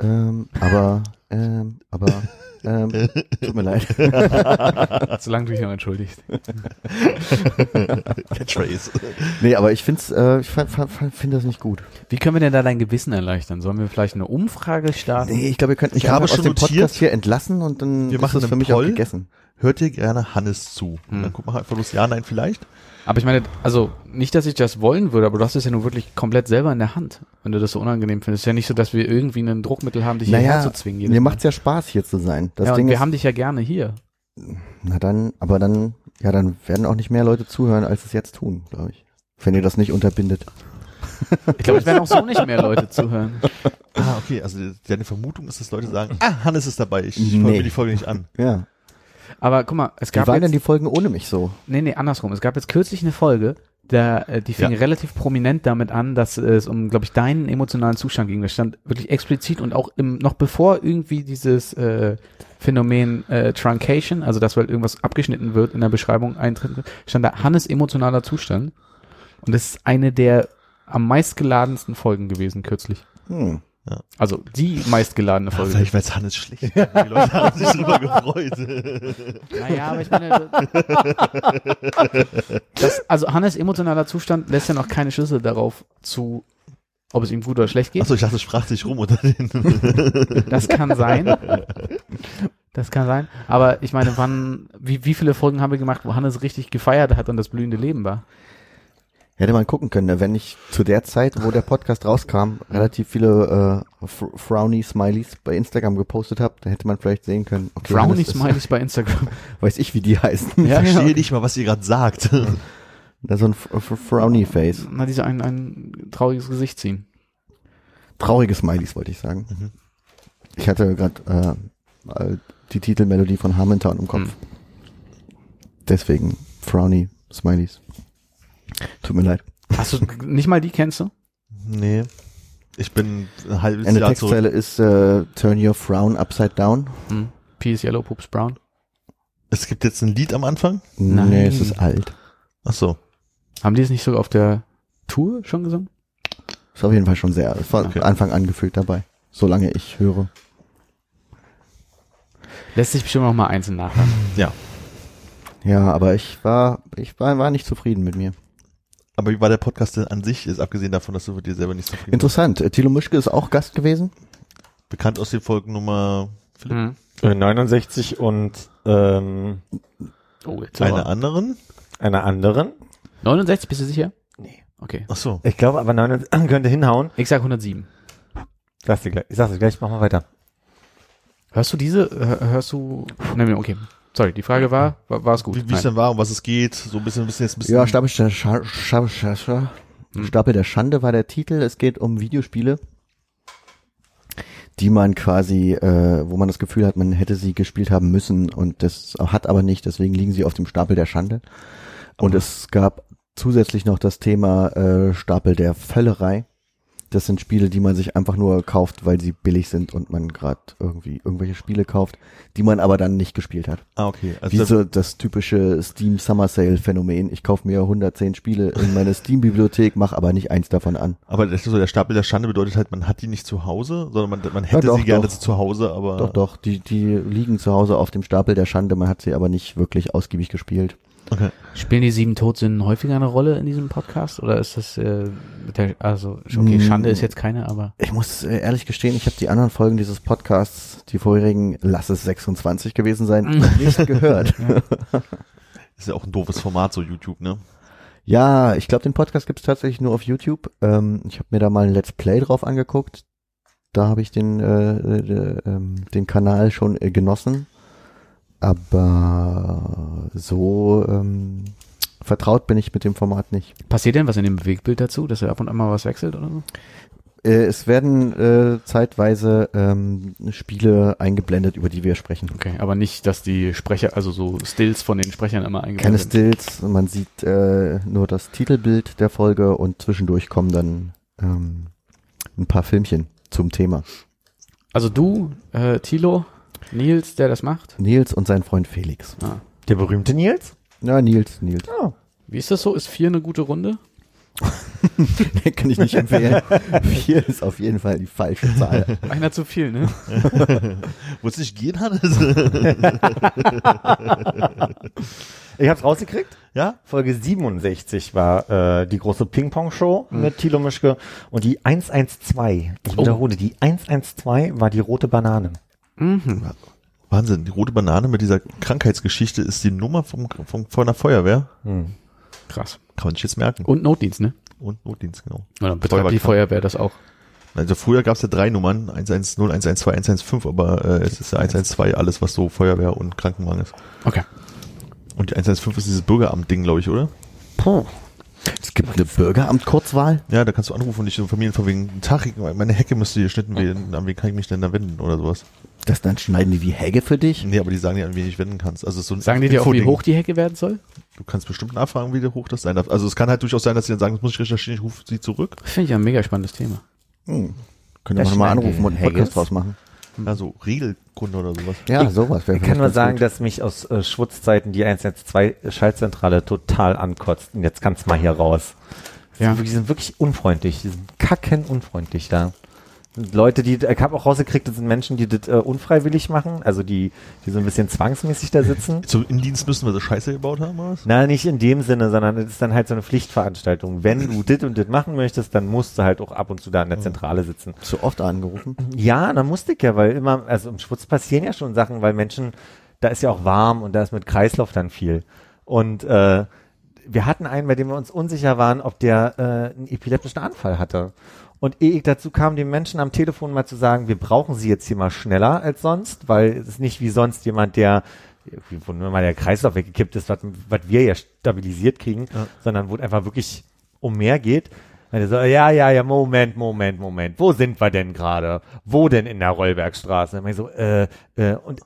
Ähm, aber, ähm, aber, ähm, tut mir leid. Solange du dich noch entschuldigst. Catchphrase. Nee, aber ich find's, äh, ich finde das nicht gut. Wie können wir denn da dein Gewissen erleichtern? Sollen wir vielleicht eine Umfrage starten? Nee, ich glaube, ihr könnt mich Ich habe aus schon dem notiert, Podcast hier entlassen und dann Wir ist machen das für mich Poll. auch gegessen. hört ihr gerne Hannes zu? Hm. dann guck mal einfach bloß ja, nein, vielleicht. Aber ich meine, also nicht, dass ich das wollen würde, aber du hast es ja nun wirklich komplett selber in der Hand, wenn du das so unangenehm findest. Es ist ja nicht so, dass wir irgendwie ein Druckmittel haben, dich hierher Naja, zu zwingen. mir Mal. macht's ja Spaß, hier zu sein. Das ja, und Ding wir ist, haben dich ja gerne hier. na dann, aber dann, ja, dann werden auch nicht mehr Leute zuhören, als es jetzt tun, glaube ich. Wenn ihr das nicht unterbindet. Ich glaube, es werden auch so nicht mehr Leute zuhören. Ah, okay, also deine Vermutung ist, dass Leute sagen, ah, Hannes ist dabei, ich Nee. folge mir die Folge nicht an. Ja. Aber guck mal, es Wie gab waren jetzt, denn die Folgen ohne mich so? nee, nee, andersrum. Es gab jetzt kürzlich eine Folge, da, äh, die fing Ja. relativ prominent damit an, dass es um, glaube ich, deinen emotionalen Zustand ging. Das stand wirklich explizit und auch im, noch bevor irgendwie dieses äh, Phänomen äh, Truncation, also dass halt irgendwas abgeschnitten wird in der Beschreibung eintritt, stand da Hannes emotionaler Zustand. Und das ist eine der am meistgeladensten Folgen gewesen kürzlich. Hm. Also die meistgeladene Folge. vielleicht, weil es Hannes schlecht. Die Leute haben sich drüber gefreut. Naja, aber ich meine, das, also Hannes emotionaler Zustand lässt ja noch keine Schlüssel darauf zu, ob es ihm gut oder schlecht geht. Achso, ich dachte, es sprach sich rum unter den. Das kann sein. Das kann sein. Aber ich meine, wann, wie, wie viele Folgen haben wir gemacht, wo Hannes richtig gefeiert hat und das blühende Leben war? Hätte man gucken können, ne? wenn ich zu der Zeit, wo der Podcast rauskam, relativ viele äh, Fr- Frowny Smileys bei Instagram gepostet habe, dann hätte man vielleicht sehen können. Okay, Frowny Smileys bei Instagram. Weiß ich, wie die heißen. Ich Ja, verstehe ja. nicht mal, was ihr gerade sagt. Da so ein Frowny Face. Na, diese ein, ein trauriges Gesicht ziehen. Traurige Smileys wollte ich sagen. Mhm. Ich hatte gerade äh, die Titelmelodie von Harmontown im Kopf. Hm. Deswegen Frowny Smileys. Tut mir leid. Hast du nicht mal die kennst du? nee. Ich bin ein halbes Eine Jahr zurück. Textzeile ist äh, Turn your frown upside down. Hm. P is yellow, Poops brown. Es gibt jetzt ein Lied am Anfang. Nein. Nee, es ist alt. Ach so. Haben die es nicht sogar auf der Tour schon gesungen? Ist auf jeden Fall schon sehr, von Okay. Anfang an gefühlt dabei. Solange ich höre. Lässt sich bestimmt noch mal einzeln nachhören. Ja. Ja, aber ich war, ich war, war nicht zufrieden mit mir. Aber wie war der Podcast denn an sich, ist abgesehen davon, dass du mit dir selber nicht zufrieden bist? Interessant. Äh, Thilo Mischke ist auch Gast gewesen. Bekannt aus den Folgen Nummer Philipp, Mhm. Äh, 69 und ähm, Oh, jetzt einer aber. anderen. einer anderen. 69, bist du sicher? Nee. Okay. Ach so. Ich glaube aber 69 könnte hinhauen. Ich sag 107. Sag's dir gleich. Ich sag's dir gleich, mach mal weiter. Hörst du diese? Hör- Hörst du? Nein, okay. Sorry, die Frage war, war, war es gut? Wie es denn war, um was es geht, so ein bisschen, ein bisschen jetzt ein bisschen. Ja, Stapel der, Scha Scha Scha Scha Hm. Stapel der Schande war der Titel. Es geht um Videospiele, die man quasi, äh, wo man das Gefühl hat, man hätte sie gespielt haben müssen und das hat aber nicht, deswegen liegen sie auf dem Stapel der Schande. Und es gab zusätzlich noch das Thema äh, Stapel der Völlerei. Das sind Spiele, die man sich einfach nur kauft, weil sie billig sind und man gerade irgendwie irgendwelche Spiele kauft, die man aber dann nicht gespielt hat. ah, okay. Also Wie so das typische Steam Summer Sale Phänomen. Ich kaufe mir 110 Spiele in meine Steam Bibliothek, mache aber nicht eins davon an. aber das ist so, der Stapel der Schande bedeutet halt, man hat die nicht zu Hause, sondern man, man hätte doch, sie gerne doch. zu Hause, aber. Doch, doch, die, die liegen zu Hause auf dem Stapel der Schande, man hat sie aber nicht wirklich ausgiebig gespielt. Okay. Spielen die sieben Todsünden häufiger eine Rolle in diesem Podcast? Oder ist das, äh, der, also, okay, Mm. Schande ist jetzt keine, aber. Ich muss äh, ehrlich gestehen, ich habe die anderen Folgen dieses Podcasts, die vorherigen, lass es 26 gewesen sein, noch nicht gehört. Ist ja auch ein doofes Format, so YouTube, ne? Ja, ich glaube, den Podcast gibt es tatsächlich nur auf YouTube. Ähm, ich habe mir da mal ein Let's Play drauf angeguckt. Da habe ich den, äh, äh, ähm, den Kanal schon äh, genossen. Aber so ähm, vertraut bin ich mit dem Format nicht. Passiert denn was in dem Bewegtbild dazu, dass er ab und an mal was wechselt oder so? Äh, es werden äh, zeitweise ähm, Spiele eingeblendet, über die wir sprechen. Okay, aber nicht, dass die Sprecher, also so Stills von den Sprechern immer Keine eingeblendet sind. Stills, man sieht äh, nur das Titelbild der Folge und zwischendurch kommen dann ähm, ein paar Filmchen zum Thema. Also du, äh, Tilo, Nils, der das macht. Nils und sein Freund Felix. Ah. Der berühmte Nils? Ja, Nils, Nils. Oh. Wie ist das so? Ist vier eine gute Runde? Kann ich nicht empfehlen. Vier ist auf jeden Fall die falsche Zahl. Einer zu viel, ne? Wo es nicht gehen, Hannes? Ich hab's rausgekriegt. ja? Folge 67 war äh, die große Ping-Pong-Show Mhm. mit Thilo Mischke. Und die 112, ich Oh. wiederhole, die 112 war die rote Banane. Mhm. Wahnsinn, die rote Banane mit dieser Krankheitsgeschichte ist die Nummer vom, vom, von der Feuerwehr. Hm. Krass. Kann man sich jetzt merken. Und Notdienst, ne? Und Notdienst, genau. Oder betreibt die Feuerwehr- das auch? Also früher gab es ja drei Nummern, 110, 112, 115, aber äh, es ist ja 112 alles, was so Feuerwehr und Krankenwagen ist. Okay. Und die 115 ist dieses Bürgeramt-Ding, glaube ich, oder? Puh. Es gibt eine Bürgeramt-Kurzwahl. Ja, da kannst du anrufen und dich so Familien von wegen, Tag, meine Hecke müsste geschnitten werden, an wen kann ich mich denn da wenden oder sowas. Das dann schneiden die die Hecke für dich. Nee, aber die sagen dir, an wen ich wenden kannst. Also so ein Sagen die dir auch, wie hoch die Hecke werden soll? Du kannst bestimmt nachfragen, wie hoch das sein darf. Also es kann halt durchaus sein, dass sie dann sagen, das muss ich recherchieren, ich rufe sie zurück. Finde ich ja ein mega spannendes Thema. Hm. Können wir mal anrufen und einen Podcast draus machen. Also Regelkunde oder sowas. Ja, Ich- sowas. wäre Ich kann nur sagen, gut. dass mich aus äh, Schwutzzeiten die 112 Schaltzentrale total ankotzt. Und jetzt kannst mal hier raus. Die Ja. sind wirklich- Die sind wirklich unfreundlich. Die sind kacken unfreundlich da. Und Leute, die, ich habe auch rausgekriegt, das sind Menschen, die das äh, unfreiwillig machen, also die, die so ein bisschen zwangsmäßig da sitzen. Zum Indienst müssen wir so Scheiße gebaut haben, oder was? Na, nicht in dem Sinne, sondern es ist dann halt so eine Pflichtveranstaltung. Wenn du dit und dit machen möchtest, dann musst du halt auch ab und zu da in der Zentrale sitzen. Zu oft angerufen. Ja, dann musste ich ja, weil immer, also im Schwutz passieren ja schon Sachen, weil Menschen, da ist ja auch warm und da ist mit Kreislauf dann viel. Und äh, wir hatten einen, bei dem wir uns unsicher waren, ob der äh, einen epileptischen Anfall hatte. Und ehe ich dazu kam, den Menschen am Telefon mal zu sagen, wir brauchen sie jetzt hier mal schneller als sonst, weil es ist nicht wie sonst jemand, der wo nur mal der Kreislauf weggekippt ist, was, was wir ja stabilisiert kriegen, sondern wo es einfach wirklich um mehr geht. So, ja, ja, ja, Moment, Moment, Moment, wo sind wir denn gerade? Wo denn in der Rollbergstraße? Und so, äh, äh, und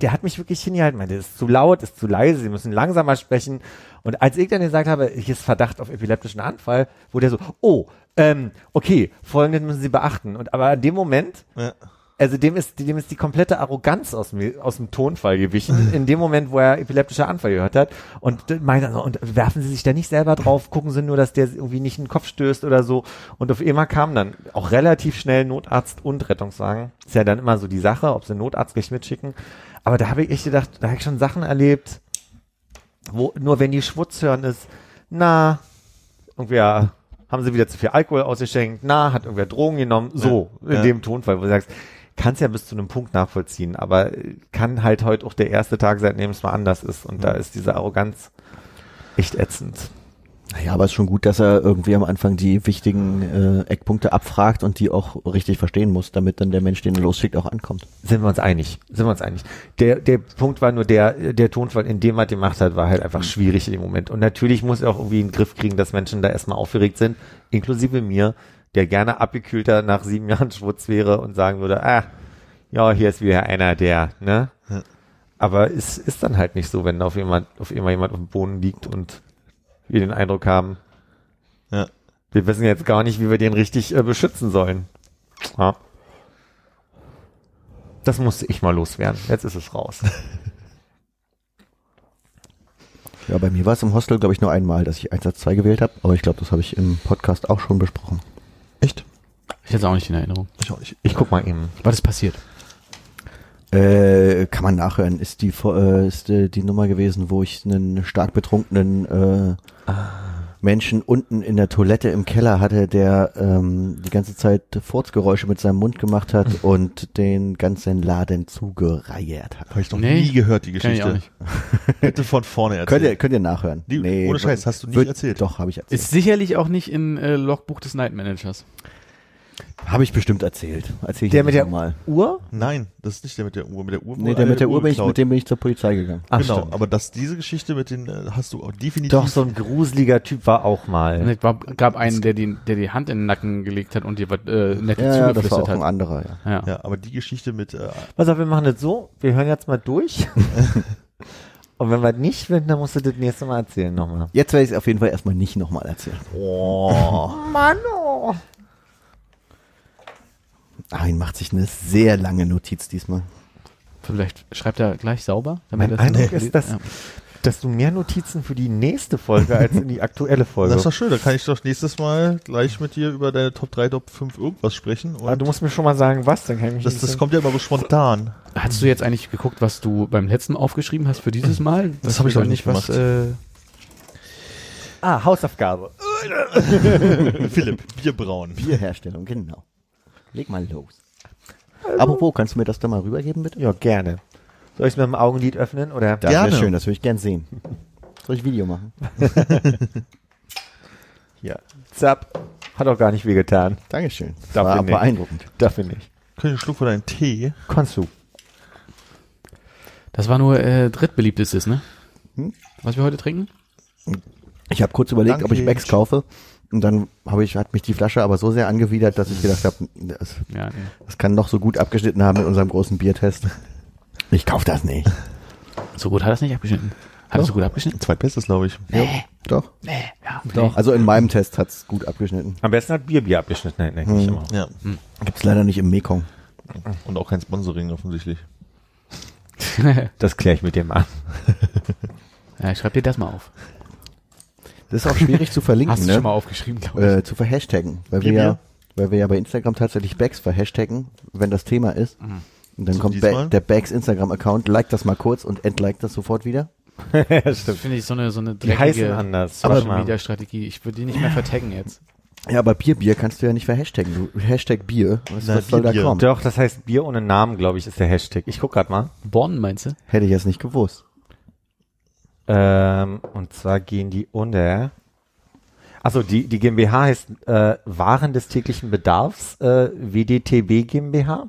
der hat mich wirklich hingehalten, meinte, ist zu laut, ist zu leise, sie müssen langsamer sprechen. Und als ich dann gesagt habe, hier ist Verdacht auf epileptischen Anfall, wurde er so, oh, ähm, okay, folgendes müssen Sie beachten. Und aber in dem Moment, Ja. also dem ist, dem ist die komplette Arroganz aus dem, aus dem Tonfall gewichen, in dem Moment, wo er epileptischer Anfall gehört hat. Und so, und werfen Sie sich da nicht selber drauf, gucken Sie nur, dass der irgendwie nicht in den Kopf stößt oder so. Und auf einmal kam dann auch relativ schnell Notarzt und Rettungswagen. Ist ja dann immer so die Sache, ob sie einen Notarzt gleich mitschicken. Aber da habe ich echt gedacht, da habe ich schon Sachen erlebt, wo nur wenn die Schwutz hören ist, na, irgendwer haben sie wieder zu viel Alkohol ausgeschenkt, na, hat irgendwer Drogen genommen, so, in Ja. dem Tonfall, wo du sagst, kannst ja bis zu einem Punkt nachvollziehen, aber äh, kann halt heute auch der erste Tag sein, in dem es mal anders ist und da ist diese Arroganz echt ätzend. Naja, aber es ist schon gut, dass er irgendwie am Anfang die wichtigen äh, Eckpunkte abfragt und die auch richtig verstehen muss, damit dann der Mensch, den er losschickt, auch ankommt. Sind wir uns einig? Sind wir uns einig? Der, der Punkt war nur der, der Tonfall, in dem er gemacht hat, war halt einfach schwierig in dem Moment. Und natürlich muss er auch irgendwie in den Griff kriegen, dass Menschen da erstmal aufgeregt sind, inklusive mir, der gerne abgekühlter nach sieben Jahren Schwutz wäre und sagen würde, ah, ja, hier ist wieder einer, der, ne? Ja. Aber es ist dann halt nicht so, wenn auf jemand, auf immer jemand auf dem Boden liegt und wir den Eindruck haben, Ja. wir wissen jetzt gar nicht, wie wir den richtig äh, beschützen sollen. Ja. Das musste ich mal loswerden. Jetzt ist es raus. Ja, bei mir war es im Hostel, glaube ich, nur einmal, dass ich 112 gewählt habe, aber ich glaube, das habe ich im Podcast auch schon besprochen. Echt? Ich hätte es auch nicht in Erinnerung. Ich auch nicht. Ich guck mal eben. Was ist passiert? Äh, kann man nachhören. Ist die äh, ist äh, die Nummer gewesen, wo ich einen stark betrunkenen äh, Menschen unten in der Toilette im Keller hatte, der ähm, die ganze Zeit Furzgeräusche mit seinem Mund gemacht hat und den ganzen Laden zugereiert hat. Habe ich noch Nee, nie gehört, die Kenn ich Geschichte. auch nicht. Bitte von vorne erzählen. Könnt ihr, könnt ihr nachhören. Die- ohne Scheiß, hast du nicht wird- erzählt. Doch, habe ich erzählt. Ist sicherlich auch nicht im äh, Logbuch des Night Managers. Habe ich bestimmt erzählt. Erzähl ich Der jetzt mit der mal. Uhr? Nein, das ist nicht der mit der Uhr. Mit der Uhr Nee, der mit der Uhr bin ich, mit dem bin ich zur Polizei gegangen. Ach, genau, stimmt. aber das, diese Geschichte mit den äh, hast du auch definitiv. Doch, so ein gruseliger Typ war auch mal. Es gab einen, der die, der die Hand in den Nacken gelegt hat und dir was äh, Nettes Ja, ja, das war zugeflüstert auch ein hat. anderer, ja. Ja. Ja, aber die Geschichte mit äh, Pass auf, wir machen das so. Wir hören jetzt mal durch. Und wenn wir nicht finden, dann musst du das nächste Mal erzählen nochmal. Jetzt werde ich es auf jeden Fall erstmal nicht nochmal erzählen. oh, Mann, oh. Armin macht sich eine sehr lange Notiz diesmal. Vielleicht schreibt er gleich sauber. Mein das Eindruck ist, dass, Ja. dass du mehr Notizen für die nächste Folge als in die aktuelle Folge. das ist doch schön. Da kann ich doch nächstes Mal gleich mit dir über deine Top 3, Top 5 irgendwas sprechen. Und Aber du musst mir schon mal sagen, was, dann kann ich mich das, das kommt ja immer so spontan. Hast du jetzt eigentlich geguckt, was du beim letzten Mal aufgeschrieben hast für dieses Mal? Das hab ich noch nicht was, äh, Ah, Hausaufgabe. Philipp, Bierbrauen. Bierherstellung, genau. Leg mal los. Apropos, kannst du mir das da mal rübergeben, bitte? Ja, gerne. Soll ich es mit dem Augenlid öffnen oder? Das wäre schön, das würde ich gern sehen. Soll ich Video machen? Ja. Zap. Hat auch gar nicht wehgetan. Dankeschön. Das Dafür war beeindruckend. Dafür nicht. Können einen Schluck von deinem Tee? Kannst du. Das war nur äh, drittbeliebtestes, ne? Hm? Was wir heute trinken? Ich habe kurz überlegt, ob ich Danke. Becks kaufe. Und dann habe ich, hat mich die Flasche aber so sehr angewidert, dass ich gedacht habe, das, Ja, nee. das kann noch so gut abgeschnitten haben mit unserem großen Biertest. Ich kauf das nicht. So gut hat es nicht abgeschnitten. Hat es so gut abgeschnitten? Zweitbestes, glaube ich. Doch. Nee, ja. Doch. Also in meinem Test hat's gut abgeschnitten. Am besten hat Bier Bier abgeschnitten. Nein, nein, nicht immer. Ja. Gibt's leider nicht im Mekong. Und auch kein Sponsoring offensichtlich. Das kläre ich mit dem an. ja, schreib dir das mal auf. Das ist auch schwierig zu verlinken, Hast du ne? schon mal aufgeschrieben, glaube ich. äh, zu verhashtaggen, weil wir ja, weil wir ja bei Instagram tatsächlich Bags verhashtaggen, wenn das Thema ist. Mhm. Und dann So kommt ba der Bags Instagram-Account, like das mal kurz und entliked das sofort wieder. Das finde ich so eine, so eine dreckige anders. Social. Media Strategie. Ich würde die nicht mehr vertaggen jetzt. Ja, aber Bier, Bier kannst du ja nicht verhashtaggen. Du Hashtag Bier. Was, Na, was soll Bier, da Bier. kommen? Doch, das heißt Bier ohne Namen, glaube ich, ist der Hashtag. Ich guck grad mal. Bonn, meinst du? Hätte ich jetzt nicht gewusst. Ähm, und zwar gehen die unter. Also die, die GmbH heißt äh, Waren des täglichen Bedarfs, äh, WDTB GmbH.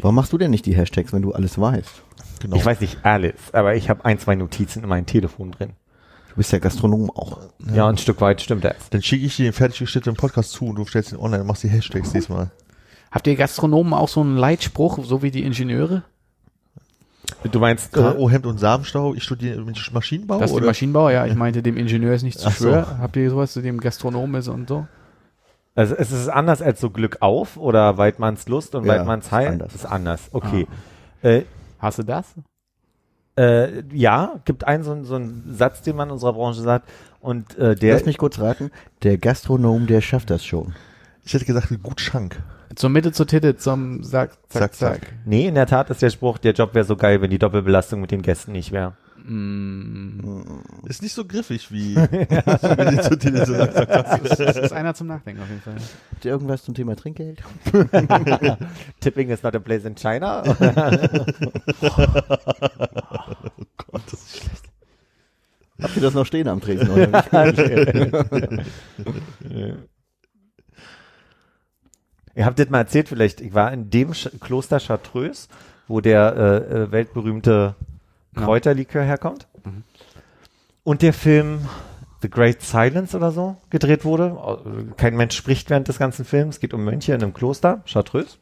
Warum machst du denn nicht die Hashtags, wenn du alles weißt? Genau. Ich weiß nicht alles, aber ich habe ein, zwei Notizen in meinem Telefon drin. Du bist ja Gastronom auch. Ja, ein Stück weit stimmt das. Dann schicke ich dir den fertig geschnittenen Podcast zu und du stellst ihn online und machst die Hashtags diesmal. Habt ihr Gastronomen auch so einen Leitspruch, so wie die Ingenieure? Du meinst, Äh, oh, Hemd und Samenstau, ich studiere Maschinenbau Das ist der oder? Maschinenbauer, ja. Ich meinte, dem Ingenieur ist nicht zu Ach so. schwer. Habt ihr sowas, zu dem Gastronom ist und so? also es ist anders als so Glück auf oder Weidmanns Lust und Ja, Weidmanns ist Heil. anders. Ist anders, okay. Äh, Hast du das? äh, ja, gibt einen so, einen- so einen Satz, den man in unserer Branche sagt. Und äh, der Lass mich kurz raten. Der Gastronom, der schafft das schon. Ich hätte gesagt, gut Schank. Zur Mitte, zur Titte, zum Zack, Zack, Zack, zack. Nee, in der Tat ist der Spruch, der Job wäre so geil, wenn die Doppelbelastung mit den Gästen nicht wäre. Mm, Ist nicht so griffig wie, wie die zu dir so sagt. das ist einer zum Nachdenken auf jeden Fall. Habt ihr irgendwas zum Thema Trinkgeld? Tipping is not a place in China. Habt ihr das noch stehen am Tresen? Oder? Ihr habt das mal erzählt vielleicht, ich war in dem Sch Kloster Chartreuse, wo der äh, äh, weltberühmte. Kräuterlikör herkommt. Mhm. Und der Film The Great Silence oder so gedreht wurde. Kein Mensch spricht während des ganzen Films. Es geht um Mönche in einem Kloster, Chartreuse.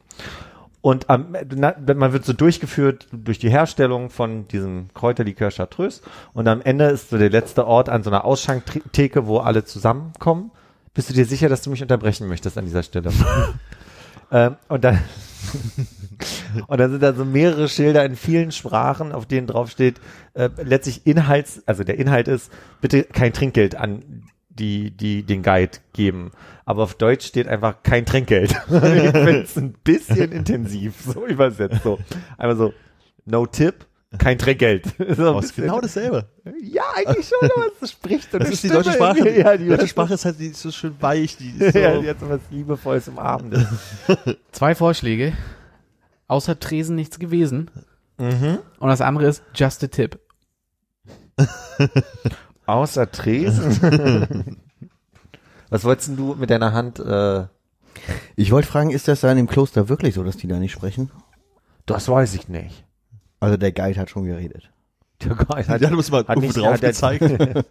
Und am, na, man wird so durchgeführt durch die Herstellung von diesem Kräuterlikör Chartreuse. Und am Ende ist so der letzte Ort an so einer Ausschanktheke, wo alle zusammenkommen. Bist du dir sicher, dass du mich unterbrechen möchtest an dieser Stelle? ähm, und dann und dann sind da so mehrere Schilder in vielen Sprachen, auf denen drauf steht, äh, letztlich Inhalts, also der Inhalt ist, bitte kein Trinkgeld an die, die den Guide geben. Aber auf Deutsch steht einfach kein Trinkgeld. ich finde es ein bisschen intensiv, so übersetzt. So. Einmal so, no tip, kein Trinkgeld. so bisschen- genau dasselbe. ja, eigentlich schon, aber es spricht. und Das ist die deutsche Sprache. Ja, die deutsche Sprache ist halt die ist so schön weich. Die ist so, ja, die hat so was Liebevolles im Abend. Zwei Vorschläge. Außer Tresen nichts gewesen. mhm. Und das andere ist Just a Tip. Außer Tresen. Was wolltest denn du mit deiner Hand? Äh, Ich wollte fragen, ist das da in dem Kloster wirklich so, dass die da nicht sprechen? das weiß ich nicht. Also der Guide hat schon geredet. Der Geist hat, die hat uns mal hat nicht- drauf hat gezeigt.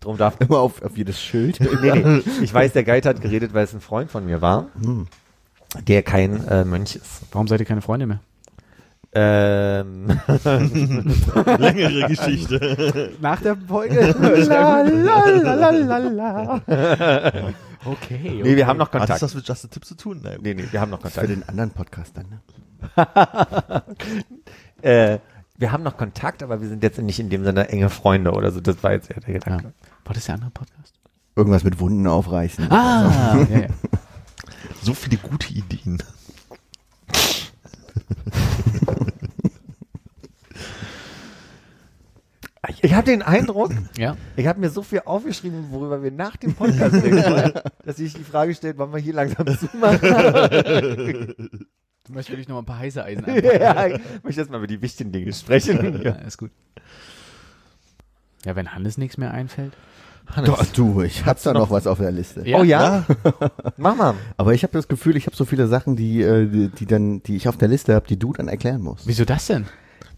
Drum darf. Immer auf, auf jedes Schild. Nee, nee. Ich weiß, der Guide hat geredet, weil es ein Freund von mir war, Hm. der kein äh, Mönch ist. Warum seid ihr keine Freunde mehr? Ähm, Längere Geschichte. Nach der Folge? la, la, la, la, la, la. Okay, nee, wir haben noch Hat das Kontakt. mit Just a Tip zu tun? Nein. Nee, nee, wir haben noch Für Kontakt. den anderen Podcast dann, ne? Äh, wir haben noch Kontakt, aber wir sind jetzt nicht in dem Sinne enge Freunde oder so. Das war jetzt eher der Ja. Gedanke. War das der andere Podcast? Irgendwas mit Wunden aufreißen. Ah, ja, ja. So viele gute Ideen. Ich habe den Eindruck, ja. ich habe mir so viel aufgeschrieben, worüber wir nach dem Podcast reden wollen, dass sich die Frage stellt, wann wir hier langsam zumachen. Du möchtest wirklich noch mal ein paar heiße Eisen ja, ich möchte jetzt mal über die wichtigen Dinge sprechen. Ja, ist gut. Ja, wenn Hannes nichts mehr einfällt. Doch, du, ich hab da noch was auf der Liste. Ja. Oh ja? Mach mal. Aber ich habe das Gefühl, ich habe so viele Sachen, die, äh, die, die dann, die ich auf der Liste habe, die du dann erklären musst. Wieso das denn?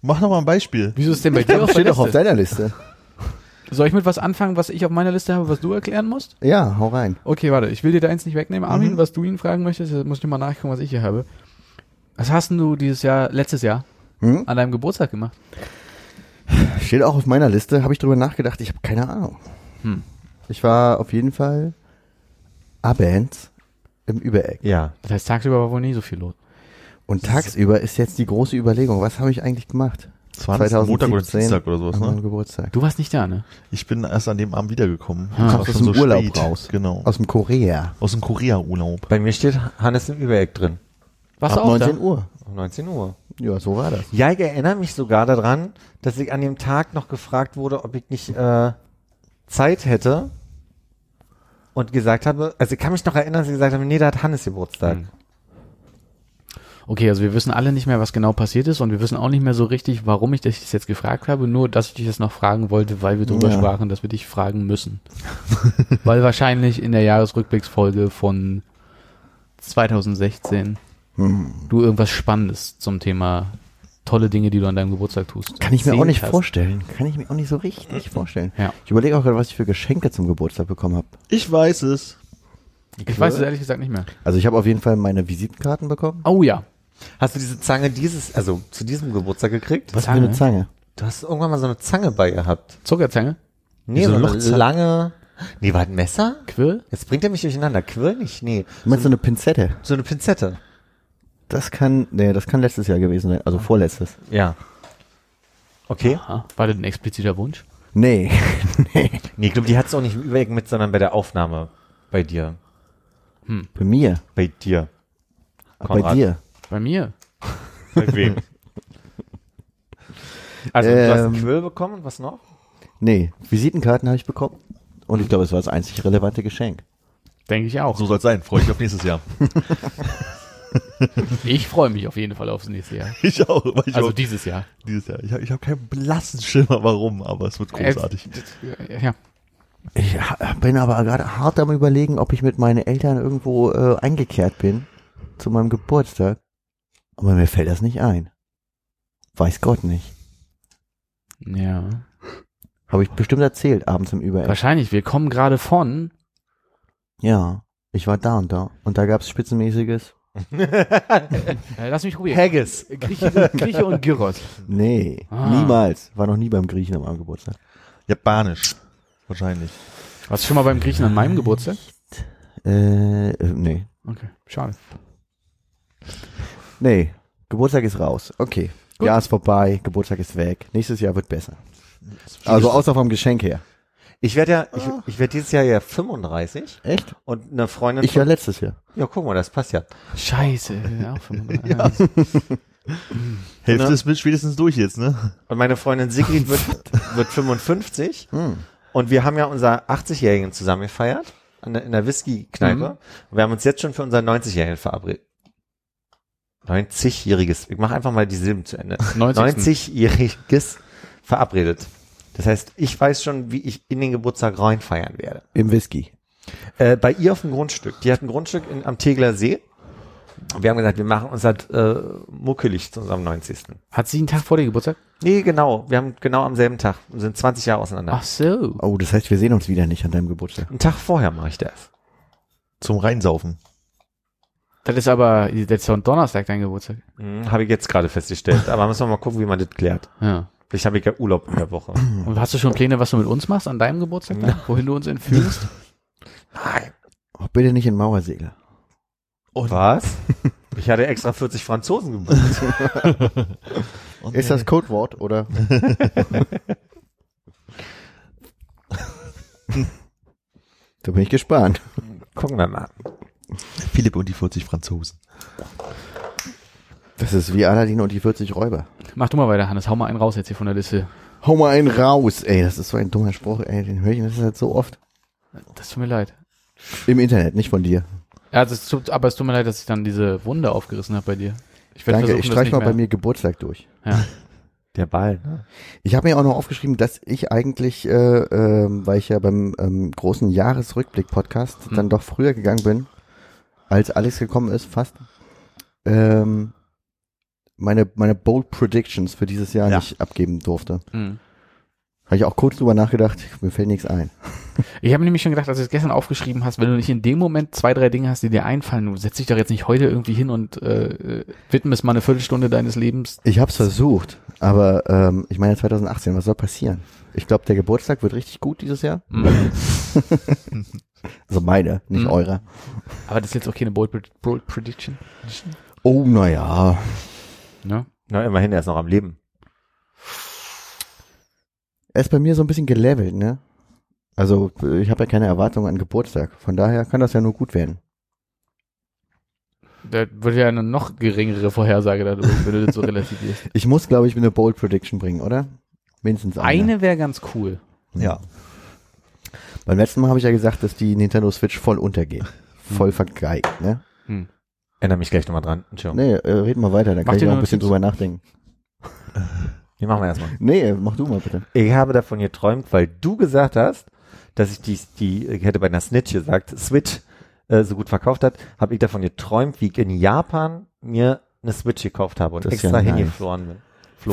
Mach noch mal ein Beispiel. Wieso ist denn bei dir auf der Steht doch auf Liste? deiner Liste. Soll ich mit was anfangen, was ich auf meiner Liste habe, was du erklären musst? Ja, hau rein. Okay, warte, ich will dir da eins nicht wegnehmen, Armin, was du ihn fragen möchtest, jetzt muss ich mal nachgucken, was ich hier habe. Was hast denn du dieses Jahr, letztes Jahr, Hm? an deinem Geburtstag gemacht? Steht auch auf meiner Liste, habe ich drüber nachgedacht, ich habe keine Ahnung. Hm. Ich war auf jeden Fall abends im Übereck. Ja. Das heißt, tagsüber war wohl nie so viel los. Und tagsüber ist jetzt die große Überlegung, was habe ich eigentlich gemacht? Das war das Montag oder 2017 Dienstag oder sowas, ne? Geburtstag. Du warst nicht da, ne? Ich bin erst an dem Abend wiedergekommen. Ah. Es war Kommst aus dem Urlaub raus. Genau. Aus dem Korea. Aus dem Korea-Urlaub. Bei mir steht Hannes im Übereck drin. Warst Ab du auch 19 da? Uhr. Um 19 Uhr. Ja, so war das. Ja, ich erinnere mich sogar daran, dass ich an dem Tag noch gefragt wurde, ob ich nicht äh, Zeit hätte. Und gesagt habe, also ich kann mich noch erinnern, dass ich gesagt habe, nee, da hat Hannes Geburtstag. Hm. Okay, also wir wissen alle nicht mehr, was genau passiert ist und wir wissen auch nicht mehr so richtig, warum ich dich das jetzt gefragt habe, nur dass ich dich das noch fragen wollte, weil wir darüber Ja. sprachen, dass wir dich fragen müssen. weil wahrscheinlich in der Jahresrückblicksfolge von 2016 Hm. du irgendwas Spannendes zum Thema tolle Dinge, die du an deinem Geburtstag tust. Kann ich mir auch nicht hast. vorstellen. Kann ich mir auch nicht so richtig vorstellen. Ja. Ich überlege auch gerade, was ich für Geschenke zum Geburtstag bekommen habe. Ich weiß es. Ich weiß es ehrlich gesagt nicht mehr. Also ich habe auf jeden Fall meine Visitenkarten bekommen. Oh ja. Hast du diese Zange dieses, also zu diesem Geburtstag gekriegt? Was für eine Zange? Du hast irgendwann mal so eine Zange bei gehabt. Zuckerzange? Nee, so so eine Lochzange? lange. Nee, war ein Messer? Quirl? Jetzt bringt er mich durcheinander. Quirl nicht? Nee. Du meinst so eine Pinzette? So eine Pinzette. Das kann, nee, das kann letztes Jahr gewesen sein. Also vorletztes. Ja. Okay. Aha. War das ein expliziter Wunsch? Nee. nee. Nee, ich glaube, die hat es auch nicht im Überweg mit, sondern bei der Aufnahme. Bei dir. Bei mir. Bei dir. Aber bei Konrad. dir. Bei mir? Bei wem? Also, du hast einen Ähm, Quill bekommen, was noch? Nee. Visitenkarten habe ich bekommen. Und ich glaube, es war das einzig relevante Geschenk. Denke ich auch. So soll es sein. Freue ich auf nächstes Jahr. Ich freue mich auf jeden Fall aufs nächste Jahr. Ich auch. Weil ich Also auch dieses Jahr. dieses Jahr. Ich habe ich hab keinen blassen Schimmer, warum, aber es wird großartig. Äh, ja. Ich ha- bin aber gerade hart am überlegen, ob ich mit meinen Eltern irgendwo äh, eingekehrt bin zu meinem Geburtstag. Aber mir fällt das nicht ein. Weiß Gott nicht. Ja. Habe ich bestimmt erzählt, abends im Übereck. Wahrscheinlich. Wir kommen gerade von. Ja, ich war da und da. Und da gab's spitzenmäßiges. Äh, lass mich probieren. Haggis. Grieche, Grieche und Gyros. Nee, Ah. niemals. War noch nie beim Griechen an meinem Geburtstag. Japanisch. Wahrscheinlich. Warst du schon mal beim Griechen an meinem Geburtstag? Äh, äh, nee. Okay, schade. Nee, Geburtstag ist raus. Okay. Gut. Jahr ist vorbei, Geburtstag ist weg. Nächstes Jahr wird besser. Also außer vom Geschenk her. Ich werde ja, ich, ich werde dieses Jahr ja 35 Echt? und eine Freundin. Ich ja von, letztes Jahr. ja, guck mal, das passt ja. Scheiße. Ja, auch 35. Hälfte Ne? ist mit spätestens durch jetzt, ne? Und meine Freundin Sigrid wird, wird 55 Hm. und wir haben ja unser 80-Jährigen zusammen gefeiert an der, in der Whisky-Kneipe. Mhm. Und wir haben uns jetzt schon für unseren 90-Jährigen verabredet. 90-jähriges. Ich mache einfach mal die Silben zu Ende. 90. 90-jähriges verabredet. Das heißt, ich weiß schon, wie ich in den Geburtstag rein feiern werde. Im Whisky. Äh, bei ihr auf dem Grundstück. Die hat ein Grundstück in, am Tegler See. Und wir haben gesagt, wir machen uns halt äh, muckelig zu unserem 90. Hat sie einen Tag vor dir Geburtstag? Nee, genau. Wir haben genau am selben Tag. Wir sind 20 Jahre auseinander. Ach so. Oh, das heißt, wir sehen uns wieder nicht an deinem Geburtstag. Einen Tag vorher mache ich das. Zum Reinsaufen. Das ist aber, das ist doch ein Donnerstag dein Geburtstag. Hm, habe ich jetzt gerade festgestellt. Aber müssen wir mal gucken, wie man das klärt. Ja. Vielleicht habe ich ja Urlaub in der Woche. Und hast du schon Pläne, was du mit uns machst an deinem Geburtstag? Dann? Wohin du uns entführst? Nein. Oh, bitte nicht in Mauersegler. Was? Ich hatte extra 40 Franzosen gebucht. Und Ist das Codewort oder? da bin ich gespannt. Gucken wir mal. Philipp und die 40 Franzosen. Das ist wie Aladdin und die 40 Räuber. Mach du mal weiter, Hannes. Hau mal einen raus jetzt hier von der Liste. Hau mal einen raus, ey. Das ist so ein dummer Spruch, ey. Den höre ich das halt so oft. Das tut mir leid. Im Internet, nicht von dir. Ja, also es tut, aber es tut mir leid, dass ich dann diese Wunde aufgerissen habe bei dir. Ich werde Danke, ich das streich mal mehr. bei mir Geburtstag durch. Ja. Der Ball, ne? Ich habe mir auch noch aufgeschrieben, dass ich eigentlich, äh, ähm, weil ich ja beim ähm, großen Jahresrückblick-Podcast Hm. dann doch früher gegangen bin, als Alex gekommen ist, fast, ähm, meine, meine Bold Predictions für dieses Jahr Ja. nicht abgeben durfte. Mhm. Habe ich auch kurz drüber nachgedacht, mir fällt nichts ein. Ich habe nämlich schon gedacht, als du es gestern aufgeschrieben hast, wenn du nicht in dem Moment zwei, drei Dinge hast, die dir einfallen, du setzt dich doch jetzt nicht heute irgendwie hin und äh, widmest mal eine Viertelstunde deines Lebens. Ich habe es versucht, aber ähm, ich meine 2018, was soll passieren? Ich glaube, der Geburtstag wird richtig gut dieses Jahr. Mhm. Also meine, nicht Mhm. eure. Aber das ist jetzt auch keine Bold, Bold Prediction. Oh, naja. Ne? Na, immerhin, er ist noch am Leben. Er ist bei mir so ein bisschen gelevelt, ne? Also ich habe ja keine Erwartungen an Geburtstag. Von daher kann das ja nur gut werden. Da würde ja eine noch geringere Vorhersage dadurch, wenn du das so relativierst. Ich muss, glaube ich, eine Bold Prediction bringen, oder? Mindestens eine. Eine wäre ganz cool. Ja. Beim letzten Mal habe ich ja gesagt, dass die Nintendo Switch voll untergeht. Voll vergeigt, ne? Erinnere mich gleich nochmal dran. Entschuldigung. Nee, äh, red mal weiter, dann Mach kann ich dir noch ein bisschen drüber nachdenken. Die machen wir erstmal. Nee, mach du mal bitte. Ich habe davon geträumt, weil du gesagt hast, dass ich die, die ich hätte bei einer Snitch gesagt, Switch äh, so gut verkauft hat, habe ich davon geträumt, wie ich in Japan mir eine Switch gekauft habe und Das extra ja nice. hingeflogen bin.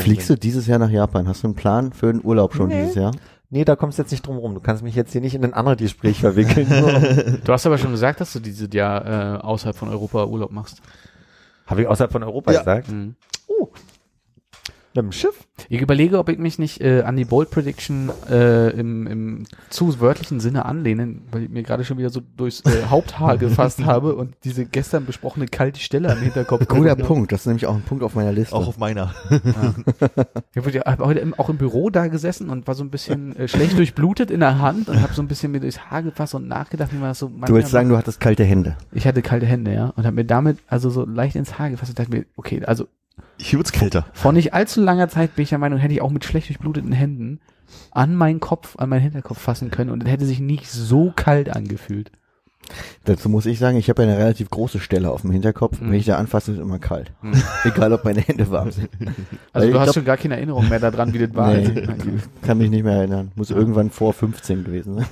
Fliegst bin. du dieses Jahr nach Japan? Hast du einen Plan für einen Urlaub schon Nee. dieses Jahr? Nee, da kommst du jetzt nicht drum rum. Du kannst mich jetzt hier nicht in ein anderes Gespräch verwickeln. Du hast aber schon gesagt, dass du dieses Jahr äh, außerhalb von Europa Urlaub machst. habe ich außerhalb von Europa Ja. gesagt? Mhm. Mit dem Schiff? Ich überlege, ob ich mich nicht äh, an die Bold Prediction äh, im, im zu wörtlichen Sinne anlehne, weil ich mir gerade schon wieder so durchs äh, Haupthaar gefasst habe und diese gestern besprochene kalte Stelle am Hinterkopf. Guter Punkt, das ist nämlich auch ein Punkt auf meiner Liste. Auch auf meiner. Ich habe ja heute im, auch im Büro da gesessen und war so ein bisschen äh, schlecht durchblutet in der Hand und habe so ein bisschen mir durchs Haar gefasst und nachgedacht, wie man das so du willst sagen, du hattest kalte Hände. Ich hatte kalte Hände, ja, und habe mir damit also so leicht ins Haar gefasst und dachte mir, okay, also Hier wird's kälter. vor nicht allzu langer Zeit bin ich der Meinung, hätte ich auch mit schlecht durchbluteten Händen an meinen Kopf, an meinen Hinterkopf fassen können und es hätte sich nicht so kalt angefühlt. Dazu muss ich sagen, ich habe ja eine relativ große Stelle auf dem Hinterkopf. Mhm. Wenn ich da anfasse, ist es immer kalt. Egal, ob meine Hände warm sind. Also Weil du hast glaub- schon gar keine Erinnerung mehr daran, wie das war. Nee, Also, ich kann mich nicht mehr erinnern. Muss irgendwann vor 15 gewesen sein.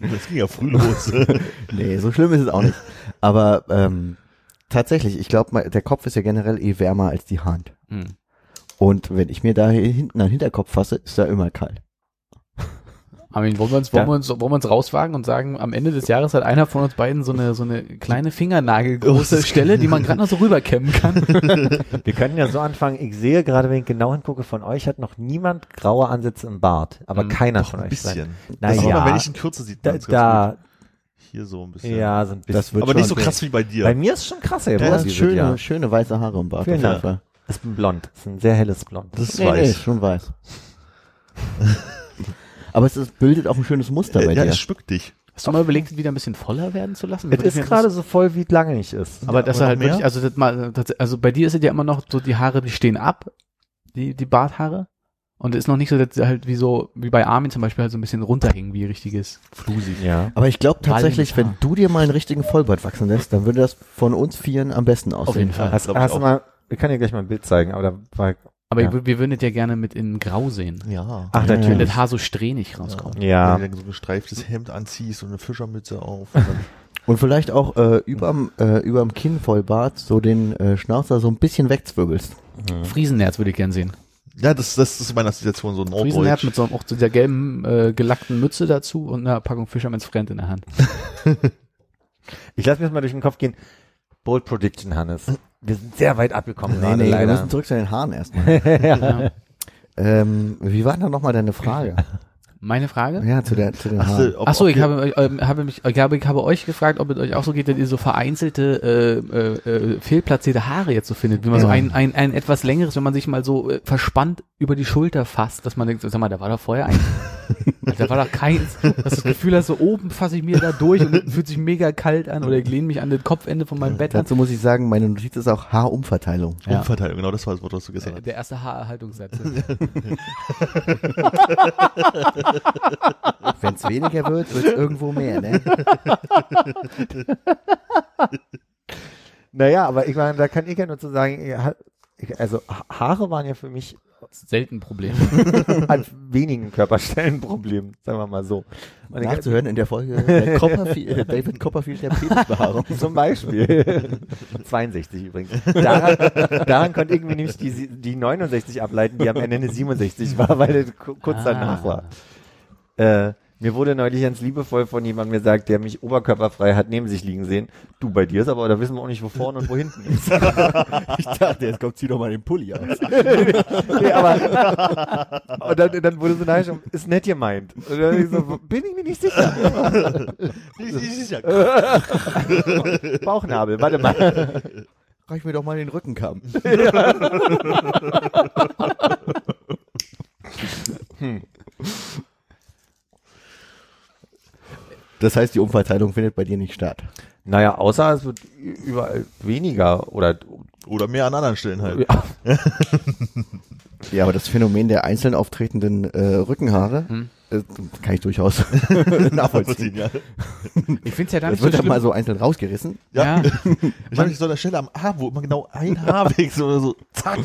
Das ging ja früh los. Nee, so schlimm ist es auch nicht. Aber ähm, tatsächlich, ich glaube, der Kopf ist ja generell eh wärmer als die Hand. Hm. Und wenn ich mir da hinten an den Hinterkopf fasse, ist da immer kalt. Armin, wollen wir uns, wollen Ja. wir uns, wollen wir uns rauswagen und sagen, am Ende des Jahres hat einer von uns beiden so eine, so eine kleine Fingernagelgroße Stelle, die man gerade noch so rüberkämmen kann. Wir könnten ja so anfangen. Ich sehe gerade, wenn ich genau hingucke, von euch hat noch niemand graue Ansätze im Bart. Aber Mhm. keiner Doch von ein euch. bisschen. Na das ist ja. aber, wenn ich in Kürze sieht, Da, da. Hier so ein bisschen. ja, so ein bisschen. Das wird aber nicht so krass wie bei dir. Bei mir ist schon krasser Du geworden hast schöne, Jahr. schöne weiße Haare im Bart. Vielen auf jeden Dank. Fall. Ich bin blond. Das ist ein sehr helles Blond. das ist Nee, nee, weiß. ist schon weiß. Aber es ist, bildet auch ein schönes Muster bei Äh, ja, dir. es schmückt dich. Hast du mal überlegt, es wieder ein bisschen voller werden zu lassen? Es ist gerade so voll, wie es lange nicht ist. Aber Ja, das aber er halt mehr? wirklich, also das mal, das, also bei dir ist es ja immer noch so, die Haare, die stehen ab, die, die Barthaare. Und es ist noch nicht so, dass sie halt wie so, wie bei Armin zum Beispiel halt so ein bisschen runterhängen, wie richtiges Flusi. Ja. Aber ich glaube tatsächlich, wenn du dir mal einen richtigen Vollbart wachsen lässt, dann würde das von uns Vieren am besten aussehen. jeden Fall. Hast, hast du mal, ich kann dir gleich mal ein Bild zeigen, aber da war, Aber Ja. wir würden es ja gerne mit in Grau sehen. Ja. ach, Ja. Wenn natürlich. das Haar so strähnig rauskommt. Ja. Wenn du dann so ein gestreiftes Hemd anziehst und eine Fischermütze auf. Und Und vielleicht auch äh, überm, äh, überm Kinnvollbart so den äh, Schnauzer so ein bisschen wegzwirbelst. Friesennerz würde ich gern sehen. Ja, das, das ist meine Assoziation, so Friesennerz Norddeutsch. mit so auch so der gelben äh, gelackten Mütze dazu und einer Packung Fisherman's Friend in der Hand. Ich lasse mir das mal durch den Kopf gehen. Bold Prediction, Hannes. Wir sind sehr weit abgekommen Nee, gerade, nee, wir leider. müssen zurück zu den Haaren erstmal. Ja. ähm, wie war denn nochmal deine Frage? Meine Frage? Ja, zu, der, zu den Ach Haaren. so, Ach so, ich habe, ähm, habe mich, ich glaube, ich habe euch gefragt, ob es euch auch so geht, dass ihr so vereinzelte äh, äh, äh, fehlplatzierte Haare jetzt so findet, wie man so Ja. ein, ein, ein etwas längeres, wenn man sich mal so äh, verspannt über die Schulter fasst, dass man denkt, sag mal, da war doch vorher ein, da war doch keins, dass du das Gefühl hast, so oben fasse ich mir da durch und fühlt sich mega kalt an oder ich lehne mich an das Kopfende von meinem Bett an. Dazu muss ich sagen, meine Notiz ist auch Haarumverteilung. Ja. Umverteilung, genau das war das Wort, was du gestern Äh, hast. Der erste Haarerhaltungssatz. Wenn es weniger wird, wird es irgendwo mehr, ne? Naja, aber ich meine, da kann ich ja nur zu sagen, also Ha- Haare waren ja für mich Selten ein Problem. an wenigen Körperstellen ein Problem, sagen wir mal so. Und ich- Nachzuhören in der Folge der Copperfield, äh, David Copperfield der Penisbehaarung. Zum Beispiel. 62 übrigens. Daran, daran konnte irgendwie nämlich die, die 69 ableiten, die am Ende eine 67 war, weil das ku- kurz danach war. Äh, mir wurde neulich ganz liebevoll von jemandem gesagt, der mich oberkörperfrei hat neben sich liegen sehen. Du, bei dir ist aber, da wissen wir auch nicht, wo vorne und wo hinten ist. Ich dachte, jetzt kommt, zieh doch mal den Pulli aus. nee, aber, und dann, dann wurde so neidisch, ist nett gemeint. Und dann ich so, bin ich mir nicht sicher. Bauchnabel, warte mal. Reich mir doch mal den Rückenkamm. Das heißt, die Umverteilung findet bei dir nicht statt. Naja, außer es wird überall weniger oder Oder mehr an anderen Stellen halt. ja, Ja, aber das Phänomen der einzeln auftretenden äh, Rückenhaare Hm. äh, kann ich durchaus nachvollziehen. ja. Ich finde es ja Das nicht so wird dann schlimm. mal so einzeln rausgerissen. Ja. ja. Ich habe nicht so an der Stelle am Arm, wo immer genau ein Haar wächst oder so, zack.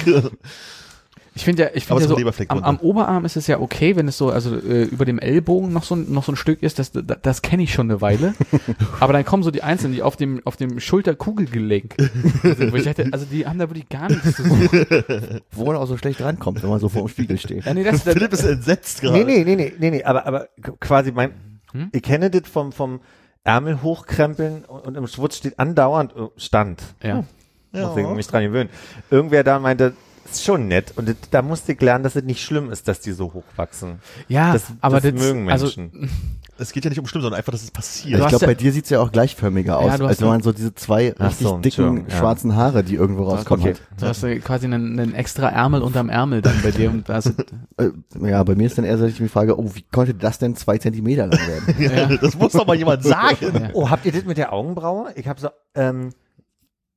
Ich finde ja, ich finde es ja so, am, am Oberarm ist es ja okay, wenn es so, also äh, über dem Ellbogen noch so, ein- noch so ein Stück ist, das, das, das kenne ich schon eine Weile. Aber dann kommen so die Einzelnen, die auf dem, auf dem Schulterkugelgelenk sind, wo ich dachte, also die haben da wirklich gar nichts zu suchen. Wo man auch so schlecht rankommt, wenn man so vor dem Spiegel steht. Ja, nee, das, das, Philipp ist entsetzt gerade. Nee, nee, nee, nee, nee, nee, aber, aber quasi mein, Hm? ich kenne das vom, vom Ärmel hochkrempeln und, und im Schwutz steht andauernd äh, Stand. ja. Muss ich mich dran gewöhnen. Irgendwer da meinte, ist schon nett und da musste ich lernen, dass es nicht schlimm ist, dass die so hochwachsen. Ja, Das, aber das das, mögen also, Menschen. Es geht ja nicht um schlimm, sondern einfach, dass es passiert. Du ich glaube, ja- bei dir sieht's ja auch gleichförmiger aus, Ja, du hast als wenn ja- man so diese zwei Ach richtig so, dicken ja. schwarzen Haare, die irgendwo rauskommen Okay. du hast ja quasi einen, einen extra Ärmel unterm Ärmel dann bei dir und das, hat. Äh, ja, bei mir ist dann eher so, dass ich mich frage, oh, wie konnte das denn zwei Zentimeter lang werden? ja. Das muss doch mal jemand sagen. Ja. Oh, habt ihr das mit der Augenbraue? Ich habe so, ähm,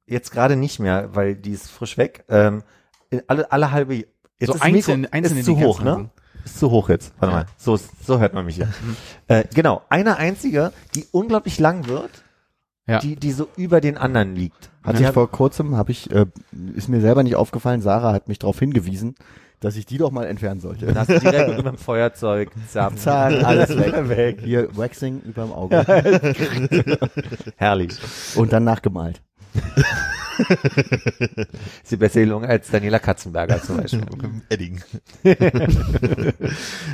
jetzt gerade nicht mehr, weil die ist frisch weg. Ähm, alle, alle halbe, jetzt So ist einzeln, Mikro, einzelne ist zu hoch, ne? Ist zu hoch jetzt. Warte mal, so, so hört man mich hier. äh, genau, eine einzige, die unglaublich lang wird, Ja. die, die so über den anderen liegt. Hatte ich vor kurzem, habe ich, äh, ist mir selber nicht aufgefallen, Sarah hat mich darauf hingewiesen, dass ich die doch mal entfernen sollte. Dann hast du direkt mit dem Feuerzeug, zapp, Zack, alles weg. weg. Hier Waxing überm Auge Herrlich. und dann nachgemalt. Ist die bessere Gelungen als Daniela Katzenberger zum Beispiel. Edding. nee,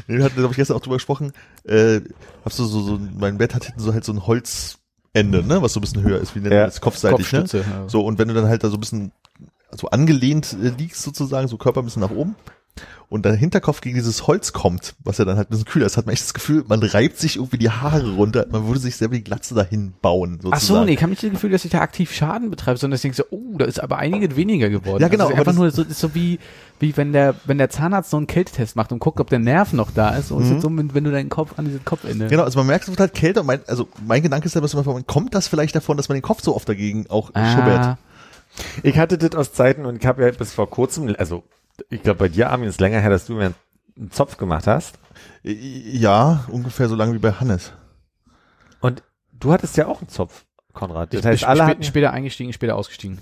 wir hatten, glaube ich, gestern auch drüber gesprochen. Äh, hast du so, so, mein Bett hat hinten so halt so ein Holzende, ne, was so ein bisschen höher ist, wie nennt Ja. man das, kopfseitig, ne? Kopfstütze. Ja. So, und wenn du dann halt da so ein bisschen so angelehnt äh, liegst sozusagen, so Körper ein bisschen nach oben und der Hinterkopf gegen dieses Holz kommt, was ja dann halt ein bisschen kühler ist, hat man echt das Gefühl, man reibt sich irgendwie die Haare runter, man würde sich selber die Glatze dahin bauen, sozusagen. Ach so, nee, ich habe nicht das Gefühl, dass ich da aktiv Schaden betreibe, sondern ich denke so, oh, da ist aber einiges weniger geworden. Ja, genau, Also aber einfach das- nur so, ist so wie, wie wenn der, wenn der Zahnarzt so einen Kältetest macht und guckt, ob der Nerv noch da ist. Und ist so, wenn, wenn du deinen Kopf an dieses Kopfende. Genau, also man merkt, es wird halt kälter. und Mein, also mein Gedanke ist ja, dass man kommt das vielleicht davon, dass man den Kopf so oft dagegen auch schubbert. Ah, Ich hatte das aus Zeiten und ich habe ja bis vor kurzem, also ich glaube bei dir, Armin, ist länger her, dass du mir einen Zopf gemacht hast. Ja, ungefähr so lange wie bei Hannes. Und du hattest ja auch einen Zopf, Konrad. Das ich heißt, bin alle hatten, später eingestiegen, später ausgestiegen.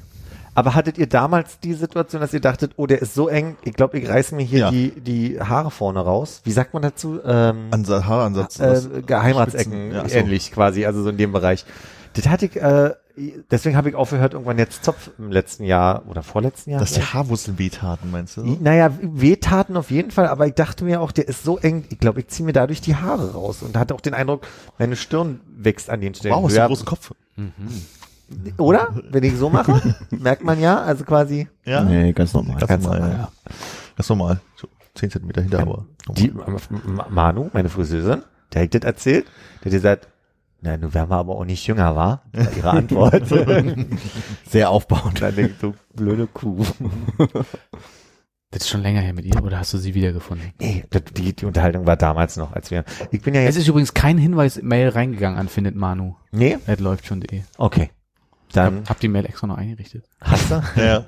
aber hattet ihr damals die Situation, dass ihr dachtet, oh, der ist so eng, ich glaube, ich reiß mir hier Ja. die, die Haare vorne raus. Wie sagt man dazu? Ähm, Ansa Haaransatz. äh, Geheimratsecken, ja, so. ähnlich quasi, also so in dem Bereich. Das hatte ich, äh, deswegen habe ich aufgehört, irgendwann jetzt Zopf im letzten Jahr oder vorletzten Jahr. Dass die Haarwurzeln wehtaten, meinst du? Naja, wehtaten auf jeden Fall, aber ich dachte mir auch, der ist so eng, ich glaube, ich ziehe mir dadurch die Haare raus und hatte auch den Eindruck, meine Stirn wächst an den Stellen Wow, hast du einen großen Kopf. Oder? Wenn ich so mache, merkt man ja, also quasi Ja, Nee, ganz normal. ganz, normal. Ja. Ganz normal. So 10 Zentimeter hinter, aber normal. die Manu, meine Friseurin, der hat das erzählt, der hat gesagt, na, nun werden wir aber auch nicht jünger, war? Ihre Antwort. Sehr aufbauend. Dann denkt so, blöde Kuh. Das ist schon länger her mit ihr, oder hast du sie wiedergefunden? Nee, die, die Unterhaltung war damals noch, als wir, ich bin ja Es jetzt, ist übrigens kein Hinweis-Mail reingegangen an findet Manu. nee, Das läuft schon.de. okay. Dann Hab, hab die Mail extra noch eingerichtet. hast du. Ja.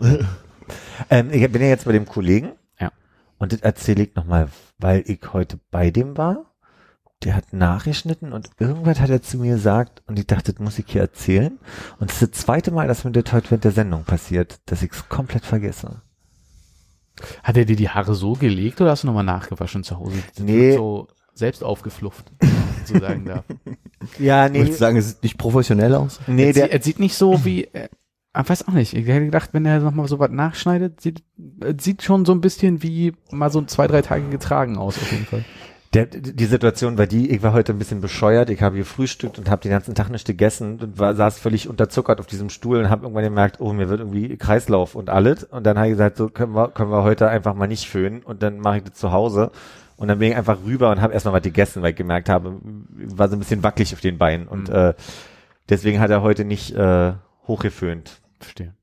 Ähm, ich bin ja jetzt bei dem Kollegen. Ja. Und das erzähle ich nochmal, weil ich heute bei dem war. Der hat nachgeschnitten und irgendwas hat er zu mir gesagt und ich dachte, das muss ich hier erzählen. Und das ist das zweite Mal, dass mir das heute während der Sendung passiert, dass ich es komplett vergesse. Hat er dir die Haare so gelegt oder hast du nochmal nachgewaschen zu Hause? Das Nee. So selbst aufgeflufft, so sagen darf. Ja, Ich würde sagen, es sieht nicht professionell aus. nee, er, der, sieht, er sieht nicht so wie, äh, ich weiß auch nicht. Ich hätte gedacht, wenn er nochmal so was nachschneidet, sieht, äh, sieht schon so ein bisschen wie mal so zwei, drei Tage getragen aus, auf jeden Fall. Der, die Situation war die, ich war heute ein bisschen bescheuert, ich habe gefrühstückt und habe den ganzen Tag nicht gegessen und war, saß völlig unterzuckert auf diesem Stuhl und habe irgendwann gemerkt, oh, mir wird irgendwie Kreislauf und alles. Und dann habe ich gesagt, so können wir, können wir heute einfach mal nicht föhnen und dann mache ich das zu Hause. Und dann bin ich einfach rüber und habe erstmal was gegessen, weil ich gemerkt habe, war so ein bisschen wackelig auf den Beinen. Und Mhm. äh, deswegen hat er heute nicht äh, hochgeföhnt. Verstehe.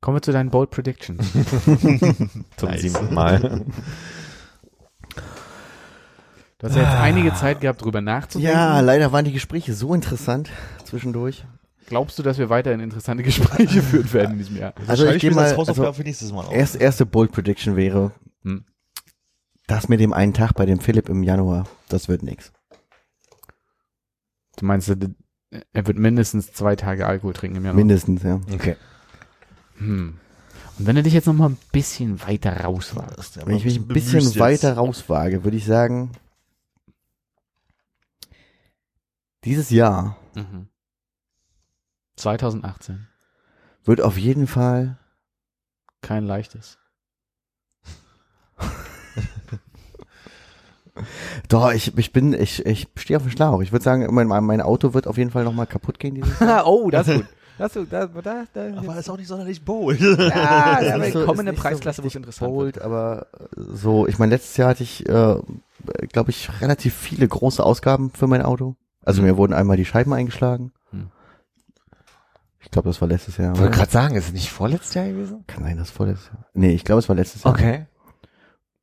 Kommen wir zu deinen Bold Predictions. Zum Nice. siebten Mal. Du hast ja jetzt einige Zeit gehabt, drüber nachzudenken. Ja, leider waren die Gespräche so interessant zwischendurch. Glaubst du, dass wir weiterhin interessante Gespräche führen werden in diesem Jahr? Also ich gehe mal, das Hausaufgabe also für nächstes Mal auf. erst, erste Bold Prediction wäre, Hm. das mit dem einen Tag bei dem Philipp im Januar, das wird nix. Du meinst, er wird mindestens zwei Tage Alkohol trinken im Januar? Mindestens, ja. Okay. Hm. Und wenn du dich jetzt noch mal ein bisschen weiter rauswagst. Wenn ich mich ein bisschen jetzt. weiter rauswage, würde ich sagen, dieses Jahr Mhm. 2018. wird auf jeden Fall Kein leichtes. Doch, ich, ich bin, ich, ich stehe auf dem Schlauch. Ich würde sagen, mein, mein Auto wird auf jeden Fall nochmal kaputt gehen dieses Jahr. oh, das ist gut. Das, ist- da, da, da, Aber ist auch nicht sonderlich bold. ja, Ist ja, nicht wir so- kommen ist in eine nicht so Preisklasse, wo es interessant wird. bold, aber äh, so, ich meine, letztes Jahr hatte ich, äh, glaube ich, relativ viele große Ausgaben für mein Auto. Also Mhm. mir wurden einmal die Scheiben eingeschlagen. Mhm. Ich glaube, das war letztes Jahr. Ich wollte gerade sagen, ist es nicht vorletztes Jahr gewesen? Kann sein, das vorletztes Jahr. Nee, ich glaube, es war letztes Jahr. Okay.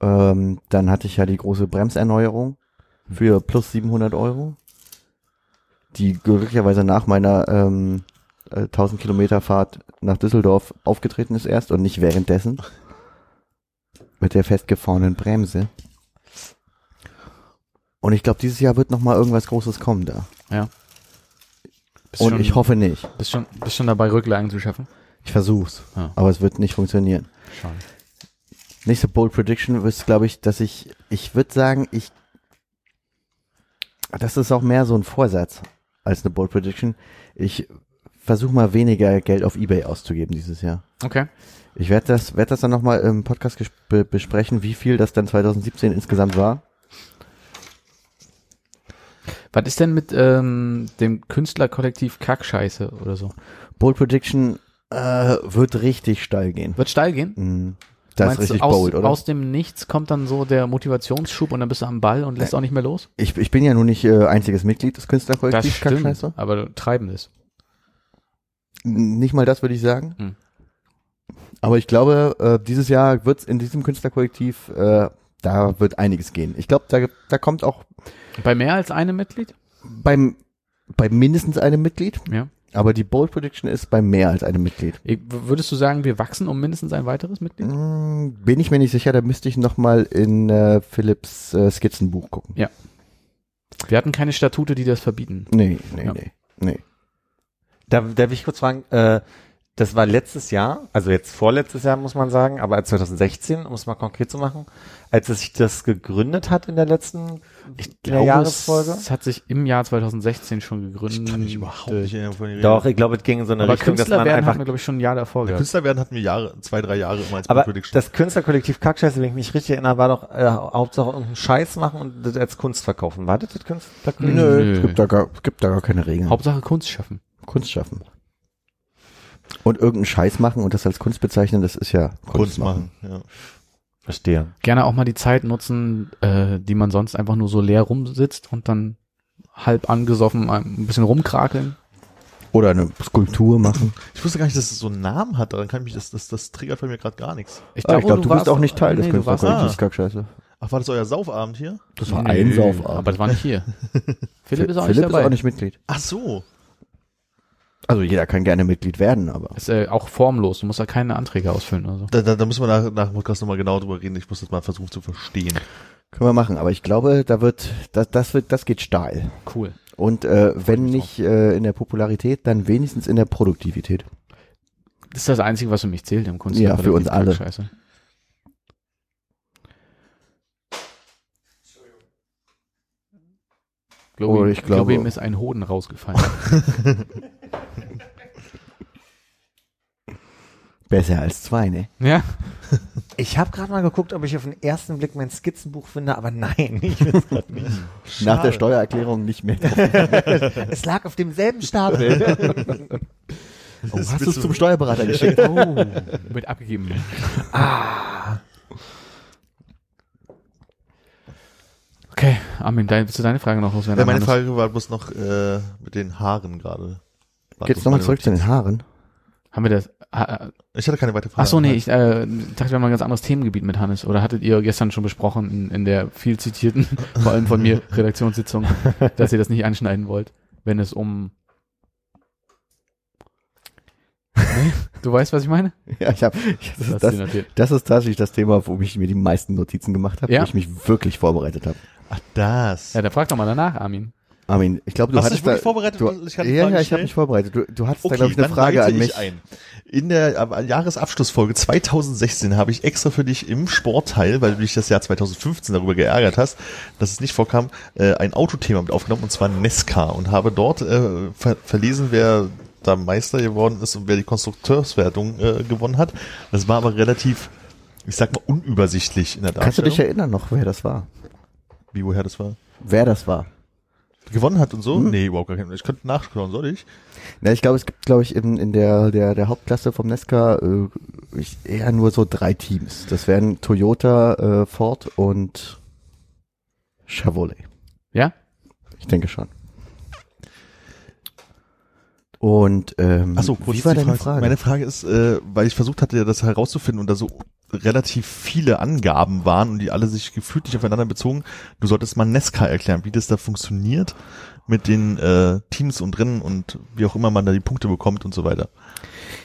Ähm, dann hatte ich ja die große Bremserneuerung für plus 700 Euro, die glücklicherweise nach meiner ähm, äh, 1000 Kilometer Fahrt nach Düsseldorf aufgetreten ist erst und nicht währenddessen mit der festgefahrenen Bremse. Und ich glaube, dieses Jahr wird noch mal irgendwas Großes kommen da. Bist und schon, ich hoffe nicht. Bist schon, bist schon dabei, Rücklagen zu schaffen? Ich versuch's, Ja. aber es wird nicht funktionieren. Schade. Nächste Bold Prediction ist, glaube ich, dass ich, ich würde sagen, ich, das ist auch mehr so ein Vorsatz als eine Bold Prediction. Ich versuche mal weniger Geld auf Ebay auszugeben dieses Jahr. Okay. Ich werde das, werde das dann nochmal im Podcast besprechen, wie viel das dann 2017 insgesamt war. Was ist denn mit ähm, dem Künstlerkollektiv Kackscheiße oder so? Bold Prediction äh, wird richtig steil gehen. Wird steil gehen? Mm, Das Meinst ist richtig aus, bold, oder? Aus dem Nichts kommt dann so der Motivationsschub und dann bist du am Ball und lässt auch nicht mehr los? ich, ich bin ja nun nicht äh, einziges Mitglied des Künstlerkollektivs Kackscheiße. aber du Treibendes. Nicht mal das würde ich sagen. Hm. Aber ich glaube, äh, dieses Jahr wird es in diesem Künstlerkollektiv, äh, da wird einiges gehen. Ich glaube, da, da kommt auch Bei mehr als einem Mitglied? beim bei mindestens einem Mitglied, Ja. aber die Bold Prediction ist bei mehr als einem Mitglied. Würdest du sagen, wir wachsen um mindestens ein weiteres Mitglied? Mm, bin ich mir nicht sicher, da müsste ich noch mal in äh, Philips äh, Skizzenbuch gucken. Wir hatten keine Statute, die das verbieten. Nee, nee, Ja. nee, nee. Da, da will ich kurz fragen, äh, das war letztes Jahr, also jetzt vorletztes Jahr muss man sagen, aber 2016, um es mal konkret zu machen, als es sich das gegründet hat in der letzten Glaube, Jahresfolge. Es hat sich im Jahr 2016 schon gegründet. Ich kann mich überhaupt nicht erinnern von den Doch, ich glaube, es ging in so eine Aber Richtung, dass Künstler man werden einfach hatten wir, glaube ich, schon ein Jahr davor gehabt. Künstler werden hatten wir Jahre, zwei, drei Jahre immer als Aber das Künstlerkollektiv Kackscheiße, wenn ich mich richtig erinnere, war doch äh, Hauptsache irgendeinen Scheiß machen und das als Kunst verkaufen. War das das Künstlerkollektiv? Nö. Nö, es gibt da gar, es gibt da gar keine Regeln. Hauptsache Kunst schaffen. Kunst schaffen. Und irgendeinen Scheiß machen und das als Kunst bezeichnen, das ist ja Kunst machen. Ja. Verstehe. Gerne auch mal die Zeit nutzen, äh, die man sonst einfach nur so leer rumsitzt und dann halb angesoffen ein bisschen rumkrakeln. Oder eine Skulptur machen. Ich wusste gar nicht, dass es so einen Namen hat. Daran kann ich mich, das, das, das triggert bei mir gerade gar nichts. Ich glaube, glaub, du, bist auch nicht Teil des nee, du warst- Künstlerkollektivs Ah. Kackscheiße. Ach, war das euer Saufabend hier? Das war Nö, ein Saufabend. Aber das war nicht hier. Philipp ist auch nicht Philipp dabei. ist auch nicht Mitglied. Ach so. Also jeder kann gerne Mitglied werden, aber. Ist äh, auch formlos. Du musst da keine Anträge ausfüllen oder so. Da, da, da müssen wir nach, nach dem Podcast nochmal genau drüber reden. Ich muss das mal versuchen zu verstehen. Können wir machen, aber ich glaube, da wird, das, das wird, das geht steil. Cool. Und äh, wenn nicht äh, in der Popularität, dann wenigstens in der Produktivität. Das ist das Einzige, was für mich zählt im Kunst. Ja, für uns alle. Scheiße. Globi, Oh, ich glaube- Globi, ihm ist ein Hoden rausgefallen. Besser als zwei, ne? ja? Ich habe gerade mal geguckt, ob ich auf den ersten Blick mein Skizzenbuch finde, aber nein, ich finde es gerade nicht. Nach der Steuererklärung nicht mehr. es lag auf demselben Stapel. Oh, hast du es zum Steuerberater geschickt? Oh, wird abgegeben. Ah. Okay, Armin, dein, willst du deine Frage noch loswerden? Ja, meine? Frage war bloß noch äh, mit den Haaren gerade. Geht's nochmal zurück zu den Haaren? Haben wir das? Ha, Ich hatte keine weitere Frage. ach so, nee, ich äh, dachte, wir haben ein ganz anderes Themengebiet mit Hannes. Oder hattet ihr gestern schon besprochen in, in der viel zitierten, vor allem von mir, Redaktionssitzung, dass ihr das nicht anschneiden wollt, wenn es um... Nee? Du weißt, was ich meine? Ja, ich hab, ich, das, Das das ist tatsächlich das Thema, wo ich mir die meisten Notizen gemacht habe, Ja. wo ich mich wirklich vorbereitet habe. Ach, das. Ja, dann frag doch mal danach, Armin. Armin, ich glaube, du Hast hattest dich wirklich da, vorbereitet? Du, Ich kann die ja, ja, ich habe mich vorbereitet. Du, du hattest da, Okay, glaube ich, eine Frage an mich. Ich ein. In der Jahresabschlussfolge 2016 habe ich extra für dich im Sportteil, weil du dich das Jahr 2015 darüber geärgert hast, dass es nicht vorkam, äh, ein Autothema mit aufgenommen und zwar Nesca und habe dort äh, ver verlesen, wer da Meister geworden ist und wer die Konstrukteurswertung äh, gewonnen hat. Das war aber relativ, ich sag mal, unübersichtlich in der Kannst du Darstellung. dich erinnern noch, wer das war? Wie, woher das war? Wer das war? Gewonnen hat und so? Mhm. Nee, überhaupt gar kein. Ich könnte nachschauen, soll ich? Na, ich glaube, es gibt, glaube ich, in, in der, der, der Hauptklasse vom Nesca äh, ich, eher nur so drei Teams. Das wären Toyota, äh, Ford und Chevrolet. Ja? Ich denke schon. Und ähm, Ach so, kurz wie war die deine Frage? Meine Frage ist, äh, weil ich versucht hatte, ja das herauszufinden und da so relativ viele Angaben waren und die alle sich gefühlt nicht aufeinander bezogen. Du solltest mal Nesca erklären, wie das da funktioniert mit den äh, Teams und Rennen und wie auch immer man da die Punkte bekommt und so weiter.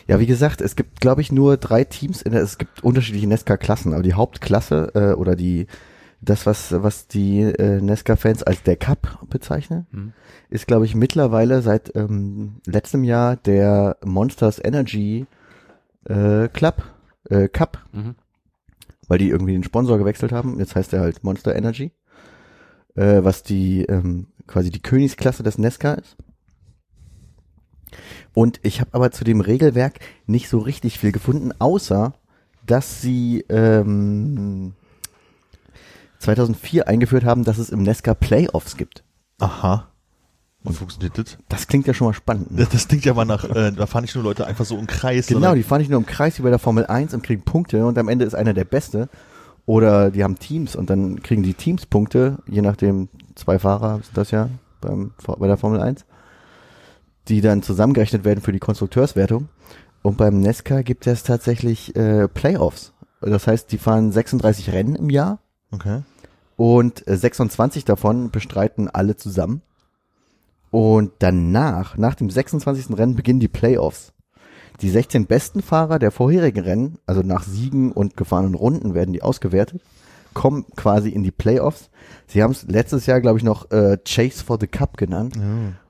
Ja, wie gesagt, es gibt, glaube ich, nur drei Teams. In der, es gibt unterschiedliche Nesca-Klassen, aber die Hauptklasse äh, oder die das, was was die äh, Nesca-Fans als der Cup bezeichnen, Hm. ist, glaube ich, mittlerweile seit ähm, letztem Jahr der Monsters Energy äh, Club äh, Cup, Mhm. weil die irgendwie den Sponsor gewechselt haben. Jetzt heißt er halt Monster Energy, äh, was die ähm, quasi die Königsklasse des Nesca ist. Und ich habe aber zu dem Regelwerk nicht so richtig viel gefunden, außer dass sie ähm, 2004 eingeführt haben, dass es im Nesca Playoffs gibt. Aha. Und funktioniert das? Das klingt ja schon mal spannend. Ne? Das, das klingt ja mal nach, äh, da fahren nicht nur Leute einfach so im Kreis. Genau, die fahren nicht nur im Kreis wie bei der Formel 1 und kriegen Punkte und am Ende ist einer der Beste. Oder die haben Teams und dann kriegen die Teams Punkte, je nachdem, zwei Fahrer sind das ja beim, bei der Formel 1, die dann zusammengerechnet werden für die Konstrukteurswertung. Und beim Nesca gibt es tatsächlich äh, Playoffs. Das heißt, die fahren 36 Rennen im Jahr Okay. und äh, 26 davon bestreiten alle zusammen. Und danach, nach dem 26. Rennen, beginnen die Playoffs. Die 16 besten Fahrer der vorherigen Rennen, also nach Siegen und gefahrenen Runden werden die ausgewertet, kommen quasi in die Playoffs. Sie haben es letztes Jahr, glaube ich, noch äh, Chase for the Cup genannt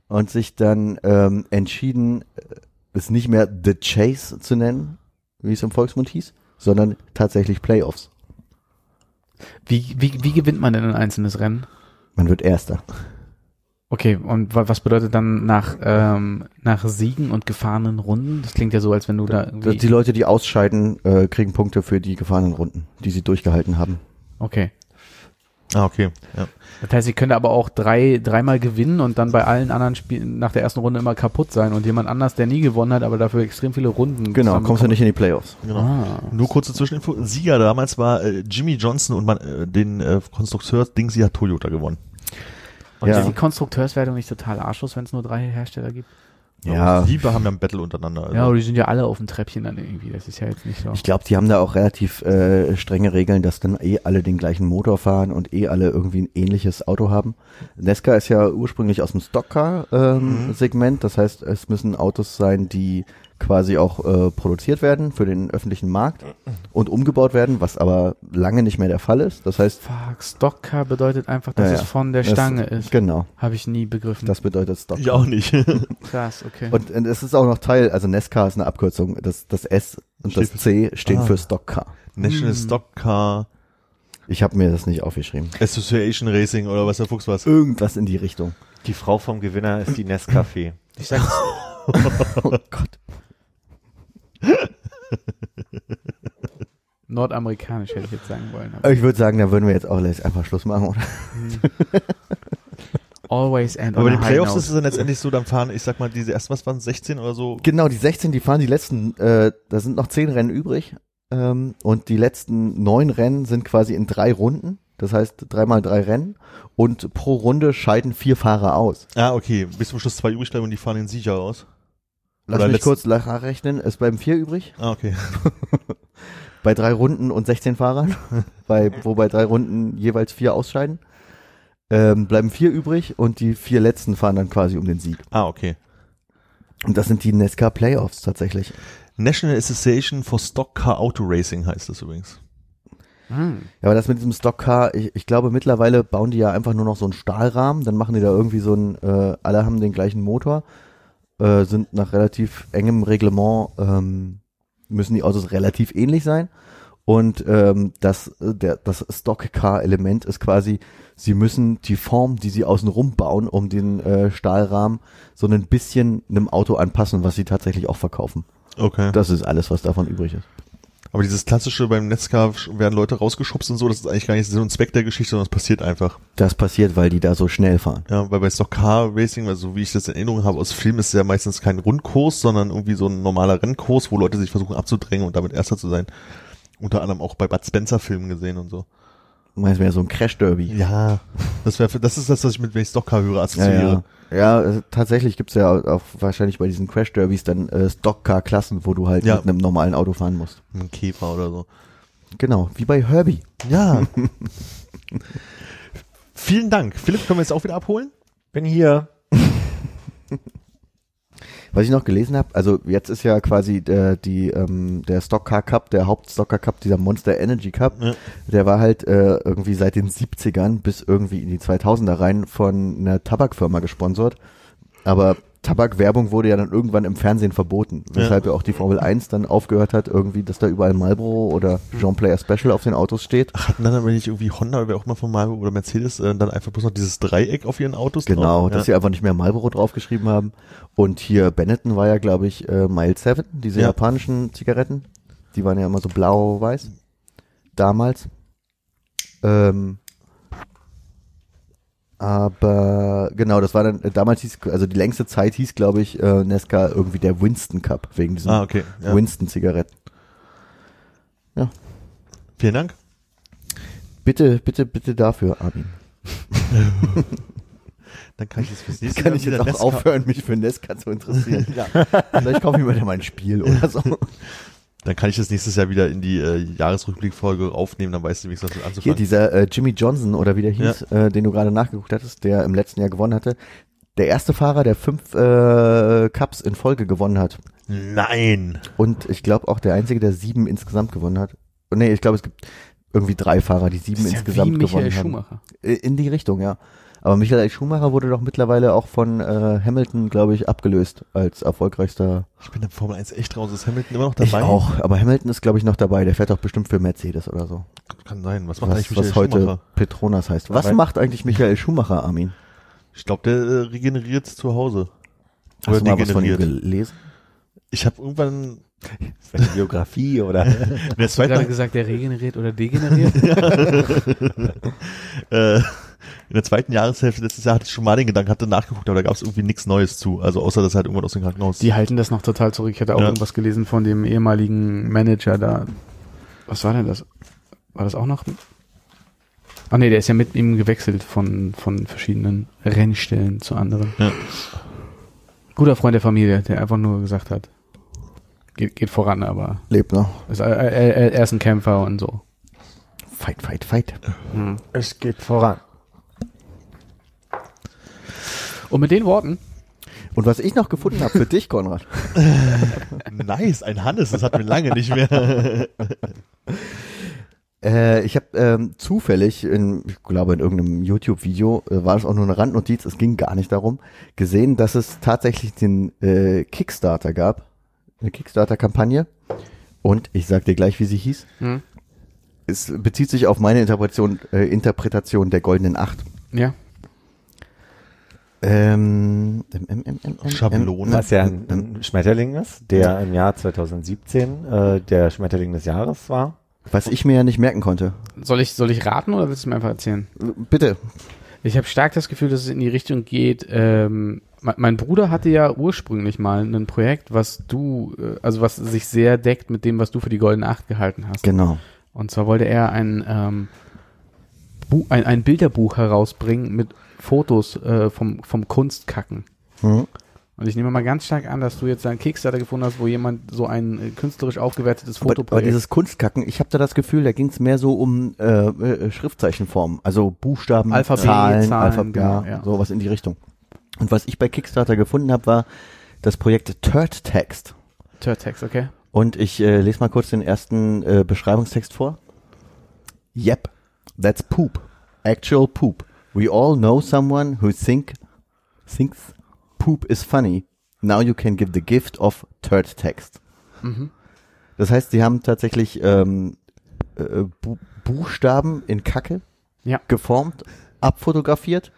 und sich dann ähm, entschieden, äh, es nicht mehr The Chase zu nennen, wie es im Volksmund hieß, sondern tatsächlich Playoffs. Wie, wie, wie gewinnt man denn ein einzelnes Rennen? Man wird Erster. Okay, und wa- was bedeutet dann nach, ähm, nach Siegen und gefahrenen Runden? Das klingt ja so, als wenn du da irgendwie... Die Leute, die ausscheiden, äh, kriegen Punkte für die gefahrenen Runden, die sie durchgehalten haben. Okay. Ah, okay. Ja. Das heißt, sie können aber auch drei, dreimal gewinnen und dann bei allen anderen Spielen nach der ersten Runde immer kaputt sein und jemand anders, der nie gewonnen hat, aber dafür extrem viele Runden. Genau, kommst du nicht in die Playoffs. Genau. Ah. Nur kurze Zwischeninfo. Sieger damals war äh, Jimmy Johnson und man, äh, den äh, Konstrukteurs-Ding, sie hat Toyota gewonnen. Und Ja. ist die Konstrukteurswertung nicht total arschlos, wenn es nur drei Hersteller gibt? Ja. Die haben ja ein Battle untereinander. Also. Ja, aber die sind ja alle auf dem Treppchen dann irgendwie. Das ist ja jetzt nicht so. Ich glaube, die haben da auch relativ äh, strenge Regeln, dass dann eh alle den gleichen Motor fahren und eh alle irgendwie ein ähnliches Auto haben. Nesca ist ja ursprünglich aus dem Stockcar-Segment, das heißt, es müssen Autos sein, die quasi auch äh, produziert werden für den öffentlichen Markt und umgebaut werden, was aber lange nicht mehr der Fall ist. Das heißt, Fuck, Stockcar bedeutet einfach, dass Ja, es von der das- Stange ist. Genau, Habe ich nie begriffen. das bedeutet Stock. Ich auch nicht. Krass, okay. Und, und es ist auch noch Teil, also NESCAR ist eine Abkürzung. Das, das S und Steht das C stehen Ah. für Stock Car. National Hm. Stock Car Ich habe mir das nicht aufgeschrieben. Association Racing oder was der Fuchs was. Irgendwas in die Richtung. Die Frau vom Gewinner ist die Nescafé. ich sag's, Oh Gott. Nordamerikanisch hätte ich jetzt sagen wollen. Ich würde sagen, da würden wir jetzt auch gleich einfach Schluss machen, oder? always and Aber high Playoffs note. ist es dann letztendlich so, dann fahren, ich sag mal, diese ersten, was waren 16 oder so? Genau, die 16, die fahren die letzten, äh, da sind noch 10 Rennen übrig. Ähm, und die letzten neun Rennen sind quasi in drei Runden. Das heißt, dreimal drei Rennen. Und pro Runde scheiden vier Fahrer aus. Ah, okay. Bis zum Schluss zwei übrig bleiben und die fahren den Sieger aus. Lass Oder mich kurz nachrechnen. Es bleiben vier übrig. Ah, okay. Bei drei Runden und 16 Fahrern. bei, wo bei drei Runden jeweils vier ausscheiden. Ähm, bleiben vier übrig und die vier letzten fahren dann quasi um den Sieg. Ah, okay. Und das sind die NESCAR Playoffs tatsächlich. National Association for Stock Car Auto Racing heißt das übrigens. Hm. Ja, aber das mit diesem Stockcar, ich, ich glaube mittlerweile bauen die ja einfach nur noch so einen Stahlrahmen, dann machen die da irgendwie so ein, äh, alle haben den gleichen Motor, äh, sind nach relativ engem Reglement, ähm, müssen die Autos relativ ähnlich sein. Und ähm, das, äh, der, das Stockcar-Element ist quasi, sie müssen die Form, die sie außenrum bauen, um den äh, Stahlrahmen so ein bisschen einem Auto anpassen, was sie tatsächlich auch verkaufen. Okay. Das ist alles, was davon übrig ist. Aber dieses klassische beim Netzcar werden Leute rausgeschubst und so, das ist eigentlich gar nicht Sinn und Zweck der Geschichte, sondern es passiert einfach. Das passiert, weil die da so schnell fahren. Ja, weil bei Stock Car Racing, also wie ich das in Erinnerung habe aus Filmen, ist es ja meistens kein Rundkurs, sondern irgendwie so ein normaler Rennkurs, wo Leute sich versuchen abzudrängen und damit Erster zu sein. Unter anderem auch bei Bud Spencer Filmen gesehen und so. Meinst du, mehr so ein Crash-Derby? Ja, das wäre, das ist das, was ich mit wenn ich Stock Car höre, Ja, assoziiere. ja. ja äh, tatsächlich gibt's ja auch wahrscheinlich bei diesen Crash-Derbys dann äh, Stockcar-Klassen, wo du halt Ja. mit einem normalen Auto fahren musst. Ein Käfer oder so. Genau, wie bei Herbie. Ja. Vielen Dank. Philipp, können wir jetzt auch wieder abholen? Bin hier. Was ich noch gelesen habe, also jetzt ist ja quasi der, die, ähm, der Stockcar Cup, der Hauptstocker Cup, dieser Monster Energy Cup, Ja. der war halt äh, irgendwie seit den 70ern bis irgendwie in die 2000er rein von einer Tabakfirma gesponsert. Aber Tabakwerbung wurde ja dann irgendwann im Fernsehen verboten, weshalb ja, auch die Formel 1 dann aufgehört hat, irgendwie, dass da überall Marlboro oder Jean Player Special auf den Autos steht. Ach, hatten dann aber nicht irgendwie Honda oder wer auch immer von Marlboro oder Mercedes äh, dann einfach bloß noch dieses Dreieck auf ihren Autos Genau, drauf? dass ja. sie einfach nicht mehr Marlboro draufgeschrieben haben. Und hier Benetton war ja, glaube ich, äh, Mile 7, diese Ja. japanischen Zigaretten. Die waren ja immer so blau-weiß. Damals. Ähm, aber genau, das war dann, äh, damals hieß, also die längste Zeit hieß, glaube ich, äh, Nesca irgendwie der Winston Cup, wegen diesen Ah, okay. Ja. Winston-Zigaretten. Vielen Dank. Bitte, bitte, bitte dafür, Armin. Dann kann ich jetzt fürs nächste Kann ich jetzt auch Nesca- aufhören, mich für Nesca zu interessieren. Vielleicht kaufe ich mir mal ein Spiel oder so. Dann kann ich das nächstes Jahr wieder in die äh, Jahresrückblickfolge aufnehmen, dann weißt du, wie es Hier, anzufangen. dieser äh, Jimmy Johnson oder wie der hieß, äh, den du gerade nachgeguckt hattest, der im letzten Jahr gewonnen hatte. Der erste Fahrer, der fünf äh, Cups in Folge gewonnen hat. Nein. Und ich glaube auch der einzige, der sieben insgesamt gewonnen hat. Nee, ich glaube, es gibt irgendwie drei Fahrer, die sieben Das ist ja insgesamt wie Michael gewonnen haben. Schumacher. Äh, In die Richtung, ja. Aber Michael Schumacher wurde doch mittlerweile auch von äh, Hamilton, glaube ich, abgelöst als erfolgreichster. Ich bin in der Formel 1 echt raus. Ist Hamilton immer noch Ich dabei? auch. Aber Hamilton ist, glaube ich, noch dabei. Der fährt doch bestimmt für Mercedes oder so. Kann sein. Was macht Was, eigentlich was Michael heute Schumacher? Petronas heißt. Was Aber- macht eigentlich Michael Schumacher, Armin? Ich glaube, der äh, regeneriert zu Hause. Hast du mal was von ihm gelesen? Ich habe irgendwann Seine Biografie oder? Hast du gerade gesagt, der regeneriert oder degeneriert? äh, in der zweiten Jahreshälfte letztes Jahr hatte ich schon mal den Gedanken, hatte nachgeguckt, aber da gab es irgendwie nichts Neues zu. Also außer, dass er halt irgendwann aus dem Krankenhaus. Die halten das noch total zurück. Ich hatte auch Ja. irgendwas gelesen von dem ehemaligen Manager da. Was war denn das? War das auch noch? Ah nee, der ist ja mit ihm gewechselt von, von verschiedenen Rennstellen zu anderen. Ja. Guter Freund der Familie, der einfach nur gesagt hat, geht, geht voran, aber Lebt noch. ist, er, er, er ist ein Kämpfer und so. Fight, fight, fight. Hm. Es geht voran. Und mit den Worten, Und was ich noch gefunden habe für dich, Konrad, Nice, ein Hannes, das hatten wir lange nicht mehr. äh, ich habe ähm, zufällig, in, ich glaube in irgendeinem YouTube-Video, äh, war es auch nur eine Randnotiz, es ging gar nicht darum, gesehen, dass es tatsächlich den äh, Kickstarter gab, eine Kickstarter-Kampagne. Und ich sag dir gleich, wie sie hieß. Hm? Es bezieht sich auf meine Interpretation, äh, Interpretation der Goldenen Acht. Ja. Ähm, ähm, ähm, ähm, ähm, Schablone. Was ja ein, ein Schmetterling ist, der im Jahr 2017 äh, der Schmetterling des Jahres war. Was ich mir ja nicht merken konnte. Soll ich, soll ich raten oder willst du mir einfach erzählen? Bitte. Ich habe stark das Gefühl, dass es in die Richtung geht. Ähm, mein, mein Bruder hatte ja ursprünglich mal ein Projekt, was du, äh, also was sich sehr deckt mit dem, was du für die Goldene Acht gehalten hast. Genau. Und zwar wollte er ein, ähm, Bu ein, ein Bilderbuch herausbringen mit Fotos äh, vom, vom Kunstkacken. Hm. Und ich nehme mal ganz stark an, dass du jetzt einen Kickstarter gefunden hast, wo jemand so ein äh, künstlerisch aufgewertetes Aber, aber Fotoprojekt. dieses Kunstkacken, ich habe da das Gefühl, da ging es mehr so um äh, äh, Schriftzeichenformen, also Buchstaben, Alphabet, Zahlen, Zahlen, Alphabet, genau, ja, ja. sowas in die Richtung. Und was ich bei Kickstarter gefunden habe, war das Projekt Turd Text. Turtex, okay? Und ich äh, lese mal kurz den ersten äh, Beschreibungstext vor. Yep, that's poop. Actual poop. We all know someone who think thinks poop is funny. Now you can give the gift of turd text. Mhm. Das heißt, sie haben tatsächlich ähm, äh, Bu Buchstaben in Kacke Ja. geformt, abfotografiert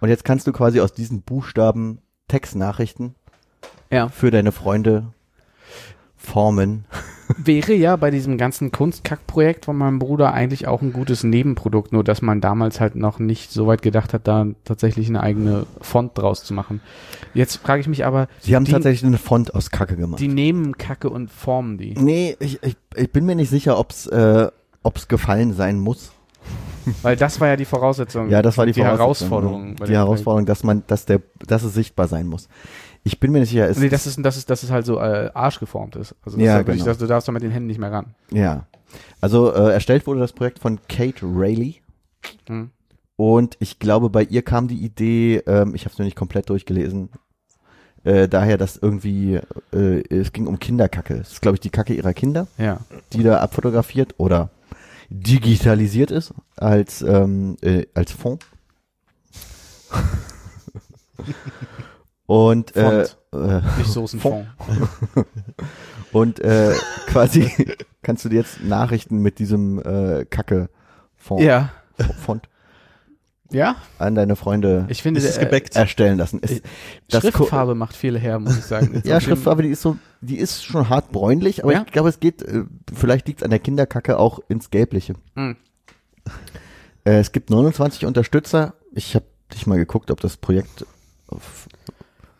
und jetzt kannst du quasi aus diesen Buchstaben Textnachrichten Ja. für deine Freunde formen. Wäre ja bei diesem ganzen Kunstkack-Projekt von meinem Bruder eigentlich auch ein gutes Nebenprodukt, nur dass man damals halt noch nicht so weit gedacht hat, da tatsächlich eine eigene Font draus zu machen. Jetzt frage ich mich aber, Sie haben die, tatsächlich eine Font aus Kacke gemacht. die nehmen Kacke und formen die. nee, ich, ich, ich bin mir nicht sicher, ob's äh, ob's gefallen sein muss. Weil das war ja die Voraussetzung. Ja, das war die, die Herausforderung. bei Die Herausforderung, dass man, dass der, dass es sichtbar sein muss. Ich bin mir nicht sicher. Es. Nee, das ist, das ist, dass es halt so äh, arschgeformt ist. Also das Ja, genau. dass du darfst da mit den Händen nicht mehr ran. Ja. Also äh, erstellt wurde das Projekt von Kate Rayleigh. Hm. Und ich glaube, bei ihr kam die Idee, ähm, ich habe es nur nicht komplett durchgelesen, äh, daher, dass irgendwie, äh, es ging um Kinderkacke. Es ist, glaube ich, die Kacke ihrer Kinder, Ja. die da abfotografiert oder digitalisiert ist als, ähm, äh, als Fond. Und, äh, äh, Nicht Soßenfond. und äh, quasi kannst du dir jetzt Nachrichten mit diesem äh, Kacke-Fond Ja. Font Ja? an deine Freunde Ich finde, Ist es äh, gebackt? erstellen lassen. Das Ko- Schriftfarbe macht viel her, muss ich sagen. Ja, Schriftfarbe, die ist so, die ist schon hart bräunlich, aber Ja. ich glaube, es geht, äh, vielleicht liegt es an der Kinderkacke auch ins Gelbliche. Hm. Äh, es gibt 29 Unterstützer. Ich habe nicht mal geguckt, ob das Projekt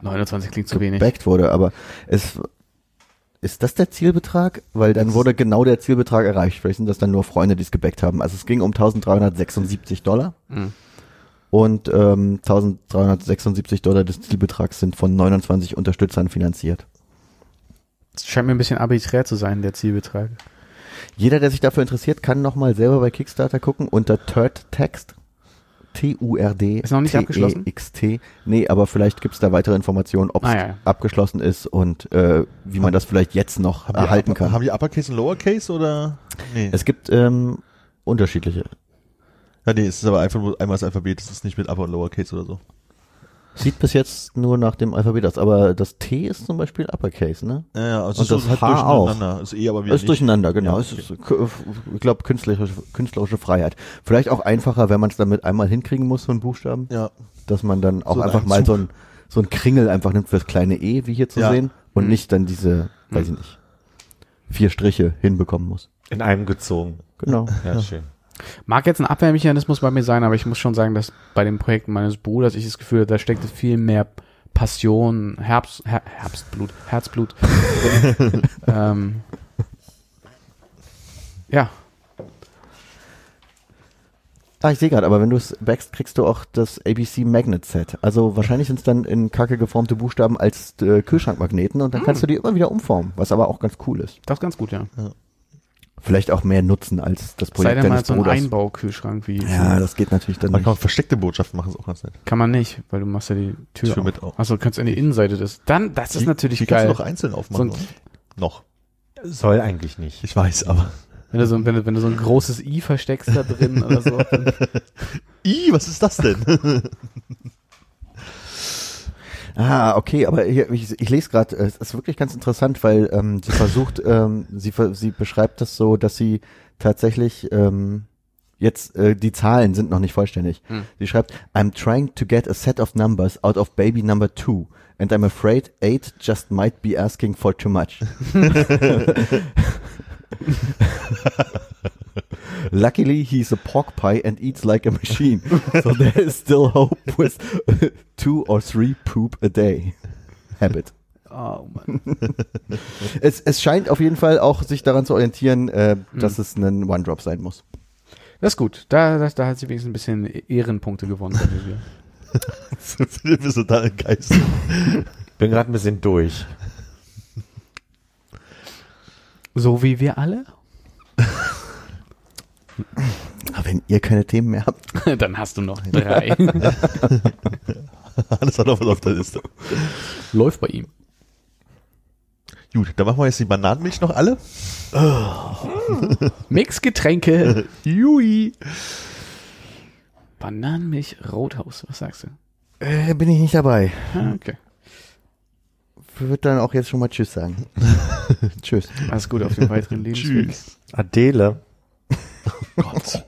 29 klingt zu wenig. gebackt wurde, aber es ist das der Zielbetrag? Weil dann wurde genau der Zielbetrag erreicht. Vielleicht sind das dann nur Freunde, die es gebackt haben. Also es ging um 1376 Dollar Hm. und ähm, 1376 Dollar des Zielbetrags sind von 29 Unterstützern finanziert. Das scheint mir ein bisschen arbiträr zu sein, der Zielbetrag. Jeder, der sich dafür interessiert, kann nochmal selber bei Kickstarter gucken unter Turd Text. T-U-R-D. Ist noch nicht abgeschlossen? T-E-X-T. Nee, aber vielleicht gibt's da weitere Informationen, ob es Ah, ja, ja. abgeschlossen ist und äh, wie man das vielleicht jetzt noch Haben erhalten kann. Haben die Uppercase und Lowercase oder? Nee. Es gibt ähm, unterschiedliche. ja, nee, es ist aber einfach nur einmal das Alphabet, es ist nicht mit Upper und Lowercase oder so. Sieht bis jetzt nur nach dem Alphabet aus, aber das T ist zum Beispiel Uppercase, ne? Ja, ja, also Und es das ist halt H auch. durcheinander. Ist eh aber wieder ist nicht. durcheinander, genau. Ja, Es ist, ich glaube, künstlerische, künstlerische Freiheit. Vielleicht auch einfacher, wenn man es damit einmal hinkriegen muss, so einen Buchstaben, Ja, dass man dann auch So ein einfach mal so ein, so ein Kringel einfach nimmt fürs kleine E, wie hier zu Ja. sehen, und Mhm. nicht dann diese, weiß ich nicht, vier Striche hinbekommen muss. In einem gezogen. Genau. Ja, schön. Mag jetzt ein Abwehrmechanismus bei mir sein, aber ich muss schon sagen, dass bei dem Projekt meines Bruders ich das Gefühl habe, da steckt viel mehr Passion, Herbst, Her Herbstblut, Herzblut. ähm, ja, Ah, ich sehe gerade, aber wenn du es backst, kriegst du auch das ABC Magnet Set. Also wahrscheinlich sind es dann in kacke geformte Buchstaben als äh, Kühlschrankmagneten und dann kannst du die immer wieder umformen, was aber auch ganz cool ist. das ist ganz gut, ja. Vielleicht auch mehr nutzen als das Sei Projekt denn mal so ein Bruders. Einbaukühlschrank wie. Ja, das geht natürlich dann Man kann auch versteckte Botschaften machen, ist auch ganz nett. Kann man nicht, weil du machst ja die Tür, Tür auf. mit auf. Achso, du kannst in die Innenseite des. Dann, das ist Die- natürlich die kannst geil. du noch einzeln aufmachen. So ein-? Noch. Soll eigentlich nicht. Ich weiß, aber. Wenn du so, wenn du, wenn du so ein großes I versteckst da drin oder so. I, was ist das denn? Ah, okay, aber hier, ich, ich lese gerade, es ist wirklich ganz interessant, weil ähm, sie versucht, ähm, sie, sie beschreibt das so, dass sie tatsächlich ähm, jetzt äh, die Zahlen sind noch nicht vollständig. Hm. Sie schreibt, I'm trying to get a set of numbers out of baby number two, and I'm afraid eight just might be asking for too much. Luckily, he's a pork pie and eats like a machine, so there is still hope with two or three poop a day habit. Oh Mann. Es, es scheint auf jeden Fall auch sich daran zu orientieren, äh, dass es ein One-Drop sein muss. Das ist gut. Da, da, da hat sie wenigstens ein bisschen Ehrenpunkte gewonnen. bei mir. Wir sind da im Geist. Bin gerade ein bisschen durch. So wie wir alle? Aber wenn ihr keine Themen mehr habt, Dann hast du noch drei. Alles hat noch was auf der Liste. Läuft bei ihm. Gut, dann machen wir jetzt die Bananenmilch noch alle. Mixgetränke. Jui. Bananenmilch, Rothaus. Was sagst du? äh, bin ich nicht dabei. Ah, okay. Würde dann auch jetzt schon mal Tschüss sagen. Tschüss. Alles gut auf dem weiteren Lebensweg. Tschüss. Adele. Gott.